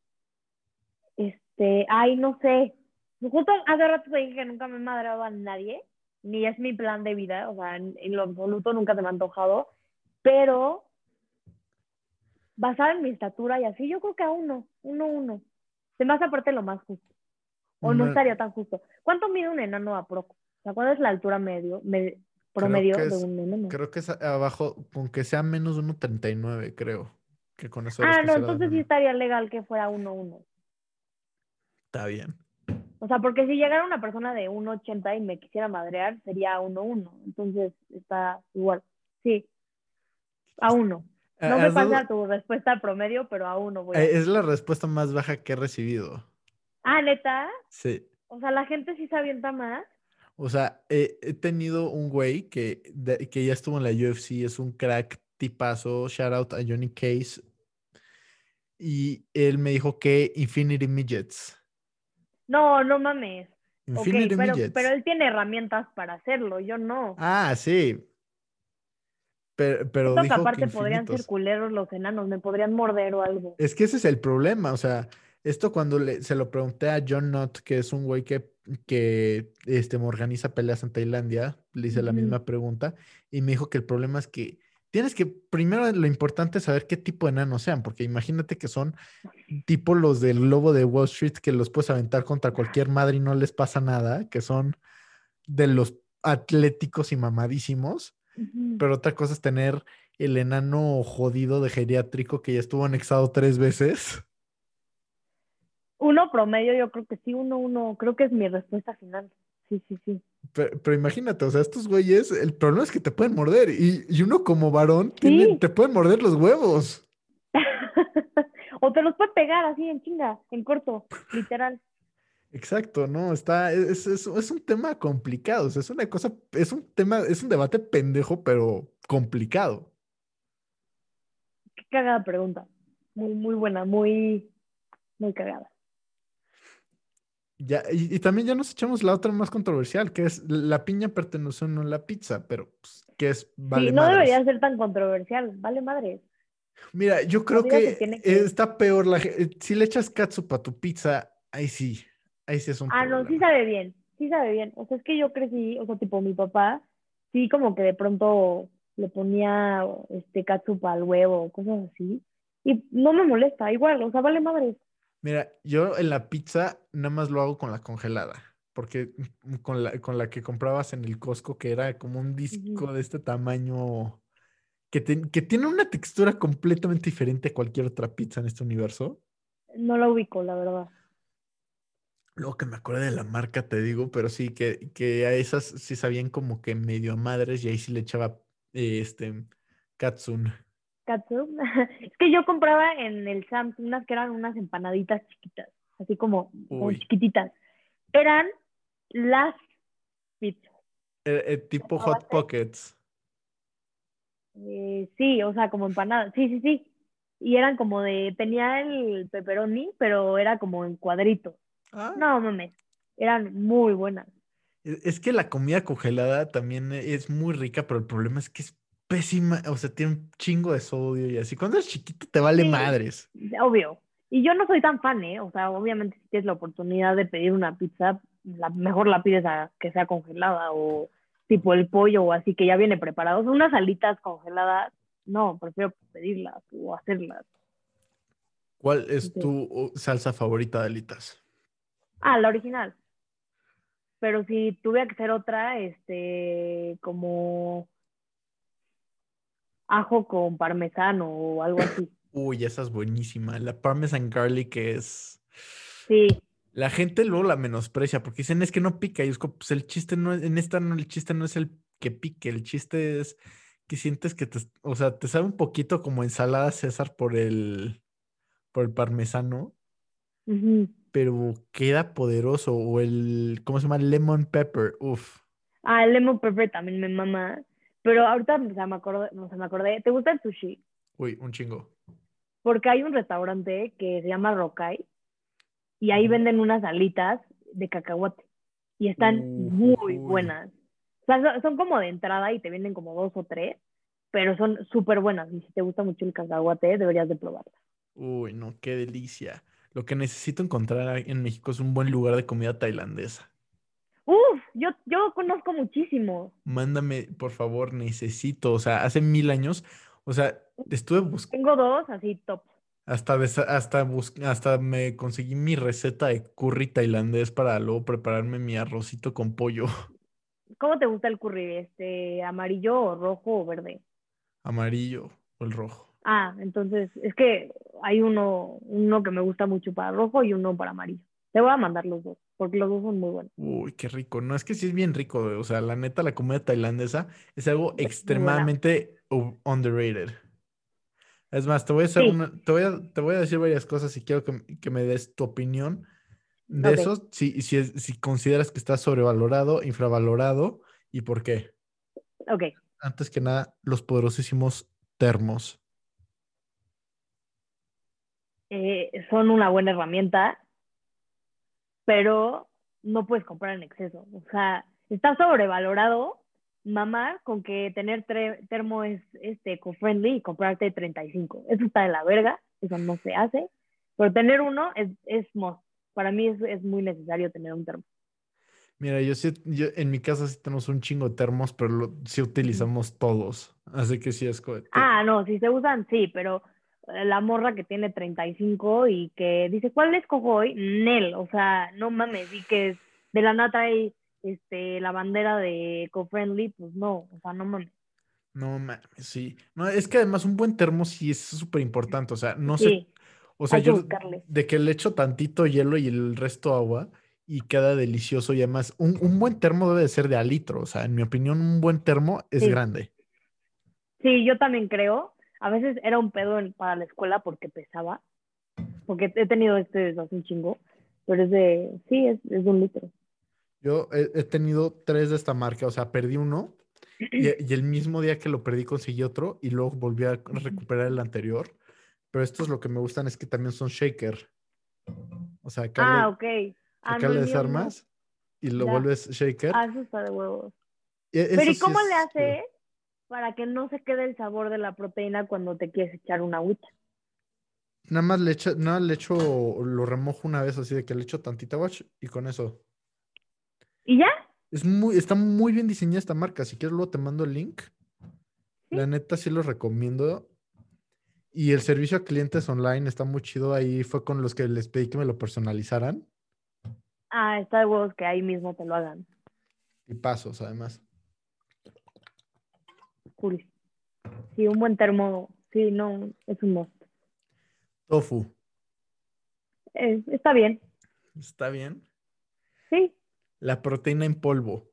S3: este, ay, no sé. Justo hace rato te dije que nunca me he madrado a nadie, ni es mi plan de vida, o sea, en, en lo absoluto nunca se me ha antojado, pero basada en mi estatura y así, yo creo que a uno, uno, uno. Se me hace aparte lo más justo. O no,
S1: No.
S3: estaría tan justo. ¿Cuánto mide un enano a pro? O sea, ¿cuál es la altura medio, me- promedio
S1: que
S3: de
S1: es-
S3: un enano?
S1: Creo que es abajo, con que sea menos de 1.39, creo. Que con eso
S3: Ah, no, entonces sí estaría legal que fuera uno, uno.
S1: Está bien.
S3: O sea, porque si llegara una persona de 1,80 y me quisiera madrear, sería 1-1. Entonces está igual. Sí. A uno. No me
S1: ¿Has dado-
S3: pasa tu respuesta promedio, pero a uno voy. a-
S1: Eh, Es la respuesta más baja que he recibido.
S3: Ah, neta.
S1: Sí.
S3: O sea, la gente sí se avienta más.
S1: O sea, eh, he tenido un güey que, de- que ya estuvo en la UFC, es un crack tipazo, shout out a Johnny Case. Y él me dijo que Infinity Midgets.
S3: No, no mames.
S1: Infinity
S3: pero,
S1: Midgets.
S3: pero él tiene herramientas para hacerlo, yo no.
S1: Ah, sí. Pero, pero
S3: que aparte podrían ser culeros los enanos, me podrían morder o algo.
S1: Es que ese es el problema, o sea, esto cuando le- se lo pregunté a John Knott, que es un güey que, que este, me organiza peleas en Tailandia, le hice la misma pregunta y me dijo que el problema es que tienes que, primero lo importante es saber qué tipo de enanos sean, porque imagínate que son tipo los del globo de Wall Street que los puedes aventar contra cualquier madre y no les pasa nada, que son de los atléticos y mamadísimos. Pero otra cosa es tener el enano jodido de geriátrico que ya estuvo anexado tres veces.
S3: Uno promedio, yo creo que sí, uno, uno, creo que es mi respuesta final. Sí, sí, sí.
S1: Pero, pero imagínate, o sea, estos güeyes, el problema es que te pueden morder. Y, y uno como varón, tiene- te pueden morder los huevos. <laughs>
S3: o te los puede pegar así en chinga, en corto, literal.
S1: Exacto, ¿no? Está, es, es, es un tema complicado. O sea, es una cosa, es un tema, es un debate pendejo, pero complicado.
S3: Qué cagada pregunta. Muy, muy buena, muy, muy cagada.
S1: Ya, y, y también ya nos echamos la otra más controversial, que es la piña pertenece o no a la pizza, pero pues, que es vale
S3: sí, no
S1: madres.
S3: debería ser tan controversial, vale madre.
S1: Mira, yo creo que está peor. La, eh, si le echas catsup a tu pizza, ahí sí. Ahí sí es un
S3: Ah, no, sí sabe bien, sí sabe bien. O sea, es que yo crecí, o sea, tipo mi papá, sí como que de pronto le ponía este catsup al huevo cosas así. Y no me molesta, igual, o sea, vale madre.
S1: Mira, yo en la pizza nada más lo hago con la congelada. Porque mm, con la, con la que comprabas en el Costco, que era como un disco de este tamaño, que, te- que tiene una textura completamente diferente a cualquier otra pizza en este universo.
S3: No la ubico, la verdad.
S1: Luego que me acuerdo de la marca, te digo, pero sí, que, que a esas sí sabían como que medio a madres y ahí sí le echaba eh, este katsun. <laughs>
S3: Es que yo compraba en el Sam's unas que eran unas empanaditas chiquitas, así como, como chiquititas. Eran las pizzas.
S1: Eh, eh, tipo Hot. Pockets.
S3: Eh, sí, o sea, como empanadas. Sí, sí, sí. Y eran como de, tenía el pepperoni, pero era como en cuadritos.
S1: Ah,
S3: No, mames, eran muy buenas.
S1: Es que la comida congelada también es muy rica, pero el problema es que es pésima, o sea, tiene un chingo de sodio y así. Cuando eres chiquito te vale
S3: Sí.
S1: madres.
S3: Obvio. Y yo no soy tan fan, ¿eh? O sea, obviamente si tienes la oportunidad de pedir una pizza, la, mejor la pides a que sea congelada o tipo el pollo o así que ya viene preparado. O sea, unas alitas congeladas, no, prefiero pedirlas o hacerlas.
S1: ¿Cuál es
S3: Sí.
S1: tu uh, salsa favorita de alitas?
S3: Ah, la original. Pero si tuviera que ser otra, este, como ajo con parmesano o algo así.
S1: Uy, esa es buenísima. La Parmesan Garlic es...
S3: Sí,
S1: La gente luego la menosprecia porque dicen es que no pica. Y es como, pues el chiste no es, en esta no, el chiste no es el que pique, el chiste es que sientes que te, o sea, te sabe un poquito como ensalada César por el, por el parmesano,
S3: ujú.
S1: pero queda poderoso. O el, ¿cómo se llama? Lemon pepper. Uf.
S3: Ah, el lemon pepper también me mama. Pero ahorita o sea, me acordé, no, se me acordé. ¿Te gusta el sushi?
S1: Uy, un chingo.
S3: Porque hay un restaurante que se llama Rokai y ahí venden unas alitas de cacahuate y están muy
S1: Uy.
S3: buenas. O sea, son, son como de entrada y te venden como dos o tres, pero son súper buenas. Y si te gusta mucho el cacahuate, deberías de probarlas.
S1: Uy, no, qué delicia. Lo que necesito encontrar en México es un buen lugar de comida tailandesa.
S3: Yo, yo conozco muchísimo.
S1: Mándame, por favor, necesito. O sea, hace mil años, o sea, Estuve buscando.
S3: Tengo dos así top.
S1: Hasta, hasta, hasta me conseguí mi receta de curry tailandés para luego prepararme mi arrocito con pollo
S3: ¿Cómo te gusta el curry? Este, amarillo o rojo o verde?
S1: amarillo o el rojo.
S3: Ah, entonces, es que hay uno, uno que me gusta mucho para rojo y uno para amarillo. Te voy a mandar los dos, porque los dos son muy buenos.
S1: Uy, qué rico. No, es que sí es bien rico. O sea, la neta, la comida tailandesa es algo
S3: Es
S1: extremadamente underrated. Es más, te voy a hacer
S3: Sí.
S1: una, te voy a, te voy a decir varias cosas y quiero que, que me des tu opinión de
S3: Ok.
S1: eso, si, si consideras que está sobrevalorado, infravalorado y por qué.
S3: Ok,
S1: Antes que nada, los poderosísimos termos.
S3: eh, son una buena herramienta, pero no puedes comprar en exceso. O sea, está sobrevalorado mamar con que tener termo es este, eco-friendly y comprarte 35. Eso está de la verga, eso no se hace. Pero tener uno es, es must. Para mí es, es muy necesario tener un termo.
S1: Mira, yo sí, yo en mi casa sí tenemos un chingo de termos, pero lo- sí utilizamos todos. Así que sí es co- te-
S3: Ah, no, si se usan, sí, pero la morra que tiene 35 y que dice, ¿cuál les cojo hoy? Nel, o sea, no mames, y que de la nata hay este, la bandera de eco-friendly, pues no, o sea, no mames.
S1: No mames, sí. No, es que además un buen termo sí es súper importante. O sea, no sé. O sea, yo
S3: buscarle.
S1: de que le echo tantito hielo y el resto agua y queda delicioso. Y además, un, un buen termo debe de ser de a litro. O sea, en mi opinión, un buen termo es
S3: Sí.
S1: grande.
S3: Sí, yo también creo. A veces era un pedo en- para la escuela porque pesaba, porque he tenido este desde hace un chingo, pero es de, sí, es, es de un litro.
S1: Yo he, he tenido tres de esta marca. O sea, perdí uno y, <clears throat> y el mismo día que lo perdí conseguí otro y luego volví a recuperar el anterior. Pero estos lo que me gustan es que también son shaker. O sea, acá
S3: Ah,
S1: le,
S3: ok. Ah,
S1: acá
S3: no,
S1: le
S3: mío no.
S1: desarmas y lo
S3: Ya.
S1: vuelves shaker.
S3: Ah, eso está de huevos.
S1: E-
S3: Pero ¿y
S1: sí
S3: cómo
S1: es
S3: le
S1: chido.
S3: Para que no se quede el sabor de la proteína cuando te quieres echar una agüita?
S1: Nada más le echo, nada, le echo, lo remojo una vez así de que le echo tantita watch y con eso.
S3: ¿Y ya?
S1: Es muy, está muy bien diseñada esta marca. Si quieres, luego te mando el link.
S3: Sí.
S1: La neta sí los recomiendo. Y el servicio a clientes online está muy chido. Ahí fue con los que les pedí que me lo personalizaran.
S3: Ah, está de huevos que ahí mismo te lo hagan.
S1: Y pasos, además.
S3: Cool. Sí, un buen termo, sí, no, es un must.
S1: Tofu.
S3: Eh, está bien,
S1: Está bien.
S3: sí.
S1: La proteína en polvo.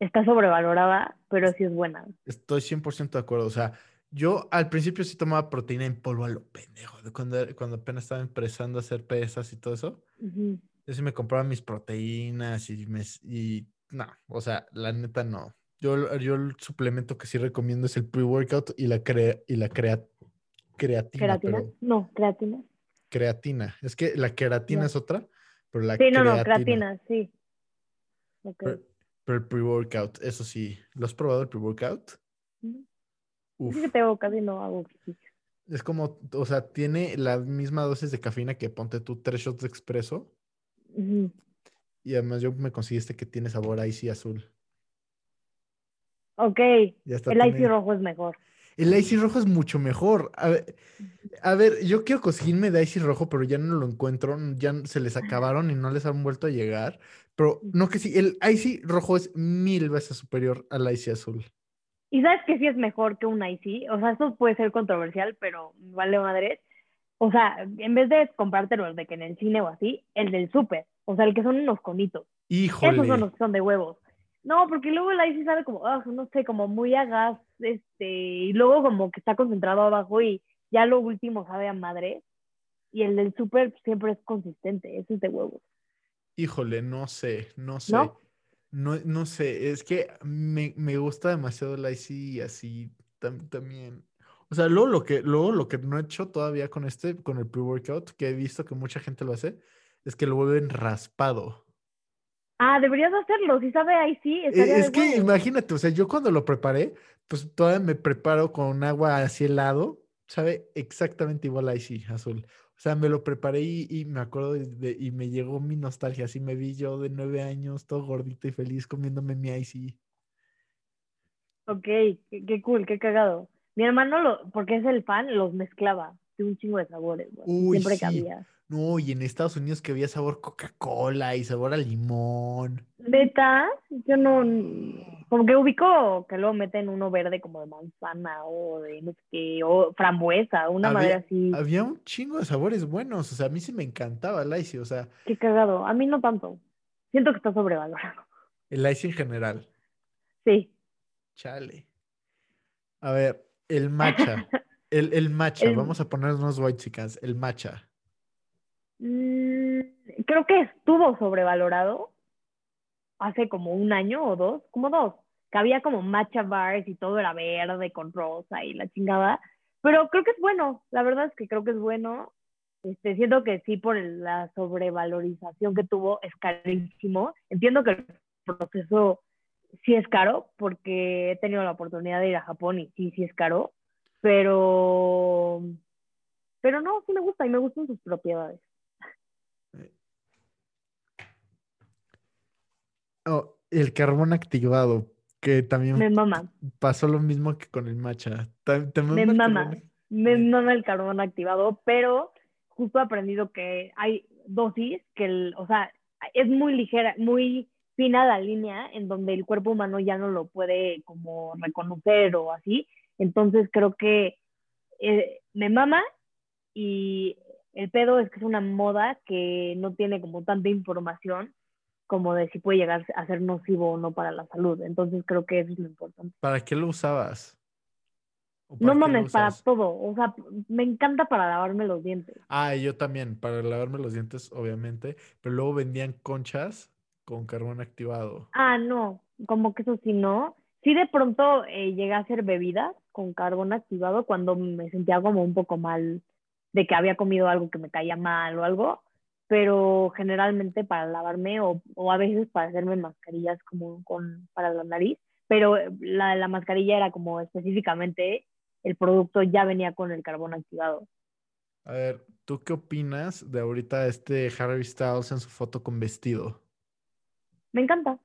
S3: Está sobrevalorada, pero sí es buena.
S1: Estoy 100% de acuerdo. O sea, yo al principio sí tomaba proteína en polvo a lo pendejo. de Cuando, cuando apenas estaba empezando a hacer pesas y todo eso.
S3: Ujú.
S1: Yo sí me compraba mis proteínas y me y no, o sea, la neta no. Yo, yo el suplemento que sí recomiendo es el pre-workout y la crea, y la crea, creatina, pero
S3: No, creatina.
S1: creatina. Es que la queratina es otra, pero la
S3: Sí, no, no,
S1: creatina.
S3: creatina, sí.
S1: Pero, pero el pre-workout, eso sí. ¿Lo has probado el pre-workout?
S3: Es que tengo casi no hago
S1: es como, o sea, tiene la misma dosis de cafeína que ponte tú tres shots de expreso y además yo me conseguí este que tiene sabor a icy azul.
S3: Ok,
S1: Ya está.
S3: el icy
S1: tiene-
S3: rojo es mejor.
S1: El Icy rojo es mucho mejor. A ver, a ver, yo quiero conseguirme de Icy rojo, pero ya no lo encuentro. Ya se les acabaron y no les han vuelto a llegar. Pero no que sí, el Icy rojo es mil veces superior al Icy azul.
S3: Y sabes que sí es mejor que un icy. O sea, esto puede ser controversial, pero vale madre. O sea, en vez de comprártelo de que en el cine o así, el del súper. O sea, el que son unos conitos. Esos son
S1: Híjole.
S3: los que son de huevos. No, porque luego el icy sabe como, ah, no sé, como muy a gas, este, y luego como que está concentrado abajo y ya lo último sabe a madre. Y el del súper siempre es consistente, ese es de huevos.
S1: Híjole, no sé, no sé.
S3: ¿No?
S1: No, no sé, es que me, me gusta demasiado el Icy así tam- también. O sea, luego lo que, luego lo que no he hecho todavía con este, con el pre-workout, que he visto que mucha gente lo hace, es que lo vuelven raspado.
S3: Ah, deberías hacerlo, si sabe ahí sí,
S1: E-
S3: estaría
S1: Es que imagínate, o sea, yo cuando lo preparé, pues todavía me preparo con agua así helado, sabe exactamente igual a Icy azul. O sea, me lo preparé y, y me acuerdo de, de- y me llegó mi nostalgia, así me vi yo de nueve años, todo gordito y feliz comiéndome mi Icy.
S3: Ok, qué, qué cool, qué cagado. Mi hermano, lo, porque es el fan, los mezclaba de un chingo de sabores, güey.
S1: Uy,
S3: Siempre
S1: sí.
S3: cabía.
S1: No, y en Estados Unidos que había sabor Coca-Cola y sabor a limón.
S3: Beta, yo no, como que ubico que luego meten uno verde como de manzana o de no sé qué, o frambuesa, una
S1: Había-
S3: madre así.
S1: Había un chingo de sabores buenos, o sea, a mí sí me encantaba el icy, o sea,
S3: Qué cagado. A mí no tanto. Siento que está sobrevalorado.
S1: el icy en general.
S3: Sí.
S1: Chale. A ver, el matcha. <laughs> El, el matcha,
S3: El-
S1: vamos a poner unos white chicas, el matcha.
S3: Creo que estuvo sobrevalorado hace como un año o dos, como dos, que había como matcha bars y todo era verde con rosa y la chingada, pero creo que es bueno, la verdad es que creo que es bueno. Este, siento que sí por la sobrevalorización que tuvo es carísimo. Entiendo que el proceso sí es caro porque he tenido la oportunidad de ir a Japón y sí, sí es caro, pero pero no, sí me gusta y me gustan sus propiedades.
S1: Oh, el carbón activado, que también
S3: Me mama,
S1: pasó lo mismo que con el matcha. Ta- ¿Te
S3: me
S1: mama el
S3: mama,
S1: carbón?
S3: me mama el carbón activado, pero justo he aprendido que hay dosis que, el, o sea, es muy ligera, muy fina la línea en donde el cuerpo humano ya no lo puede como reconocer o así. Entonces creo que eh, me mama y el pedo es que es una moda que no tiene como tanta información como de si puede llegar a ser nocivo o no para la salud. Entonces creo que eso es lo importante.
S1: ¿Para qué lo usabas? ¿O
S3: No mames, para todo. O sea, me encanta para lavarme los dientes.
S1: Ah, yo también, para lavarme los dientes, obviamente, pero luego vendían conchas con carbón activado.
S3: Ah, no, como que eso sí no. Sí de pronto eh, llegué a hacer bebidas con carbón activado cuando me sentía como un poco mal de que había comido algo que me caía mal o algo, pero generalmente para lavarme o, o a veces para hacerme mascarillas como con, para la nariz, pero la, la mascarilla era como específicamente el producto ya venía con el carbón activado.
S1: A ver, ¿tú qué opinas de ahorita este Harry Styles en su foto con vestido?
S3: Me encanta.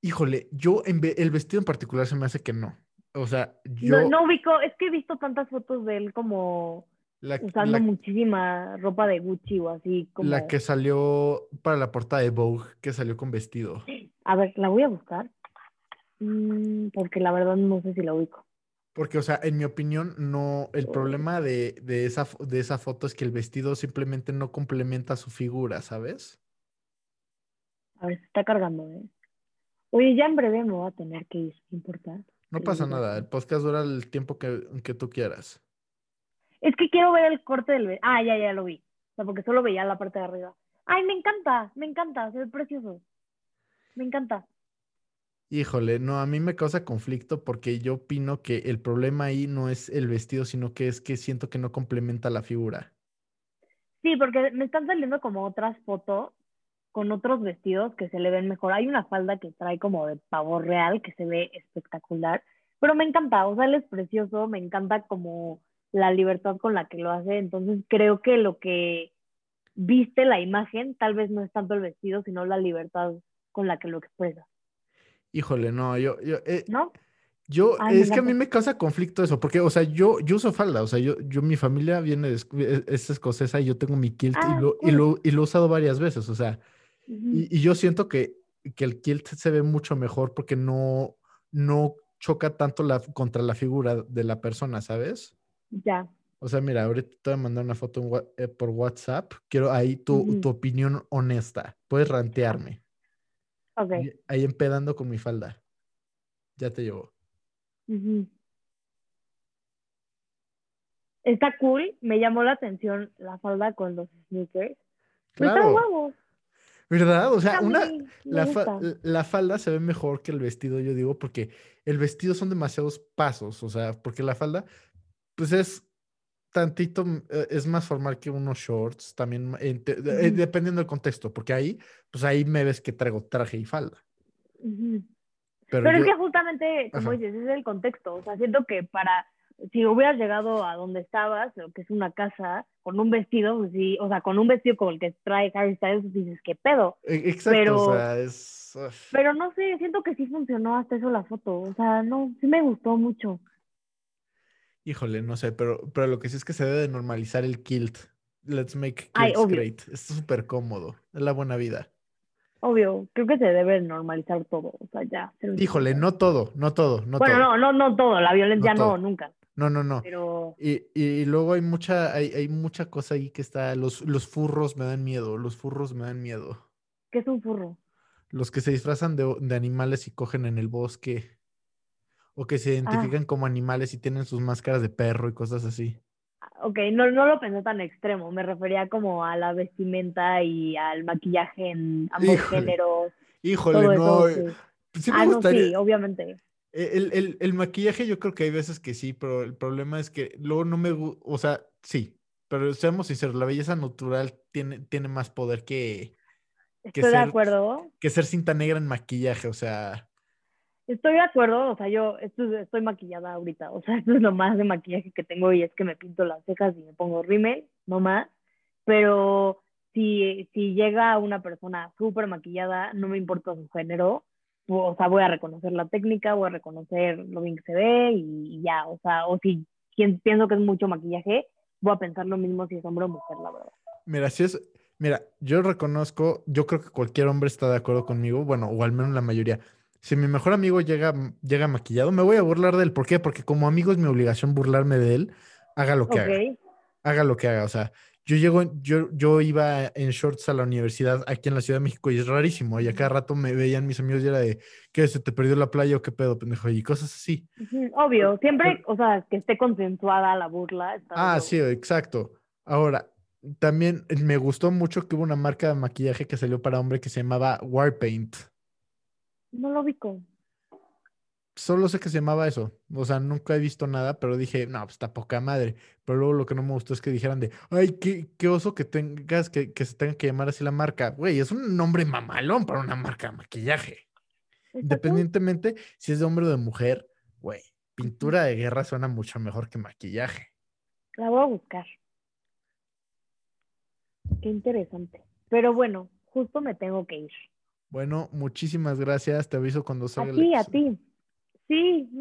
S1: Híjole, yo en ve- el vestido en particular se me hace que no. O sea, yo
S3: No, no ubico, es que he visto tantas fotos de él como
S1: la,
S3: usando
S1: la-
S3: muchísima ropa de Gucci o así como...
S1: la que salió para la portada de Vogue, que salió con vestido.
S3: A ver, la voy a buscar. Mm, porque la verdad no sé si la ubico.
S1: Porque, o sea, en mi opinión, no, el problema de, de esa, de esa foto es que el vestido simplemente no complementa su figura, ¿sabes?
S3: A ver, se está cargando, ¿eh? Oye, ya en breve me voy a tener que ir, ¿no importa?
S1: No pasa nada, el podcast dura el tiempo que, que tú quieras.
S3: Es que quiero ver el corte del... Ah, ya, ya lo vi. O sea, porque solo veía la parte de arriba. Ay, me encanta, me encanta, se ve precioso. Me encanta.
S1: Híjole, no, a mí me causa conflicto porque yo opino que el problema ahí no es el vestido, sino que es que siento que no complementa la figura.
S3: Sí, porque me están saliendo como otras fotos con otros vestidos que se le ven mejor. Hay una falda que trae como de pavo real que se ve espectacular, pero me encanta, o sea, él es precioso, me encanta como la libertad con la que lo hace, entonces creo que lo que viste la imagen tal vez no es tanto el vestido, sino la libertad con la que lo expresa,
S1: Híjole, no, yo, yo, eh,
S3: ¿no?
S1: yo,
S3: Ay,
S1: es que a mí me causa conflicto eso, porque, o sea, yo, yo uso falda, o sea, yo, yo, mi familia viene, de esc- es, es escocesa y yo tengo mi kilt
S3: Ah,
S1: y lo, y lo, y lo he usado varias veces, o sea, y, y yo siento que, que el kilt se ve mucho mejor porque no, no choca tanto la, contra la figura de la persona, ¿sabes?
S3: Ya,
S1: O sea, mira, ahorita te voy a mandar una foto eh, por WhatsApp. Quiero ahí tu, tu opinión honesta. Puedes rantearme.
S3: ok.
S1: Ahí- empedando con mi falda. Ya te llevo.
S3: Ujú. Está cool, me llamó la atención la falda con los sneakers. Está
S1: Claro,
S3: huevos.
S1: ¿verdad? O sea, una, la, fa- la falda se ve mejor que el vestido, yo digo, porque el vestido son demasiados pasos. O sea, porque la falda, pues es tantito, mm, eh, es más formal que unos shorts, también, en de- eh,
S3: Ujú.
S1: dependiendo del contexto, porque ahí, pues ahí me ves que traigo traje y falda.
S3: Ujú.
S1: Pero,
S3: Pero es
S1: yo-
S3: que justamente, como
S1: Ajá.
S3: dices, es el contexto. O sea, siento que para, si hubieras llegado a donde estabas, lo que es una casa, con un vestido, pues sí, o sea, con un vestido como el que trae Harry Styles, pues dices, ¿qué pedo?
S1: E- Exacto,
S3: Pero-
S1: o sea, es.
S3: Pero no sé, siento que sí funcionó hasta eso la foto. O sea, no, sí me gustó mucho.
S1: Híjole, no sé, pero, pero lo que sí es que se debe de normalizar el kilt. Let's make kilts great. Es súper cómodo. Es la buena vida.
S3: Obvio, creo que se debe normalizar todo, o sea, ya.
S1: Híjole, no todo, no todo, no
S3: Bueno,
S1: todo.
S3: no, no, no todo, la violencia
S1: No
S3: no, nunca,
S1: No, no, no.
S3: pero
S1: Y, y luego hay mucha, hay, hay mucha cosa ahí que está. Los, los furros me dan miedo. Los furros me dan miedo.
S3: ¿qué es un furro?
S1: Los que se disfrazan de, de animales y cogen en el bosque. O que se identifican como animales y tienen sus máscaras de perro y cosas así.
S3: Ok, no, no lo pensé tan extremo, me refería como a la vestimenta y al maquillaje en ambos
S1: Híjole,
S3: géneros,
S1: Híjole,
S3: todo
S1: no.
S3: eso,
S1: eh,
S3: sí.
S1: sí me
S3: Ah, no,
S1: gustaría.
S3: sí, obviamente.
S1: El, el- el maquillaje yo creo que hay veces que sí, pero el problema es que luego no me gusta, o sea, sí, pero seamos sinceros, la belleza natural tiene, tiene más poder que, que
S3: Estoy de acuerdo,
S1: que ser cinta negra en maquillaje, o sea,
S3: estoy de acuerdo, o sea, yo esto es- estoy maquillada ahorita, o sea, <laughs> esto es lo más de maquillaje que tengo y es que me pinto las cejas y me pongo rímel, no más, pero si, si llega una persona súper maquillada, no me importa su género, o sea, voy a reconocer la técnica, voy a reconocer lo bien que se ve y, ya, o sea, o si pienso que es mucho maquillaje, voy a pensar lo mismo si es hombre o mujer, la verdad.
S1: mira, si es, mira, yo reconozco, yo creo que cualquier hombre está de acuerdo conmigo, bueno, o al menos la mayoría. Si mi mejor amigo llega, llega maquillado, me voy a burlar de él. ¿Por qué? Porque como amigo es mi obligación burlarme de él, haga lo que haga. Haga lo que haga. O sea, yo llego, yo, yo iba en shorts a la universidad aquí en la Ciudad de México y es rarísimo. Y a cada rato me veían mis amigos y era de, ¿qué? ¿Se te perdió la playa o qué pedo, pendejo? Y cosas así.
S3: Obvio, siempre, o sea, que esté consensuada la burla.
S1: Ah, sí, exacto. Ahora, también me gustó mucho que hubo una marca de maquillaje que salió para hombre que se llamaba Warpaint.
S3: No lo ubico.
S1: Solo sé que se llamaba eso. O sea, nunca he visto nada, pero dije, no, pues está poca madre. Pero luego lo que no me gustó es que dijeran de, ay, qué, qué oso que tengas que, que se tenga que llamar así la marca. Güey, es un nombre mamalón para una marca de maquillaje. Independientemente si es de hombre o de mujer, güey, pintura de guerra suena mucho mejor que maquillaje.
S3: La voy a buscar. Qué interesante. Pero bueno, justo me tengo que ir.
S1: Bueno, muchísimas gracias. Te aviso cuando
S3: A
S1: salga el
S3: ti, a ti. Sí,